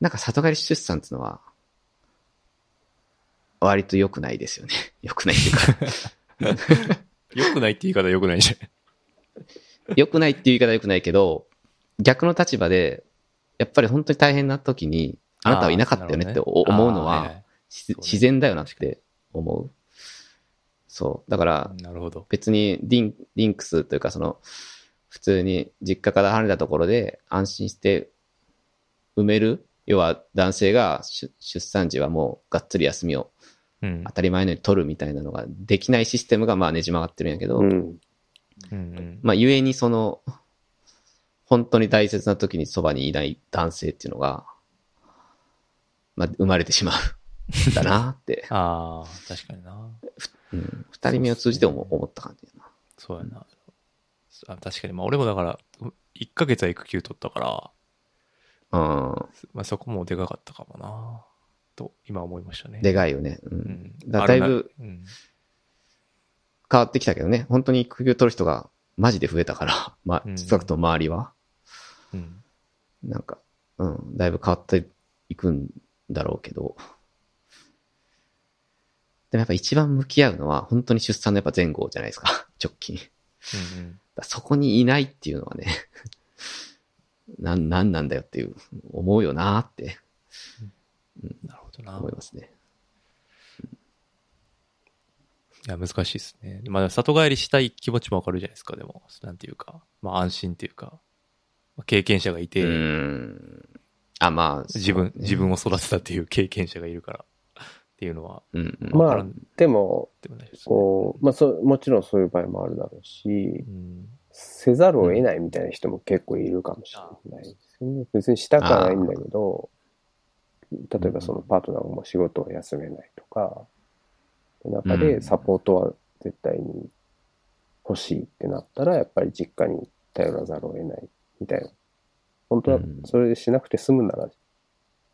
なんか里帰り出産っていうのは、割と良くないですよね。良くないっていうか、良くないって言い方良くないじゃん。良くないっていう言い方は良くないけど、逆の立場で、やっぱり本当に大変な時に、あなたはいなかったよねってお思うのは、自然だよなって思う。そう。だから、なるほど。別にリンリンクスというかその、普通に実家から離れたところで安心して埋める要は男性が出出産時はもうがっつり休みをうん当。たり前のように取るみたいなのができないシステムがまあねじ曲がってるんやけど、うん。うんうんまあゆえにその、本当に大切な時にそばにいない男性っていうのが、まあ生まれてしまうん だなって、ああ、確かにな。うん、二人目を通じて思思った感じだな。そうやな。あ確かに、まあ俺もだから、1ヶ月は育休取ったから、うん。まあそこもでかかったかもな。と、今思いましたね。でかいよね。う。うんん。だだいぶうん。変わってきたけどね。本当に育休取る人がマジで増えたから、まうんあ、少なくとも周りは。うん。なんか、うん、だいぶ変わっていくんだろうけど。でもやっぱ一番向き合うのは、本当に出産のやっぱ前後じゃないですか。直近。だかうんらそこにいないっていうのはね、なん、なんなんだよっていう、思うよなーってうん。なるほどな。思いますね。いや、難しいですね。まあ、里帰りしたい気持ちもわかるじゃないですか、でも。なんていうか、まあ安心っていうか、まあ経験者がいて。あ、まあ、自分、自分を育てたっていう 経験者がいるから、っていうのは、うん、うん。まあでも、でもね。こう、まあそう、もちろんそういう場合もあるだろうしう、ん。せざるを得ないみたいな人も結構いるかもしれないですよね。別にしたくはないんだけど、例えばそのパートナーも仕事を休めないとか、中でサポートは絶対に欲しいってなったら、やっぱり実家に頼らざるを得ないみたいな。本当はうん。それでしなくて済むなら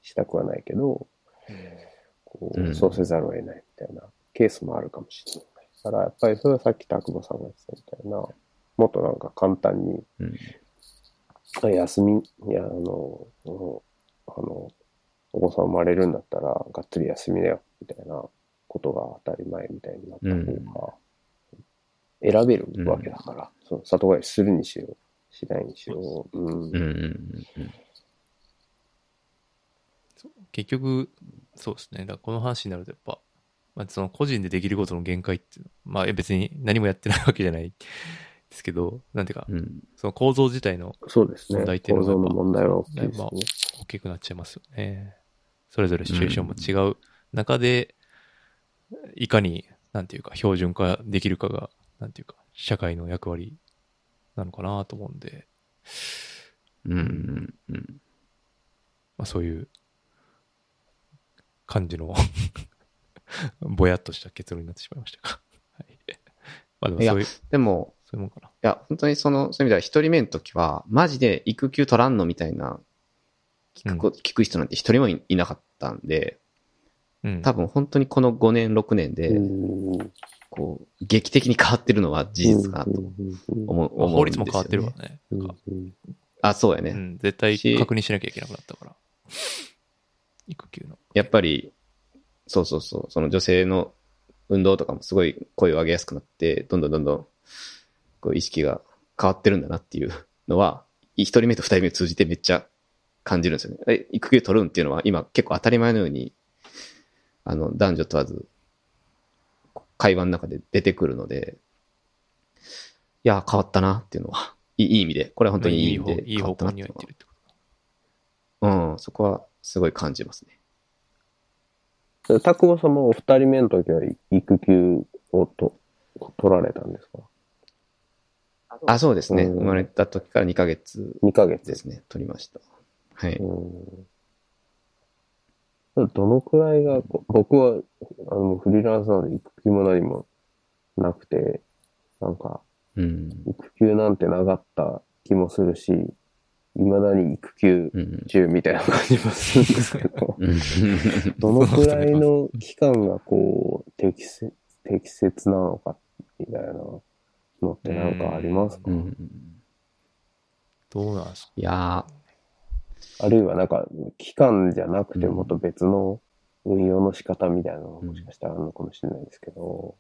したくはないけど、こうそうせざるを得ないみたいな。ケースもあるかもしれない。だからやっぱりそれはさっき拓保さんが言ってたみたいな、もっとなんか簡単に、うん。あ休み、いや、あの、うんあの、お子さん生まれるんだったら、がっつり休みだよ、みたいなことが当たり前みたいになった方が、選べるわけだから、その里帰りするにしろ、しないにしろ、うん。うん、うん、うん。結局、そうですね。だからこの話になるとやっぱ、まあ、その個人でできることの限界っていうのまあ別に何もやってないわけじゃないですけど、なんていうか、うん。その構造自体のそうですね問題っ。ていう構のがやっぱ造の問題は大きいですねまあ。大きくなっちゃいますよね。それぞれシチュエーションも違う中で、いかに、なんていうか、標準化できるかが、なんていうか、社会の役割なのかなと思うんで、うんうんうん。まあそういう感じの ぼやっとした結論になってしまいましたが。はい。まあでもそういう、でも、そういうもんかな。いや、本当にその、そういう意味では一人目の時は、マジで育休取らんのみたいな、聞くこ、聞く人なんて一人もいいなかったんで、うん。多分本当にこの5年、6年で、うんこう、劇的に変わってるのは事実かなと思う、まあ思うん法ですよ、ね。律も変わってるからね。あ、そうやね。うん、絶対確認しなきゃいけなくなったから。育休の。やっぱり、そうそうそう、その女性の運動とかもすごい声を上げやすくなって、どんどんどんどん、こう意識が変わってるんだなっていう のは、一人目と二人目を通じてめっちゃ感じるんですよね。え、育休取るんっていうのは今結構当たり前のように、あの、男女問わず、会話の中で出てくるので、いや、変わったなっていうのは、いいいい意味で、これは本当にいい意味で変わったなっていうのは向にはいってるってこと。うん、そこはすごい感じますね。でたくまさんもお二人目の時は育休をと取られたんですか？あ、そうですね。うん生まれた時から2ヶ月 ?2 ヶ月ですね。取りました。はい。うん。どのくらいが、こ僕は、あの、フリーランスなので育休も何もなくて、なんか、うん。育休なんてなかった気もするし、未だに育休うん。中みたいな感じもするんですけど、うんどのくらいの期間がこう、適切、適切なのか、みたいなのってなんかありますか？うんどうなんですか？いやあるいはなんか、期間じゃなくてもっと別の運用の仕方みたいなのがもしかしたらあるのかもしれないですけど、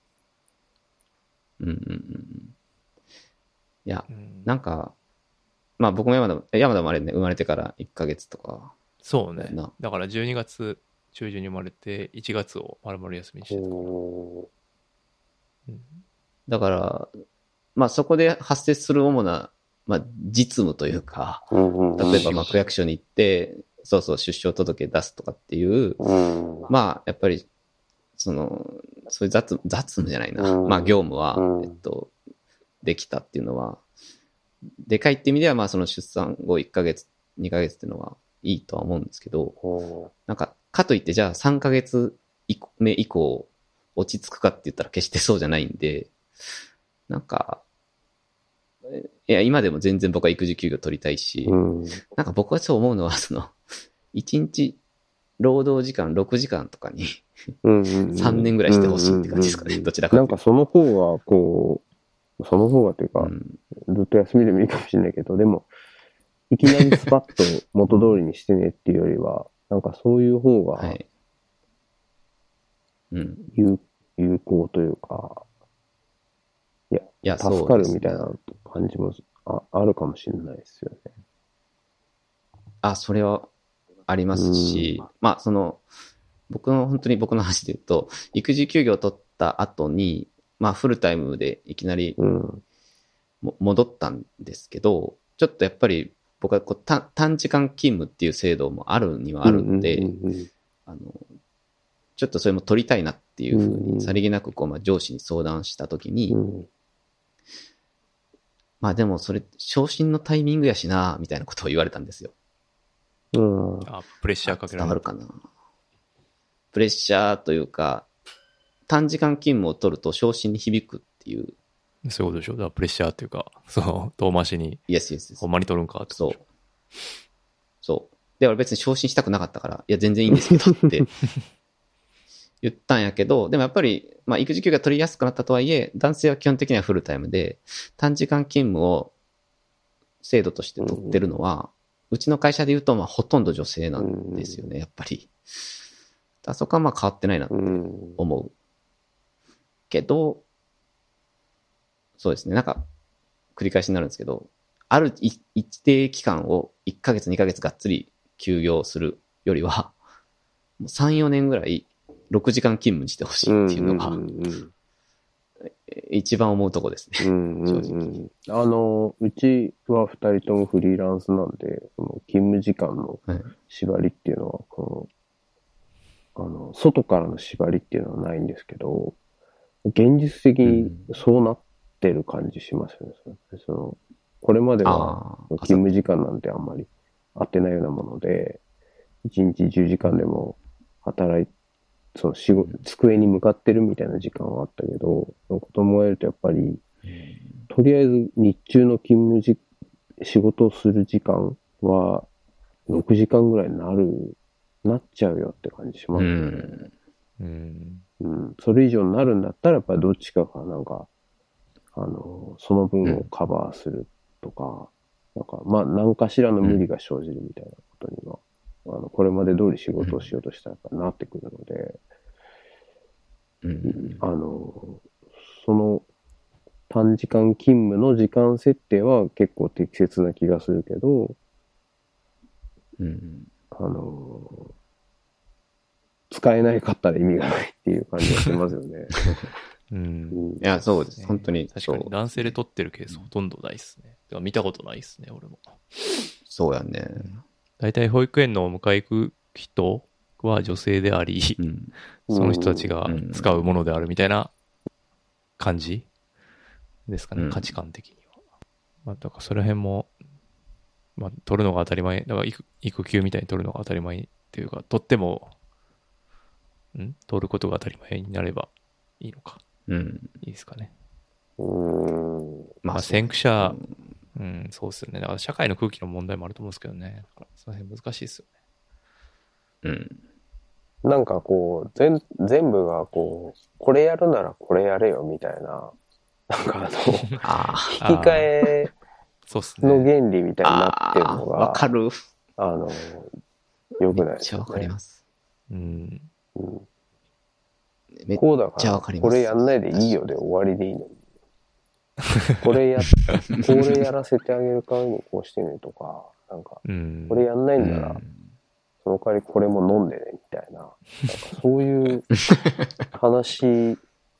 ーうんうんうんうん。いや、うんなんか、まあ僕も山田、え山田もあれね、生まれてから1ヶ月とか。そうねな。だから12月中旬に生まれて、1月を丸々休みにしてた。おうんだから、まあそこで発生する主な、まあ実務というか、例えばまあ区役所に行って、そうそう出生届出すとかっていう、うん。まあ、やっぱり、その、そういう雑務、雑務じゃないな。うん。まあ、業務は、うん。えっと、できたっていうのは、でかいって意味では、まあ、その出産後1ヶ月、2ヶ月っていうのはいいとは思うんですけど、おなんか、かといって、じゃあ3ヶ月目以降、落ち着くかって言ったら決してそうじゃないんで、なんか、えいや、今でも全然僕は育児休業取りたいし、うんなんか僕はそう思うのは、その、1日労働時間6時間とかにうんうん 3年ぐらいしてほしいって感じですかね。どちらかなんかその方が、こう、その方がというか、と。うんずっと休みでもいいかもしれないけど、でも、いきなりスパッと元通りにしてねっていうよりは、なんかそういう方がはい。うん。有,、有効というか、いや、助かるみたいな感じもああるかもしれないですよね。あ、それはありますし、まあ、その、僕の、本当に僕の話で言うと、育児休業を取った後に、まあ、フルタイムでいきなりうん。も戻ったんですけど、ちょっとやっぱり僕はこう短短時間勤務っていう制度もあるにはあるんで、あの、ちょっとそれも取りたいなっていうふううんに、さりげなくこう、まあ、上司に相談したときに、うんまあでもそれ、昇進のタイミングやしな、みたいなことを言われたんですよ。うん。あ、プレッシャーかけられる。かな。プレッシャーというか、短時間勤務を取ると昇進に響くっていう、そういうことでしょ？だからプレッシャーっていうか、その、遠回しに、イエスイエスですほんまに取るんかってそう。そう。で、俺別に昇進したくなかったから、いや、全然いいんですけどって 言ったんやけど、でもやっぱり、まあ、育児休業が取りやすくなったとはいえ、男性は基本的にはフルタイムで、短時間勤務を制度として取ってるのは、うちの会社で言うと、まあ、ほとんど女性なんですよね、やっぱり。あそこはまあ変わってないなとうん。思う。けど、そうですね、なんか、繰り返しになるんですけど、ある一一定期間を1ヶ月2ヶ月がっつり休業するよりは、もう3、4年ぐらい6時間勤務にしてほしいっていうのが、うんうん一番思うとこですね。うんうん正うんあの、うちは二人ともフリーランスなんで、その勤務時間のはい縛りっていうのは、こあの、外からの縛りっていうのはないんですけど、現実的にそうなってる感じしますよね。そのこれまでは。勤務時間なんてあんまり合ってないようなもので、1日10時間でも働いその仕事、机に向かってるみたいな時間はあったけど、子供がいるとやっぱり、とりあえず日中の勤務時、仕事をする時間は6時間ぐらいになる、なっちゃうよって感じしまうすね。ん。うん。うん。それ以上になるんだったら、やっぱりどっちかがなんか、あの、その分をカバーするとか、なんか、まあ、何かしらの無理が生じるみたいなことには、あの、これまで通り仕事をしようとしたらなってくるので、うん。あの、その短時間勤務の時間設定は結構適切な気がするけど、うん。あの、使えないかったら意味がないっていう感じがしますよね。うんうんいや、そうです。本当に。確かに男性で撮ってるケースほとんどないっすね。てか見たことないっすね、俺も。そうやね。大体保育園の迎え行く人は女性であり、うん。その人たちが使うものであるみたいな感じですかね、うん価値観的には。まあ、だからその辺も、まあ、取るのが当たり前、だから育育休みたいに取るのが当たり前っていうか、取っても、ん？取ることが当たり前になればいいのか。うん。いいですかね。うん。まあ、先駆者、うん、そうっすよね。だから社会の空気の問題もあると思うんですけどね。だからその辺難しいですよね。うん。なんかこう、全、全部がこう、これやるならこれやれよみたいな、なんかあの、あ引き換えのね。原理みたいになってるのが、わかる。あの、良くないですよめっちゃわかりね。ます。うん。うんめっこうだから、めっちゃわかりますこれやんないでいいよで終わりでいいのに。これや、これやらせてあげる代わりにこうしてねとか、なんか、うん。これやんないんなら、うんその代わりこれも飲んでね、みたいな。なんかそういう話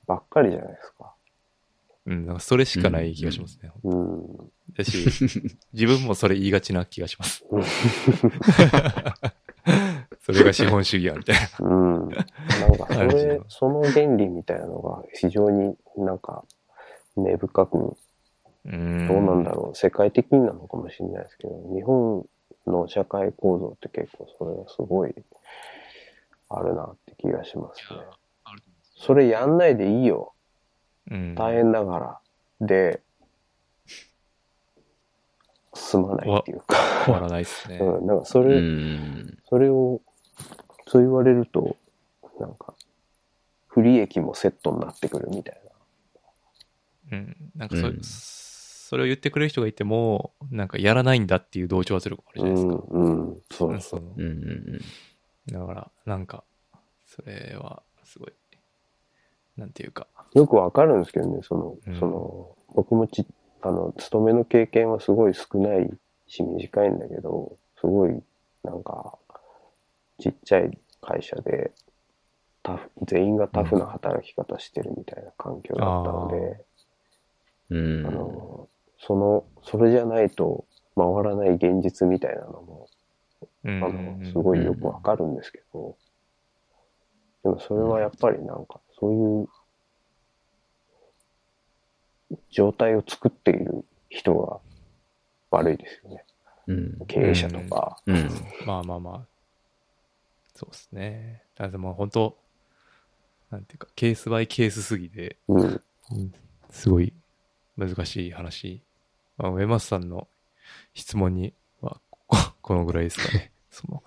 ばっかりじゃないですか。うん、なんかそれしかない気がしますね。うん。だし、自分もそれ言いがちな気がします。それが資本主義や、みたいな。うん。なんかそれの、その原理みたいなのが非常になんか根深く、うん。どうなんだろう、世界的になのかもしれないですけど、日本の社会構造って結構それがすごいあるなって気がしますね。それやんないでいいよ。うん。大変だから。で、済まないっていうか。終わらないですね。うん、なんかそれ、うん。それを、そう言われると、なんか、不利益もセットになってくるみたいうん。なんかそ,、うんそれを言ってくれる人がいても、なんかやらないんだっていう同調圧力があるじな。ゃないですか。うん、うん、そううんそう。うん。うん。だから、なんか、それは、すごい、なんていうか、よくわかるんですけどね、その、うんその、僕もち、あの、勤めの経験はすごい少ないし短いんだけど、すごい、なんか、ちっちゃい会社で、タフ、全員がタフな働き方してるみたいな環境だったので、うん。あの、その、それじゃないと回らない現実みたいなのも、うんあの、すごいよくわかるんですけど、でもそれはやっぱりなんか、そういう状態を作っている人が悪いですよね。うん。経営者とか。うん。まあまあまあ、そうですね。だからもう本当、なんていうか、ケースバイケースすぎて、うん。すごい難しい話。まあ、上松さんの質問には、こ のぐらいですかね。その、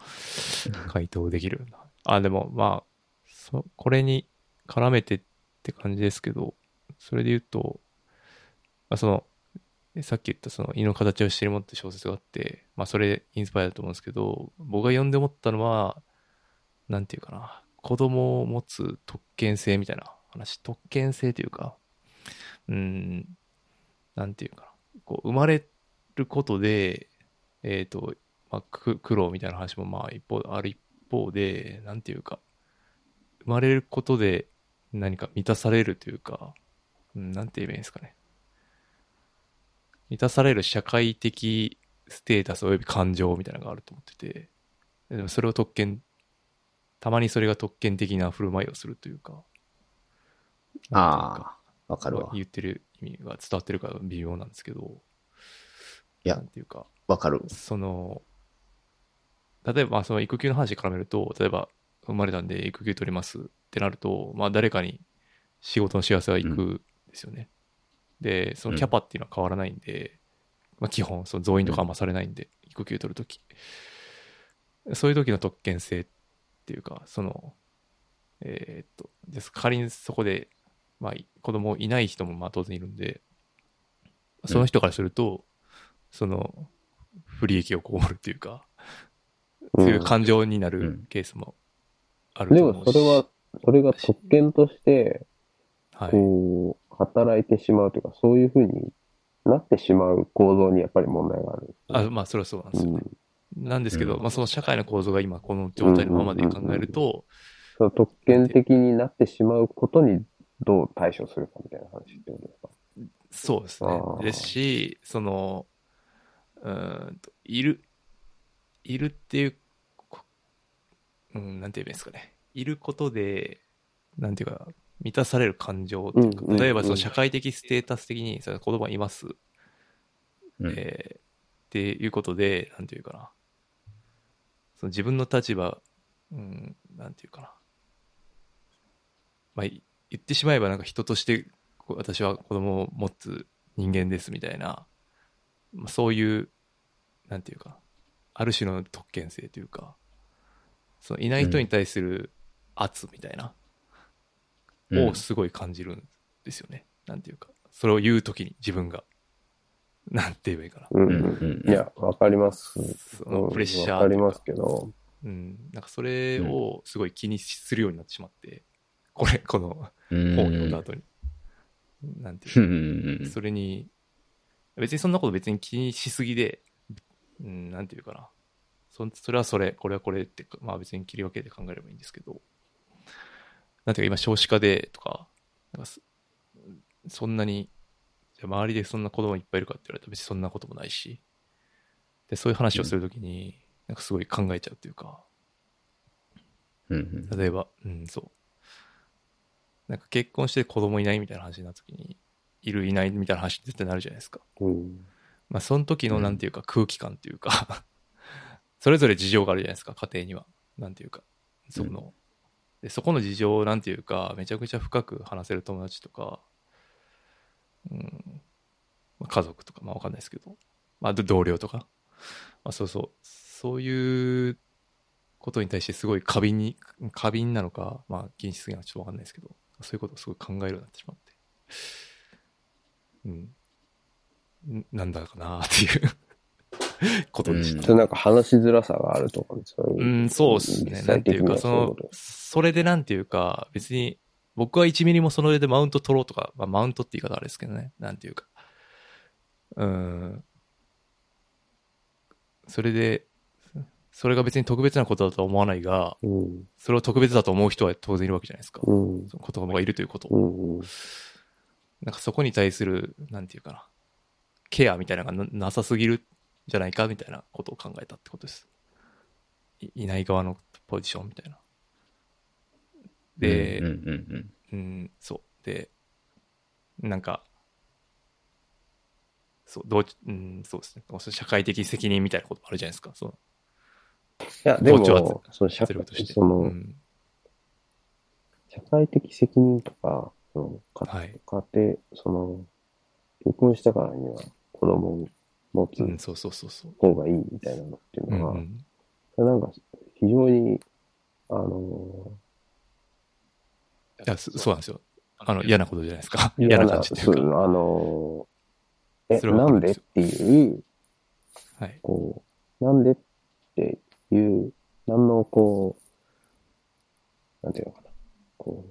回答できる。あ、でもまあ、そ、これに絡めてって感じですけど、それで言うと、まあ、その、さっき言ったその、胃の形をしてるものって小説があって、まあ、それインスパイアだと思うんですけど、僕が読んで思ったのは、なんていうかな、子供を持つ特権性みたいな話、特権性というか、うーん、なんていうかな、こう、生まれることで、えっ、と、まあ、く苦労みたいな話もまあ一方、ある一方で、なんていうか、生まれることで何か満たされるというか、うん、なんて言えばいいんですかね。満たされる社会的ステータス及び感情みたいなのがあると思ってて、でもそれを特権たまにそれが特権的な振る舞いをするというか、ああ、わかるわ。言ってる意味が伝わってるか微妙なんですけど、いやなんていうか、わかる。その、例えば、まあその育休の話絡めると、例えば、生まれたんで育休取りますってなると、まあ誰かに仕事の幸せは行くんですよね。で、そのキャパっていうのは変わらないんで、まあ基本、その増員とかあんまされないんで、育休取るとき。そういう時の特権性っていうか、その、えーっと、です仮にそこで、まあ子供いない人もまあ当然いるんで、その人からすると、その、不利益を被るっていうか、そういう感情になるケースもあるでと思うし。もそれは、それが特権として、はい。こう、働いてしまうというか、そういうふうになってしまう構造にやっぱり問題がある。あまあ、それはそうなんですよね。なんですけど、うん。まあ、その社会の構造が今この状態のままで考えると、特権的になってしまうことにどう対処するかみたいな話ってことですか？そうですねですし、その、うーんと、いる、いるっていう、こうん、なんて言えばいいんですかね。いることで、なんていうか、満たされる感情っていうかうんうん例えばそのうん社会的ステータス的にその子供がいます、うんえーっていうことで、なんていうかな。その自分の立場、うん、なんていうかな。まあ、い言ってしまえばなんか人として私は子供を持つ人間ですみたいな、まあ、そういう、なんていうか、ある種の特権性というか、そのいない人に対する圧みたいな、うん。をすごい感じるんですよね。なんていうか、それを言うときに自分が、なんて言えばいいかな。うん。うんうんいや、わかります。そのプレッシャーわかりますけど、うん、なんかそれをすごい気にするようになってしまって、これ、このうん本を読んだ後に。なんていうそれに、別にそんなこと別に気にしすぎで、うん、なんていうかな。そそれはそれ、これはこれって、まあ別に切り分けて考えればいいんですけど、なんていうか今少子化でとか、なんかそそんなに、じゃあ周りでそんな子供いっぱいいるかって言われたら別にそんなこともないし、で、そういう話をするときに、なんかすごい考えちゃうっていうか、例えば、うん、そう。なんか結婚して子供いないみたいな話になった時に、いるいないみたいな話絶対なるじゃないですか。うん。まあその時のうんなんていうか空気感っていうか、それぞれ事情があるじゃないですか、家庭には。なんていうか、その、でそこの事情をなんていうか、めちゃくちゃ深く話せる友達とか、うん、まあ家族とか、まあわかんないですけど、まあど同僚とか、まあそうそう、そういうことに対してすごい過敏に、過敏なのか、まあ気にしすぎなのかちょっとわかんないですけど、そういうことをすごい考えるようになってしまって、うん。んなんだかなっていうことでした。それなんか話しづらさがあるとかね、そういう。うん、そうですね。実なんていうか、そのそれでなんていうか、別に、僕は1ミリもその上でマウント取ろうとか、まあ、マウントって言い方あれですけどね。なんていうか。うん。それで、それが別に特別なことだとは思わないが、うん。それを特別だと思う人は当然いるわけじゃないですか。うん。その子供がいるということ。うん。うん。なんかそこに対する、なんていうかな、ケアみたいなのがななさすぎるんじゃないかみたいなことを考えたってことです。いいない側のポジションみたいな。で、うんうんうんうん、そう。で、なんか、そう、どう、うん、そうですね。社会的責任みたいなこともあるじゃないですか。そう。いや、でも、その社圧力として。その、うん、社会的責任とか、そのかはい。家庭、その、結婚したからには子供を持つうん、そうそうそうそう。方がいいみたいなのっていううん、のは、うん。それなんか非常に、あのいや、そそうなんですよ。あの、嫌なことじゃないですか。ー、嫌な感じっていうか。あのー、え、なんでっていう、はい。こう、なんでっていう、なんのこう、なんていうのかな、こ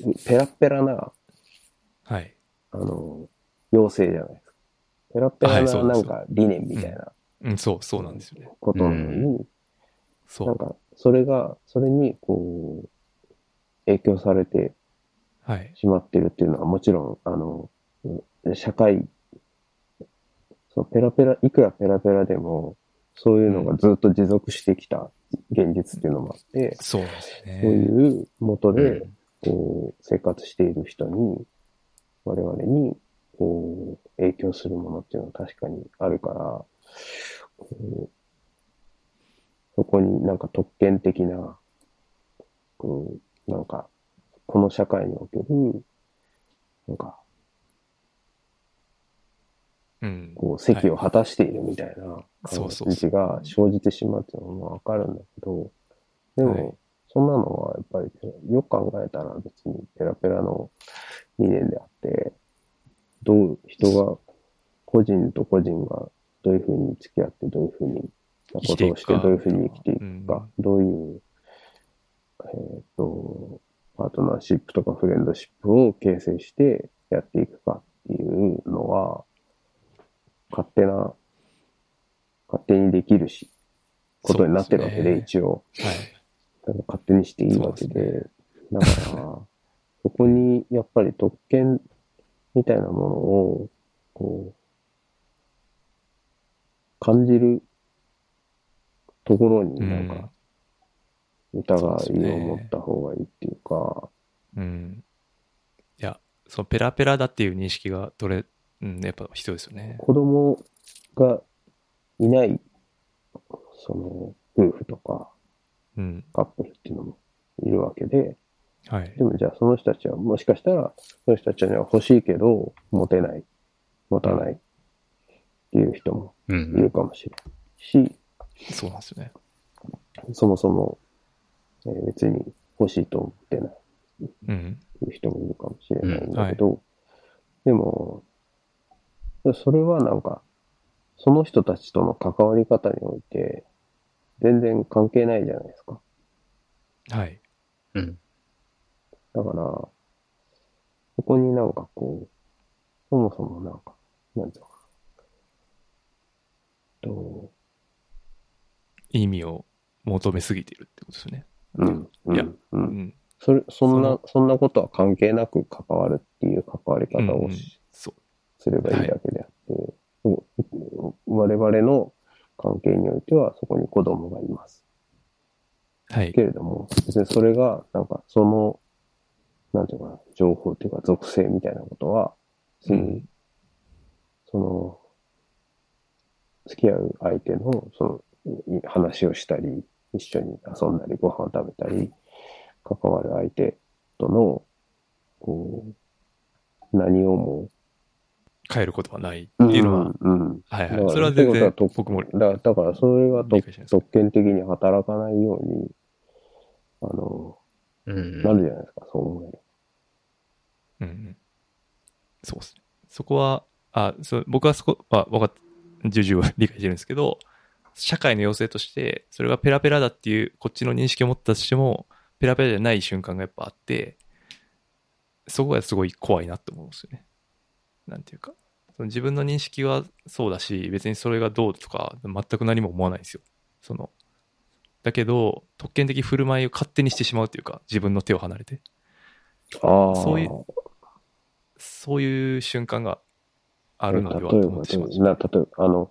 う、ペラッペラな、はい。あの、要請じゃないですか。ペラッペラななんか理念みたいなうん、そう、そうなんですよね。ことなのに、そう。なんか、それが、それに、こう、影響されてはい。しまってるっていうのはもちろん、あの、社会、そのペラペラ、いくらペラペラでも、そういうのがずっと持続してきた現実っていうのもあって、そうですよね。そういう元でうん、こう、生活している人に、我々に、こう、影響するものっていうのは確かにあるから、こうそこになんか特権的な、こう、なんか、この社会における、なんか、うん。こう、席を果たしているみたいな感じが生じてしまうっていうのもわかるんだけど、ではい。も、そんなのはやっぱり、よく考えたら別にペラペラの理念であって、どう、人が、個人と個人がどういうふうに付き合って、どういうふうになことをして、どういうふうに生きていくか、どういう、えっ、と、パートナーシップとかフレンドシップを形成してやっていくかっていうのは、勝手な、勝手にできるし、ことになってるわけで、ですね一応。はい。勝手にしていいわけで、だから、そこにやっぱり特権みたいなものを、こう、感じるところになんか、疑いを持った方がいいっていうか、うん。いや、そのペラペラだっていう認識がどれ、うん、やっぱ必要ですよね。子供がいない、その、夫婦とかうん。カップルっていうのもいるわけで、はいで。もじゃあその人たちは、もしかしたら、その人たちには欲しいけど、持てない、持たないっていう人もうんいるかもしれないし、そうなんですよね。そもそも、えー別に欲しいと思ってないうん。っていう人もいるかもしれないんだけど、でも、それはなんか、その人たちとの関わり方において、全然関係ないじゃないですか。はい。うん。だから、そこになんかこう、そもそもなんか、なんていうのかな。と、意味を求めすぎているってことですよね。うん、ういやん、う。うんん。それ、そんなその、そんなことは関係なく関わるっていう関わり方うんうんをしそう。すればいいだけであって、そう我々の関係においてはそこに子供がいます。はいけ。れども、別にそれが、なんか、その、なんていうかな、情報っていうか属性みたいなことは、別に、うんその、付き合う相手の、その、い話をしたり、一緒に遊んだり、ご飯を食べたり、関わる相手との、こう、何をも、変えることはないっていうのは、うん、うん。はいはい。それは全然僕もだだから、それが理特権的に働かないように、あの、うん。なるじゃないですか、そう思えば。うんうん。そうですね。そこは、あ、そう僕はそこは分かっ、重々理解してるんですけど、社会の要請として、それがペラペラだっていう、こっちの認識を持ったとしても、ペラペラじゃない瞬間がやっぱあって、そこがすごい怖いなって思うんですよね。なんていうか。その自分の認識はそうだし、別にそれがどうとか、全く何も思わないんですよ。その、だけど、特権的振る舞いを勝手にしてしまうというか、自分の手を離れて。ああ。そういうそういう瞬間があるのではと例えば思ってしまう。な、例えば、あの、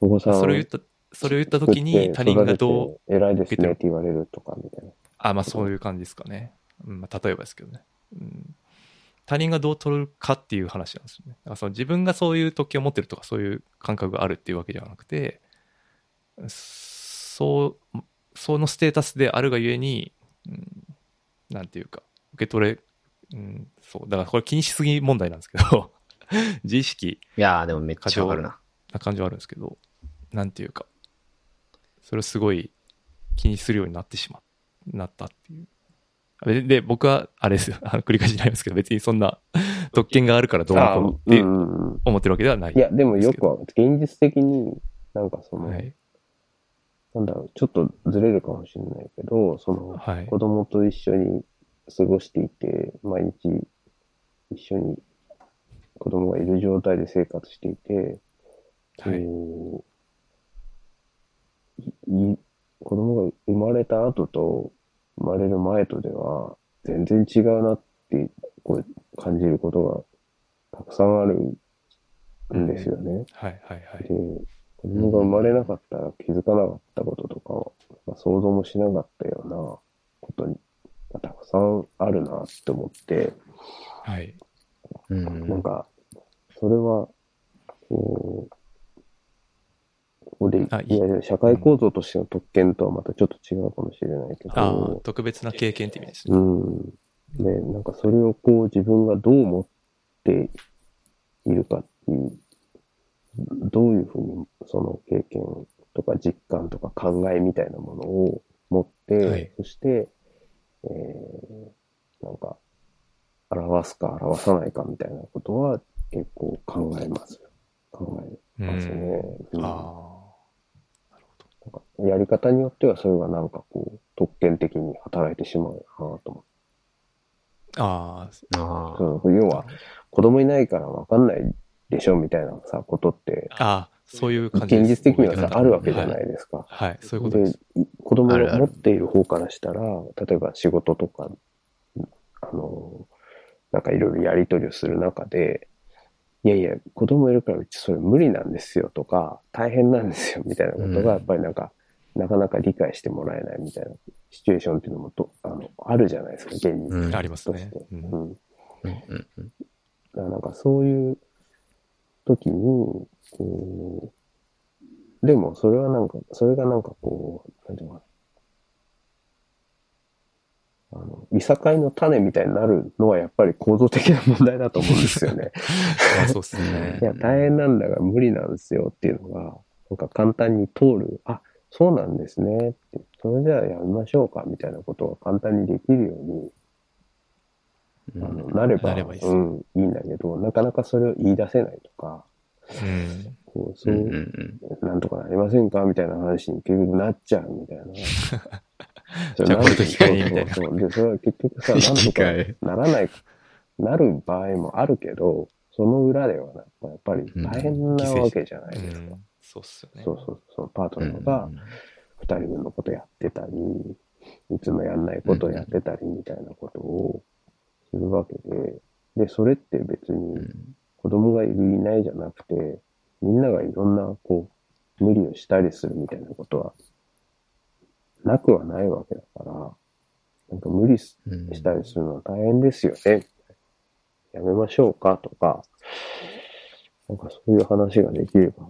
お子さんそれを言った、それを言った時に他人がどう、う。偉いですねって言われるとかみたいな。あ、まあそういう感じですかね。うん、まあ例えばですけどね。うん、他人がどう取るかっていう話なんですよね。だからその自分がそういう特権を持ってるとかそういう感覚があるっていうわけではなくて、そう、そのステータスであるがゆえに、うん、なんていうか、受け取れ、うん、そう、だからこれ気にしすぎ問題なんですけど、自意識いやー、でもめっちゃわかるな。な感じはあるんですけど、なんていうか、それをすごい気にするようになってしまう、なったっていう。で、で僕は、あれですよ、あの繰り返しになりますけど、別にそんな特権があるからどうのこうのっうて。思ってるわけではない。いや、でもよくは、現実的に、なんかその、はい。なんだろう、ちょっとずれるかもしれないけど、その、はい。子供と一緒に過ごしていて、毎日一緒に子供がいる状態で生活していて、はい子供が生まれた後と生まれる前とでは全然違うなってこう感じることがたくさんあるんですよね。はい。はい。はい。で、子供が生まれなかったら気づかなかったこととかは、まあ、想像もしなかったようなことに、がたくさんあるなって思って、はい。うんなんか、それは、こう、で、いあいいわゆる社会構造としての特権とはまたちょっと違うかもしれないけああ、ど、特別な経験って意味ですね。うん。で、なんかそれをこう自分がどう思っているかっていう、どういうふうにその経験とか実感とか考えみたいなものを持って、はいそして、えー、なんか、表すか表さないかみたいなことは結構考えます。考えますね。うんあなんかやり方によってはそれがなんかこう、特権的に働いてしまうなと思あ。あああ。そう要は、子供いないから分かんないでしょみたいなさ、ことって、あ。ああ、そういう感じ現実的にはさ、あるわけじゃなはいですか。はい、そういうことです。い子供が持っている方からしたら、例えば仕事とか、あの、なんかいろいろやり取りをする中で、いやいや、子供いるからうちそれ無理なんですよとか、大変なんですよみたいなことうんが、やっぱりなんか、なかなか理解してもらえないみたいなシチュエーションっていうのもと、あの、あるじゃないですか、現実うんありますとして。。ねうんうんうんうんうんだからなんかそういう時に、こう、でもそれはなんか、それがなんかこう、なんていうのかな。あの、いさかいの種みたいになるのはやっぱり構造的な問題だと思うんですよね。ま あそうですねい。や、大変なんだが無理なんですよっていうのが、なんか簡単に通る、あ、そうなんですねって、それじゃあやめましょうかみたいなことが簡単にできるように、うんあのなれば、なればいいうん、いいんだけど、なかなかそれを言い出せないとか、うん。こう、そうう、んうんなんとかなりませんかみたいな話に結局なっちゃうみたいな。じゃあこれと引き換えにみたいなそうそうそうで、それは結局さ、なんえとかならない、なる場合もあるけど、その裏ではなやっぱり大変なわけじゃなういですか。ん。そうっすよね。そうそうそう、パートうん。ナーが二人分のことやってたり、いつもやんないことをやってたりみたいなことをするわけで、で、それって別うにん子供がいるいないじゃなくて、みんながいろんな、こう、無理をしたりするみたいなことは、なくはないわけだから、なんか無理したりするのは大変ですよね。やめましょうかとか、なんかそういう話ができれば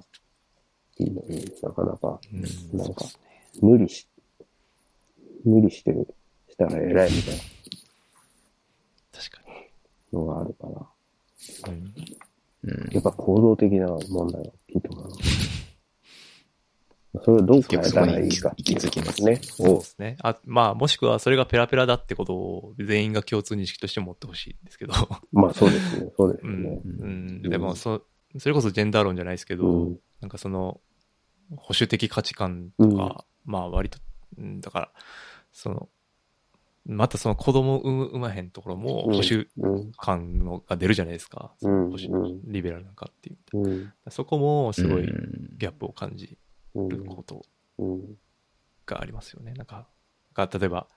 いいのになかなかうんなんか無理し、無理してる、したら偉いみたい確かなのがあるから、に。うんうんやっぱ構造的な問題が大きいと思うな。それをどう変えたらいいかっていうことですね。そうですね。あ、まあ、もしくはそれがペラペラだってことを全員が共通認識として持ってほしいんですけど。まあそうですね。そうですうん。うん。でも、そ、それこそジェンダー論じゃないですけど、うんなんかその、保守的価値観とか、まあ割と、うんだから、その、またその子供産む産まへんところもうん保守うん。感のが出るじゃないですか。うん保守うんリベラルなんかっていう。うん。そこもすごいうんギャップを感じうんることうん。がありますよね。なんか、が例えば、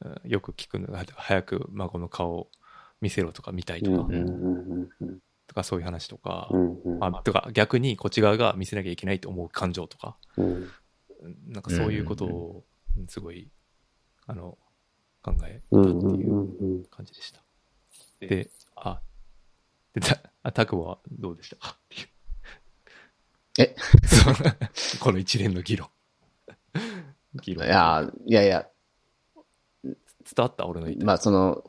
うんよく聞くのが、早く孫の顔を見せろとか見たいとか、うんうんうんとかそういう話とか、まあ、とか逆にこっち側が見せなきゃいけないと思う感情とか、うんなんかそういうことをすごい、あの、考えたっていううん感じでした。で、あ、で、た、あ、タクボはどうでしたか？っていう。え？そ うこの一連の議論。議い論。や、いやいや、伝わった俺の言ってまあその、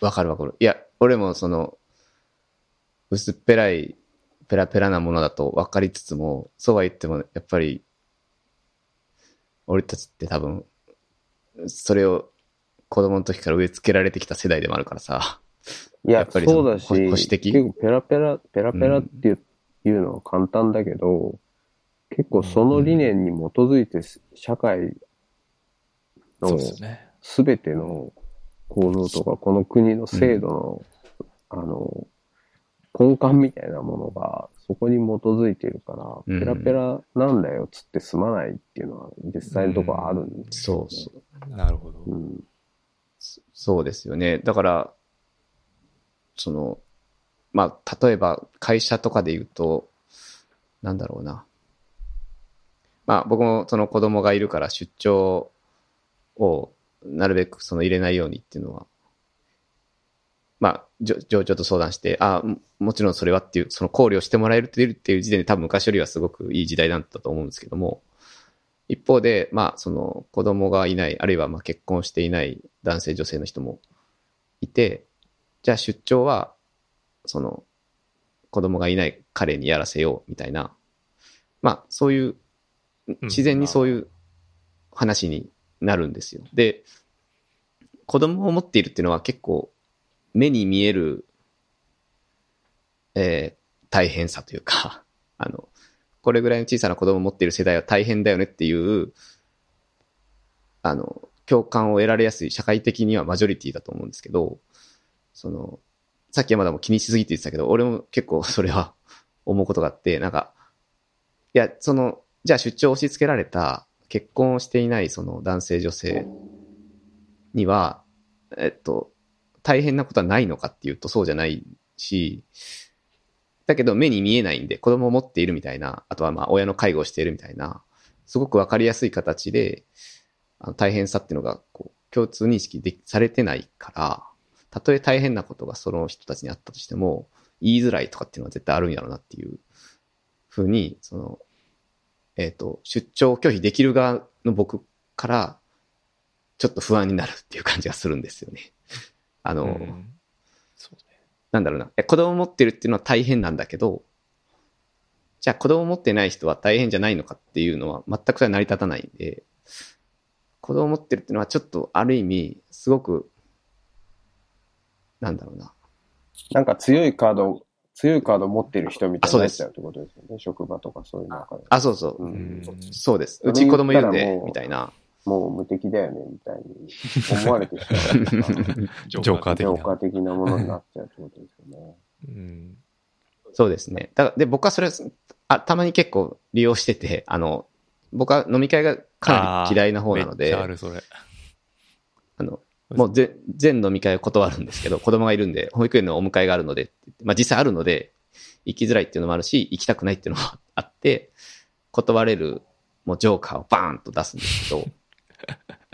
わかるわかる。いや、俺もその、薄っぺらい、ペラペラなものだと分かりつつも、そうは言っても、やっぱり、俺たちって多分、それを子供の時から植え付けられてきた世代でもあるからさ。いややっぱりそうだし、保守的？結構ペラペラ、ペラペラっていう,、いうのは簡単だけど、結構その理念に基づいて社会のべての構造とか、この国の制度の、あの、根幹みたいなものがそこに基づいているから、うんペラペラなんだよっつって済まないっていうのは実際のところあるんですよそうそう。なるほど。うん。そうですよね。だから、その、まあ、例えば会社とかで言うと、なんだろうな。まあ僕もその子供がいるから出張をなるべくその入れないようにっていうのは、まあ、上長と相談して、あももちろんそれはっていう、その考慮してもらえるっていうっていう時点で多分昔よりはすごくいい時代だったと思うんですけども、一方で、まあその子供がいない、あるいはまあ結婚していない男性女性の人もいて、じゃあ出張は、その子供がいない彼にやらせようみたいな、まあそういう、自然にそういう話になるんですよ。で、子供を持っているっていうのは結構目に見える、えー大変さというか、あの、これぐらいの小さな子供を持っている世代は大変だよねっていう、あの、共感を得られやすい社会的にはマジョリティだと思うんですけど、その、さっき山田も気にしすぎて言ってたけど、俺も結構それは 思うことがあって、なんか、いや、その、じゃあ出張を押し付けられた結婚をしていないその男性女性には、えっと、大変なことはないのかっていうとそうじゃないし、だけど目に見えないんで子供を持っているみたいな、あとはまあ親の介護をしているみたいな、すごくわかりやすい形で、あの大変さっていうのがこう共通認識でされてないから、たとえ大変なことがその人たちにあったとしても、言いづらいとかっていうのは絶対あるんやろうなっていうふうに、その、えっ、と、出張拒否できる側の僕から、ちょっと不安になるっていう感じがするんですよね。あの、うんそうね。なんだろうな。え子供持ってるっていうのは大変なんだけど、じゃあ子供持ってない人は大変じゃないのかっていうのは全く成り立たないんで、子供持ってるっていうのはちょっとある意味、すごく、なんだろうな。なんか強いカード、強いカード持ってる人みたいあそうですになっちゃうってことですよね。職場とかそういう中で。あ、そうそう。うんうんそうです。うち子供いるんでみたいな。もう無敵だよね、みたいに思われてしまう。ジョーカー的な。ジョーカー的なものになっちゃうってことですよね。うん。そうですね。だからで、僕はそれ、あ、たまに結構利用してて、あの、僕は飲み会がかなり嫌いな方なのでめっちゃ、ある、それ。あの、もうぜ全飲み会を断るんですけど、子供がいるんで、保育園のお迎えがあるのでまあ実際あるので、行きづらいっていうのもあるし、行きたくないっていうのもあって、断れる、もうジョーカーをバーンと出すんですけど、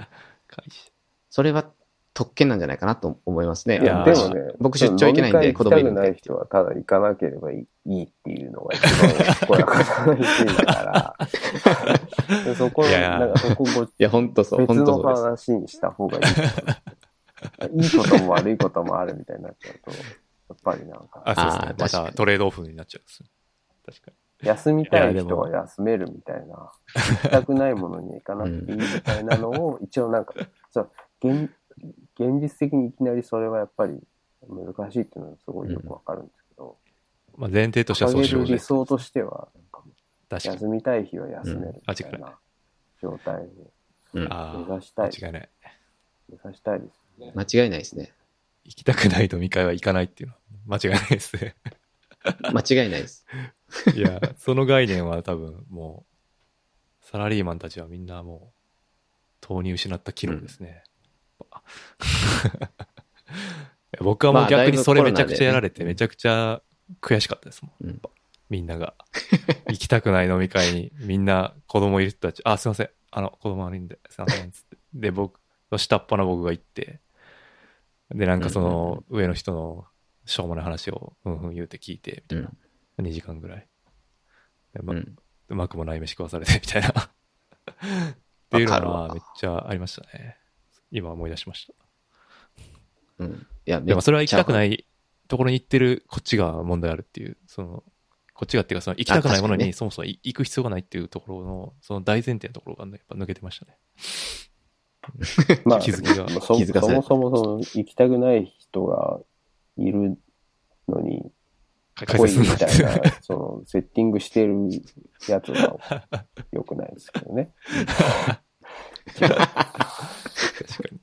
それは特権なんじゃないかなと思いますね。いやーでもね、僕出張行けないんで子供いるんで行きたくない人はただ行かなければいいっていうのが一番こやかな話だから、でそこ、なんかそこごいや、本当そう、本当そう。話にした方がいい。いいことも悪いこともあるみたいになっちゃうと、やっぱりなんか、あ、そうですね。またトレードオフになっちゃうんですね。確かに。休みたい人は休めるみたいな、行きたくないものには行かなくていいみたいなのを、一応なんか、そう、現、現実的にいきなりそれはやっぱり難しいっていうのはすごいよくわかるんですけど、まあ前提としてはそうしようぜ理想としては。休みたい日は休めるみたうんいな状態をうんああ、目指したい間違いない。目指したいですね。間違いないですね。行きたくない飲み会は行かないっていうのは間違いないですね。間違いないです。いや、その概念は多分もう、サラリーマンたちはみんなもう、投入失った機能ですね。僕はもうまあ逆にそれめちゃくちゃやられて、めちゃくちゃ悔しかったですもん。うんみんなが。行きたくない飲み会に、みんな子供いる人たち、あ、すいません。あの、子供悪いんで、すいません。つって。で、僕、下っ端の僕が行って、で、なんかその、上の人のしょうもない話を、うんうん言うて聞いて、みたいな。2時間ぐらい。でまうんうまくもない飯食わされて、みたいな。っていうのはめっちゃありましたね。今思い出しました。うん。いや、。でもそれは行きたくないいところに行ってるこっちが問題あるっていう、その、こっちがっていうか、その行きたくないものにそもそも行く必要がないっていうところの、その大前提のところがね、やっぱ抜けてましたね。まあ、気づきがそ気づかせそもそもその行きたくない人がいるのに、解来い説するみたいな、その、セッティングしてるやつは良くないですけどね。確かに。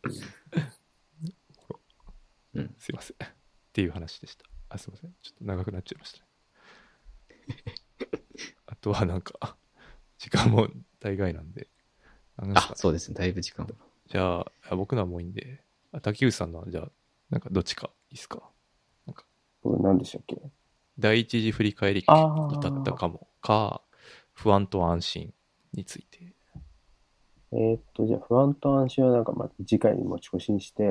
うんすいません。っていう話でした。あ、すいません。ちょっと長くなっちゃいましたね。あとはなんか、時間も大概なんで。あなんですかあ、そうですね。だいぶ時間。じゃあ、あ僕のはもういいんで、あ竹内さんのは、じゃあ、なんかどっちかいいですか？これ何でしたっけ？第一次振り返りあーだったかもか、不安と安心について。えーっと、じゃあ不安と安心はなんかまあ次回に持ち越しにして、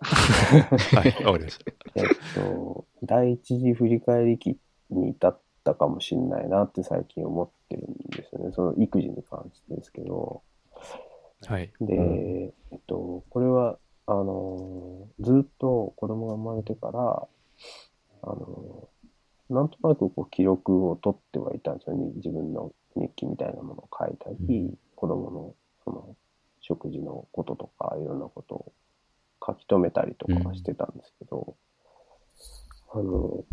はい、わかりました。えっと、第一次振り返り期に至ったかもしれないなって最近思ってるんですよね。その育児に関してですけど。はい。で、うえっと、これは、あの、ずっと子供が生まれてから、あの、なんとなくこう記録を取ってはいたんですよね。自分の日記みたいなものを書いたり、う子供のその食事のこととか、いろんなことを書き留めたりとかはしてたんですけど、あの、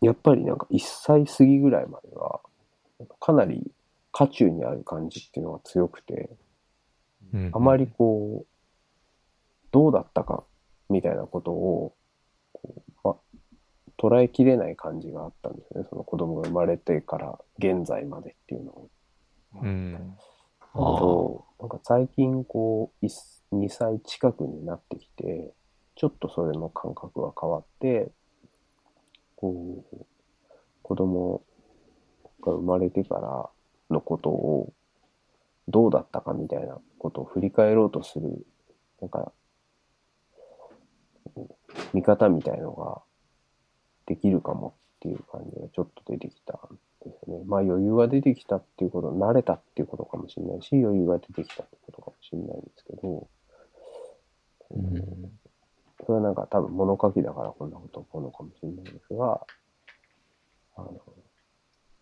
やっぱりなんか1歳過ぎぐらいまでは、かなり渦中にある感じっていうのが強くて、うんあまりこう、どうだったかみたいなことを、こうま、捉えきれない感じがあったんですよね。その子供が生まれてから現在までっていうのを。うん。だけど、なんか最近こう、2歳近くになってきて、ちょっとそれの感覚が変わって、こう、子供が生まれてからのことをどうだったかみたいなことを振り返ろうとする、なんか、見方みたいのができるかもっていう感じがちょっと出てきたんですよね。まあ余裕が出てきたっていうこと、慣れたっていうことかもしれないし、余裕が出てきたってことかもしれないんですけど、うんそれはなんか多分物書きだからこんなこと起こるのかもしれないですが、あの、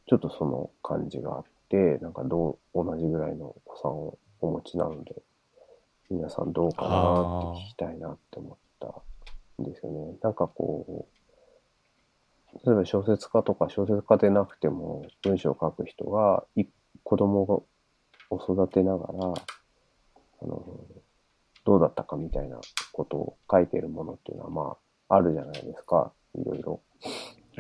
ちょっとその感じがあって、なんかどう、同じぐらいのお子さんをお持ちなので、皆さんどうかなって聞きたいなって思ったんですよね。なんかこう、例えば小説家とか小説家でなくても文章を書く人がい子供を育てながら、あの、どうだったかみたいなことを書いているものっていうのはまああるじゃないですか。いろいろ。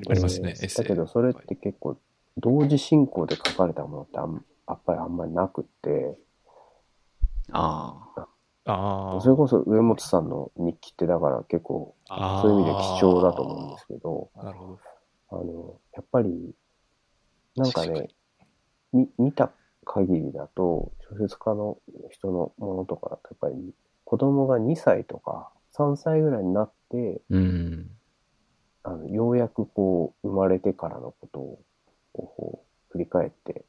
ありますね、エッセイ。だけどそれって結構同時進行で書かれたものってあんやっぱりあんまりなくって、ああ。ああ。それこそ上本さんの日記ってだから結構そういう意味で貴重だと思うんですけど、なるほど。あの、やっぱり、なんかね、み見た限りだと、小説家の人のものとかだと、やっぱり子供が2歳とか3歳ぐらいになって、うん。あのようやくこう、生まれてからのことをこう振り返って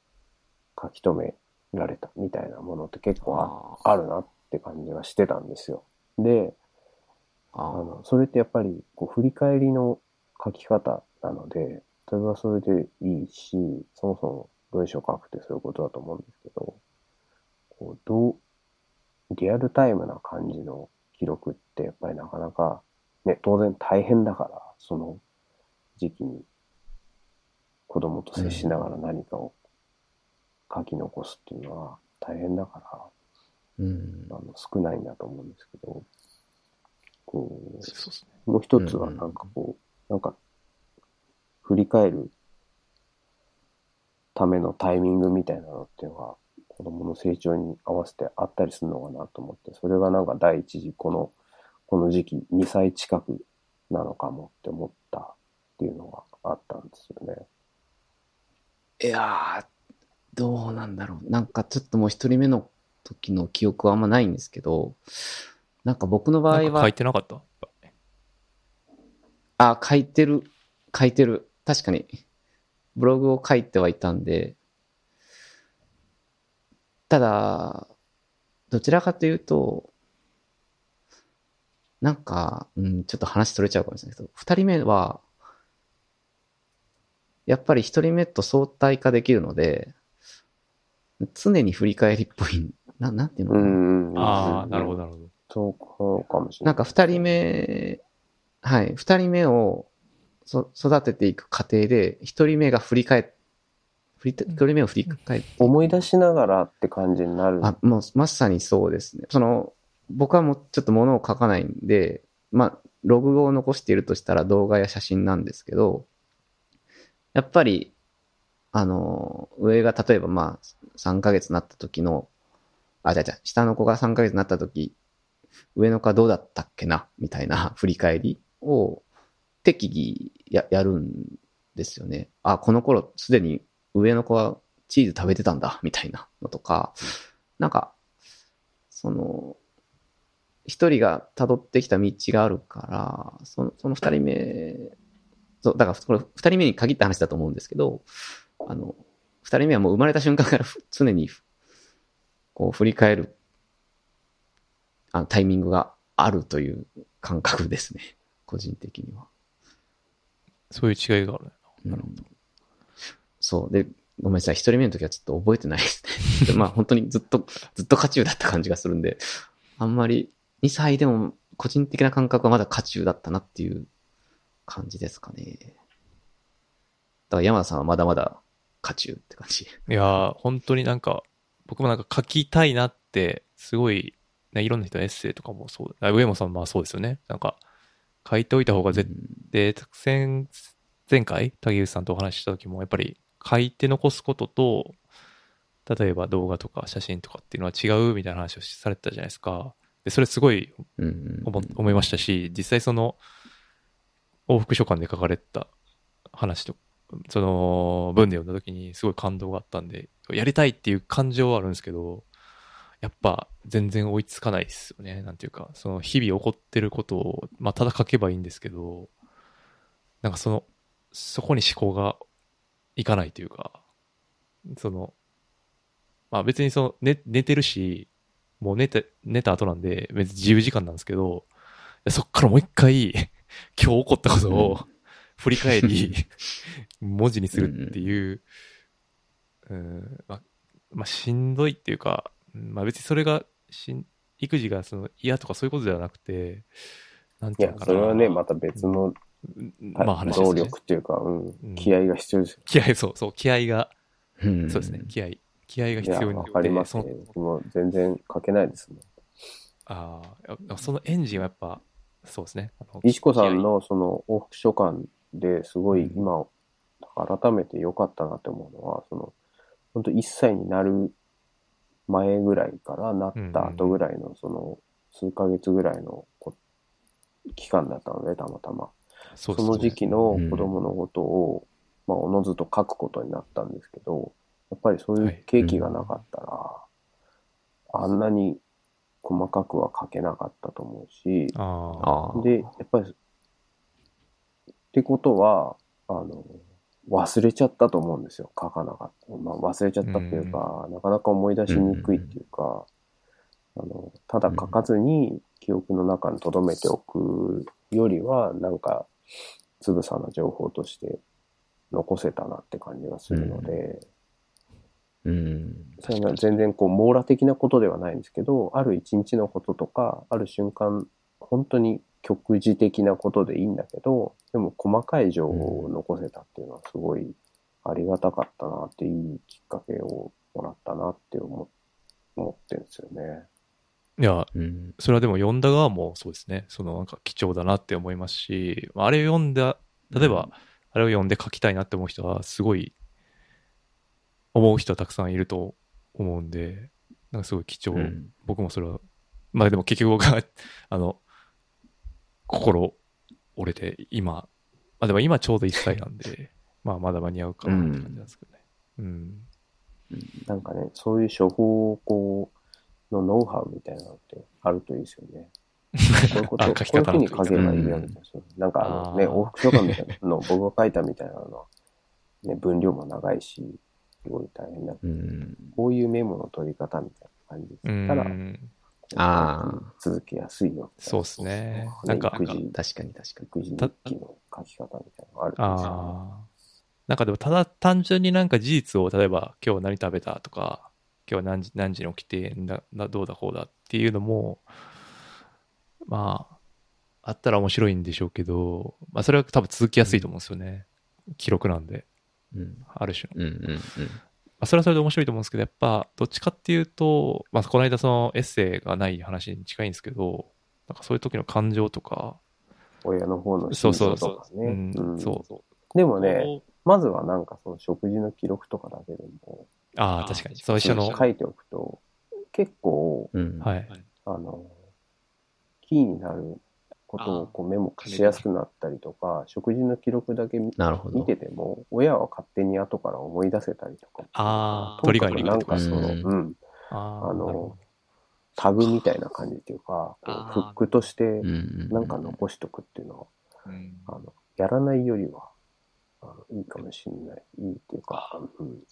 書き留められたみたいなものって結構あるなって感じがしてたんですよ。で、あ。あの、それってやっぱり、こう、振り返りの書き方なので、それはそれでいいし、そもそも文章を書くってそういうことだと思うんですけど、こう、どう、リアルタイムな感じの記録ってやっぱりなかなか、ね、当然大変だから、その時期に子供と接しながら何かを書き残すっていうのは大変だから、うん。あの少ないんだと思うんですけど、こう、そうですね。もう一つはなんかこう、なんか、振り返るためのタイミングみたいなのっていうのが、子供の成長に合わせてあったりするのかなと思って、それがなんか第一次、この、この時期、2歳近くなのかもって思ったっていうのがあったんですよね。いやー、どうなんだろう。なんかちょっともう一人目の時の記憶はあんまないんですけど、なんか僕の場合は書い、てなかった？あ、書いてる、書いてる。確かに、ブログを書いてはいたんで、ただ、どちらかというと、なんか、うん、ちょっと話取れちゃうかもしれないけど、二人目は、やっぱり一人目と相対化できるので、常に振り返りっぽい、ななんていうのうかな。ん。ああ、なるほど。ど、なるほど。そうかもしれない。なんか二人目、はい、二人目をそ育てていく過程で、一人目が振り返っ、振り、一人目を振り返って、思い出しながらって感じになる。あ、もうまさにそうですね。その、僕はもうちょっと物を書かないんで、まあ、ログを残しているとしたら動画や写真なんですけど、やっぱり、あの、上が例えばまあ、3ヶ月になった時の、あ、じゃじゃ下の子が3ヶ月になった時、上の子はどうだったっけな？みたいな 振り返りを適宜ややるんですよね。あ、この頃すでに上の子はチーズ食べてたんだ、みたいなのとか、なんか、その、一人が辿ってきた道があるから、その、その二人目、そう、だからこれ二人目に限った話だと思うんですけど、あの、二人目はもう生まれた瞬間から常に、こう振り返る、あの、タイミングがあるという感覚ですね。個人的には。そういう違いがあるね。なるほど。そう。で、ごめんなさい。一人目の時はちょっと覚えてないですね。でまあ本当にずっと、ずっと渦中だった感じがするんで、あんまり2歳でも個人的な感覚はまだ渦中だったなっていう感じですかね。だから山田さんはまだまだ渦中って感じ。いやー、本当になんか、僕もなんか書きたいなって、すごい、ね、いろんな人のエッセイとかもそう、あ上本さんもまあそうですよね。なんか、書いておいた方が絶で、前、前回、竹内さんとお話しした時も、やっぱり書いて残すことと、例えば動画とか写真とかっていうのは違うみたいな話をされてたじゃないですか。で、それすごい思いましたし、実際その、往復書簡で書かれた話と、その文で読んだ時にすごい感動があったんで、やりたいっていう感情はあるんですけど、やっぱ全然追いつかないですよね。なんていうか、その日々起こってることを、まあただ書けばいいんですけど、なんかその、そこに思考がいかないというか、その、まあ別にその寝寝てるし、もう寝て、寝た後なんで別に自由時間なんですけど、そっからもう一回 今日起こったことを振り返り、文字にするっていう、うん、まあ、まあしんどいっていうか、うんまあ別にそれがしん、育児がその嫌とかそういうことではなくて、なんていうの、かな。それはね、また別の、うんまあ話ね。力っていうか、うんうん、気合が必要ですよ。気合、そう、そう、気合が、うんそうですね、気合。気合が必要にわかりますそのね。僕も全然書けないですもん。ああ、そのエンジンはやっぱ、そうですね。石子さんのその往復書簡ですごい今、改めて良かったなって思うのは、その、本当1歳になる前ぐらいからなった後ぐらいの、その、数ヶ月ぐらいのこ期間だったので、たまたま。その時期の子供のことを、まあ、おのずと書くことになったんですけど、やっぱりそういう契機がなかったら、あんなに細かくは書けなかったと思うし。で、やっぱり、ってことは、あの、忘れちゃったと思うんですよ。書かなかった。まあ、忘れちゃったっていうか、なかなか思い出しにくいっていうか、あの、ただ書かずに記憶の中に留めておくよりは、なんか、つぶさな情報として残せたなって感じがするので、うん。それは全然こう網羅的なことではないんですけど、ある一日のこととか、ある瞬間、本当に局地的なことでいいんだけど、でも細かい情報を残せたっていうのはすごいありがたかったなっていいきっかけをもらったなって思思ってるんですよね。いや、うん。それはでも読んだ側もそうですね。そのなんか貴重だなって思いますし、まああれを読んだ、例えば、あれを読んで書きたいなって思う人は、すごい、思う人はたくさんいると思うんで、なんかすごい貴重。うん僕もそれは、まあでも結局僕は、あの、心折れて、今、まあでも今ちょうど1歳なんで、まあまだ間に合うかなって感じなんですけどね。うん。なんかね、そういう処方こうのノウハウみたいなのってあるといいですよね。こういうこと、あこういうふうに書けばいいよみたいな。なんかあのね、往復書簡みたいなのを僕が書いたみたいなのは、ね、分量も長いし、すごい大変だ。うん。こういうメモの取り方みたいな感じでうしたら、ん。ああ。続けやすいよ。そうっすねねなんか確かに確かに。育児日記の書き方みたいなのがあるんですよね。ああ。なんかでもただ単純になんか事実を、例えば今日何食べたとか、今日は何時何時に起きてななどうだこうだっていうのも、まあ、あったら面白いんでしょうけど、まあそれは多分続きやすいと思うんですよね。記録なんで、うん。ある種の。うんうんまあ、それはそれで面白いと思うんですけど、やっぱどっちかっていうと、まあこの間そのエッセイがない話に近いんですけど、なんかそういう時の感情とか、親の方のそうそう心情そう、とかね。うんうんそう。でもね、まずはなんかその食事の記録とかだけでも、ああ、確かに。その一緒の、書いておくと、結構、うん。うん。はい。あの、キーになることをこうメモしやすくなったりとか、食事の記録だけ見。てても、親は勝手に後から思い出せたりとか。ああ、とにかくなんかその、うんうん、ああのタグみたいな感じっていうか、こうフックとして。なんか残しとくっていうのは、うんあの、やらないよりは、あのいいかもしれない。いいっていうか、うん、いい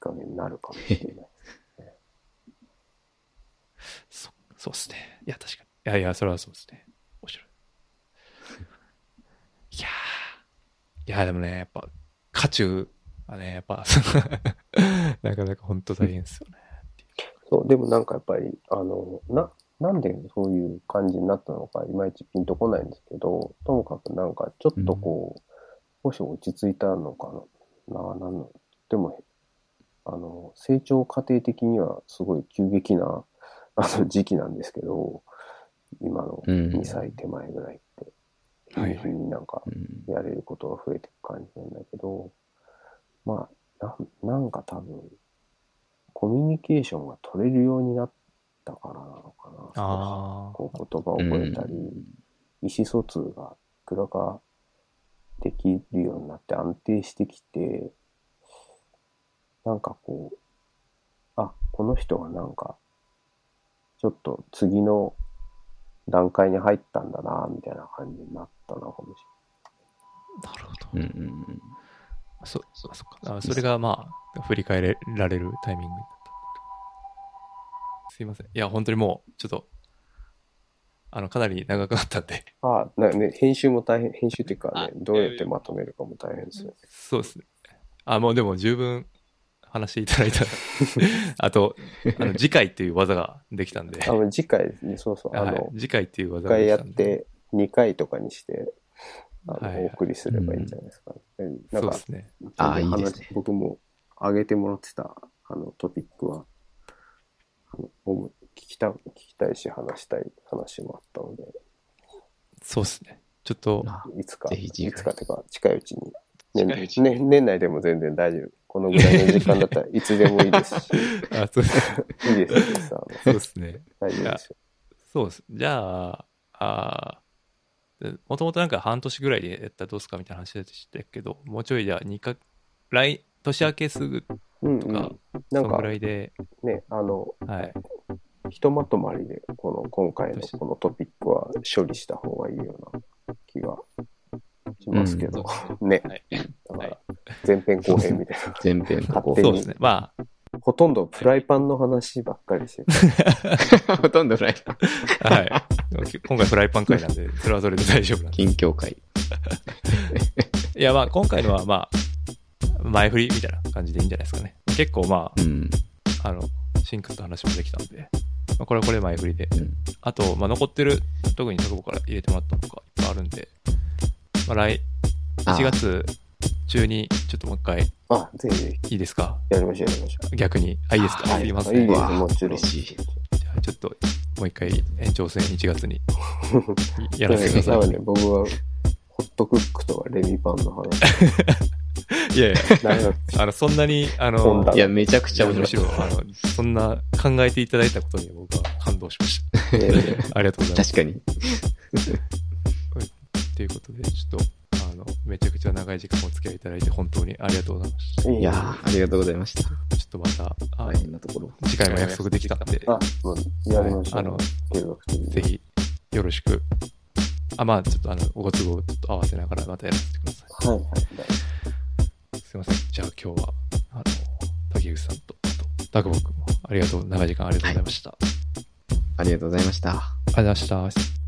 加減になるかもしれない。そそうっすね。いや、確かに。いやいや、それはそうですね。面白い。いやー。いや、でもね、やっぱ、渦中はね、やっぱ、なかなか本当大変ですよね。そう、でもなんかやっぱり、あの、な、なんでそういう感じになったのか、いまいちピンとこないんですけど、ともかくなんかちょっとこう、もし落ち着いたのかな、な、なんの、でも、あの、成長過程的にはすごい急激な、あの時期なんですけど、今のうん。2歳手前ぐらいって、日はい。に日になんかうん。やれることが増えていく感じなんだけど、まあ、なんなんか多分、コミュニケーションが取れるようになったからなのかな。あこう言葉を覚えたり、意思疎通がいくらかできるようになって安定してきて、なんかこう、あ、この人がなんか、ちょっと次の段階に入ったんだな、みたいな感じになったのかもしあ、なるほど。うんうんうん。そ、そそっか。あそれがまあ、振り返れられるタイミングになった。すいません。いや、本当にもう、ちょっと、あの、かなり長くなったんで、れない。あ、なね、編集も大変、編集っていうかあね、どうやってまとめるかも大変ですよね。そうですね。あ、もうでも十分話いただいた。あと、あの次回っていう技ができたんで、あの、次回ですね、そうそう、あはいの、次回っていう一技がで回やっきたんで。て、2回とかにして、あの、はいはいお送りすればいいんじゃないですか。なんかそうで、すね。あ全然話いいですね僕も上げてもらってた、あの、トピックは、あの、聞きた、聞きたいし、話したい話もあったので、そうですね。ちょっと、あいつか、いつかっていうか、近いうちに。近いうちにね、年内でも全然大丈夫。このぐらいの時間だったら いつでもいいですし、あそうです いいですよ、さ、そうですね。大丈夫ですよ。そうです。じゃあ、あもともとなんか半年ぐらいでやったらどうすかみたいな話でしたけど、もうちょいじゃあ2か、来、年明けすぐとうん、うか、ん。なんからいで、ね、あの、はい。ひとまとまりで、この、今回のこのトピックは処理した方がいいような気がしますけど、ね。はい。だからはい、前編後編みたいな。前編と後編。そうですね。まあ、ほとんどフライパンの話ばっかりしてて。ほとんどフライパン。はい。今回フライパン会なんで、それはそれで大丈夫なんで。近況会。いや、まあ、今回のはまあ、前振りみたいな感じでいいんじゃないですかね。結構まうん。あ、あの、シンクと話もできたんで、まあ、これはこれで前振りで。うんあと、まあ、残ってる、特にタクボから入れてもらったのとかいっぱいあるんで、まあ、来、あ1月中に、ちょっともう一回、あ、ぜひぜいいですか？ひやりましょう、やりましょ逆に。あ、いいですか、う。すいません。いいです、もちろん。嬉しいじゃあちょっと、もう一回延長戦1月に やらせてください。ね、僕は、ホットクックとかレミパンの話。いやいや、あの、そんなに、あのいや、めちゃくちゃ面むしろ、白かっあの、そんな考えていただいたことに僕は感動しました。て、ありがとうございた。ます。確かに。ということで、ちょっと、あの、めちゃくちゃ長い時間お付き合いいただいて本当にありがとうございました。ちょいやーありがとうございました。っとまた、あ大変なところ。次回も約束できたんで、あ、もうやりましょう。あの、ぜひ、よろしく。あ、まあ、ちょっとあの、ご都合をちょっと合わせながらまたやらせてください。はいはい。すいません。じゃあ今日は、あの、竹内さんと、あと、タクボ君もありがとう、長い時間ありがとうございました。ありありがとうございました。がとうございました。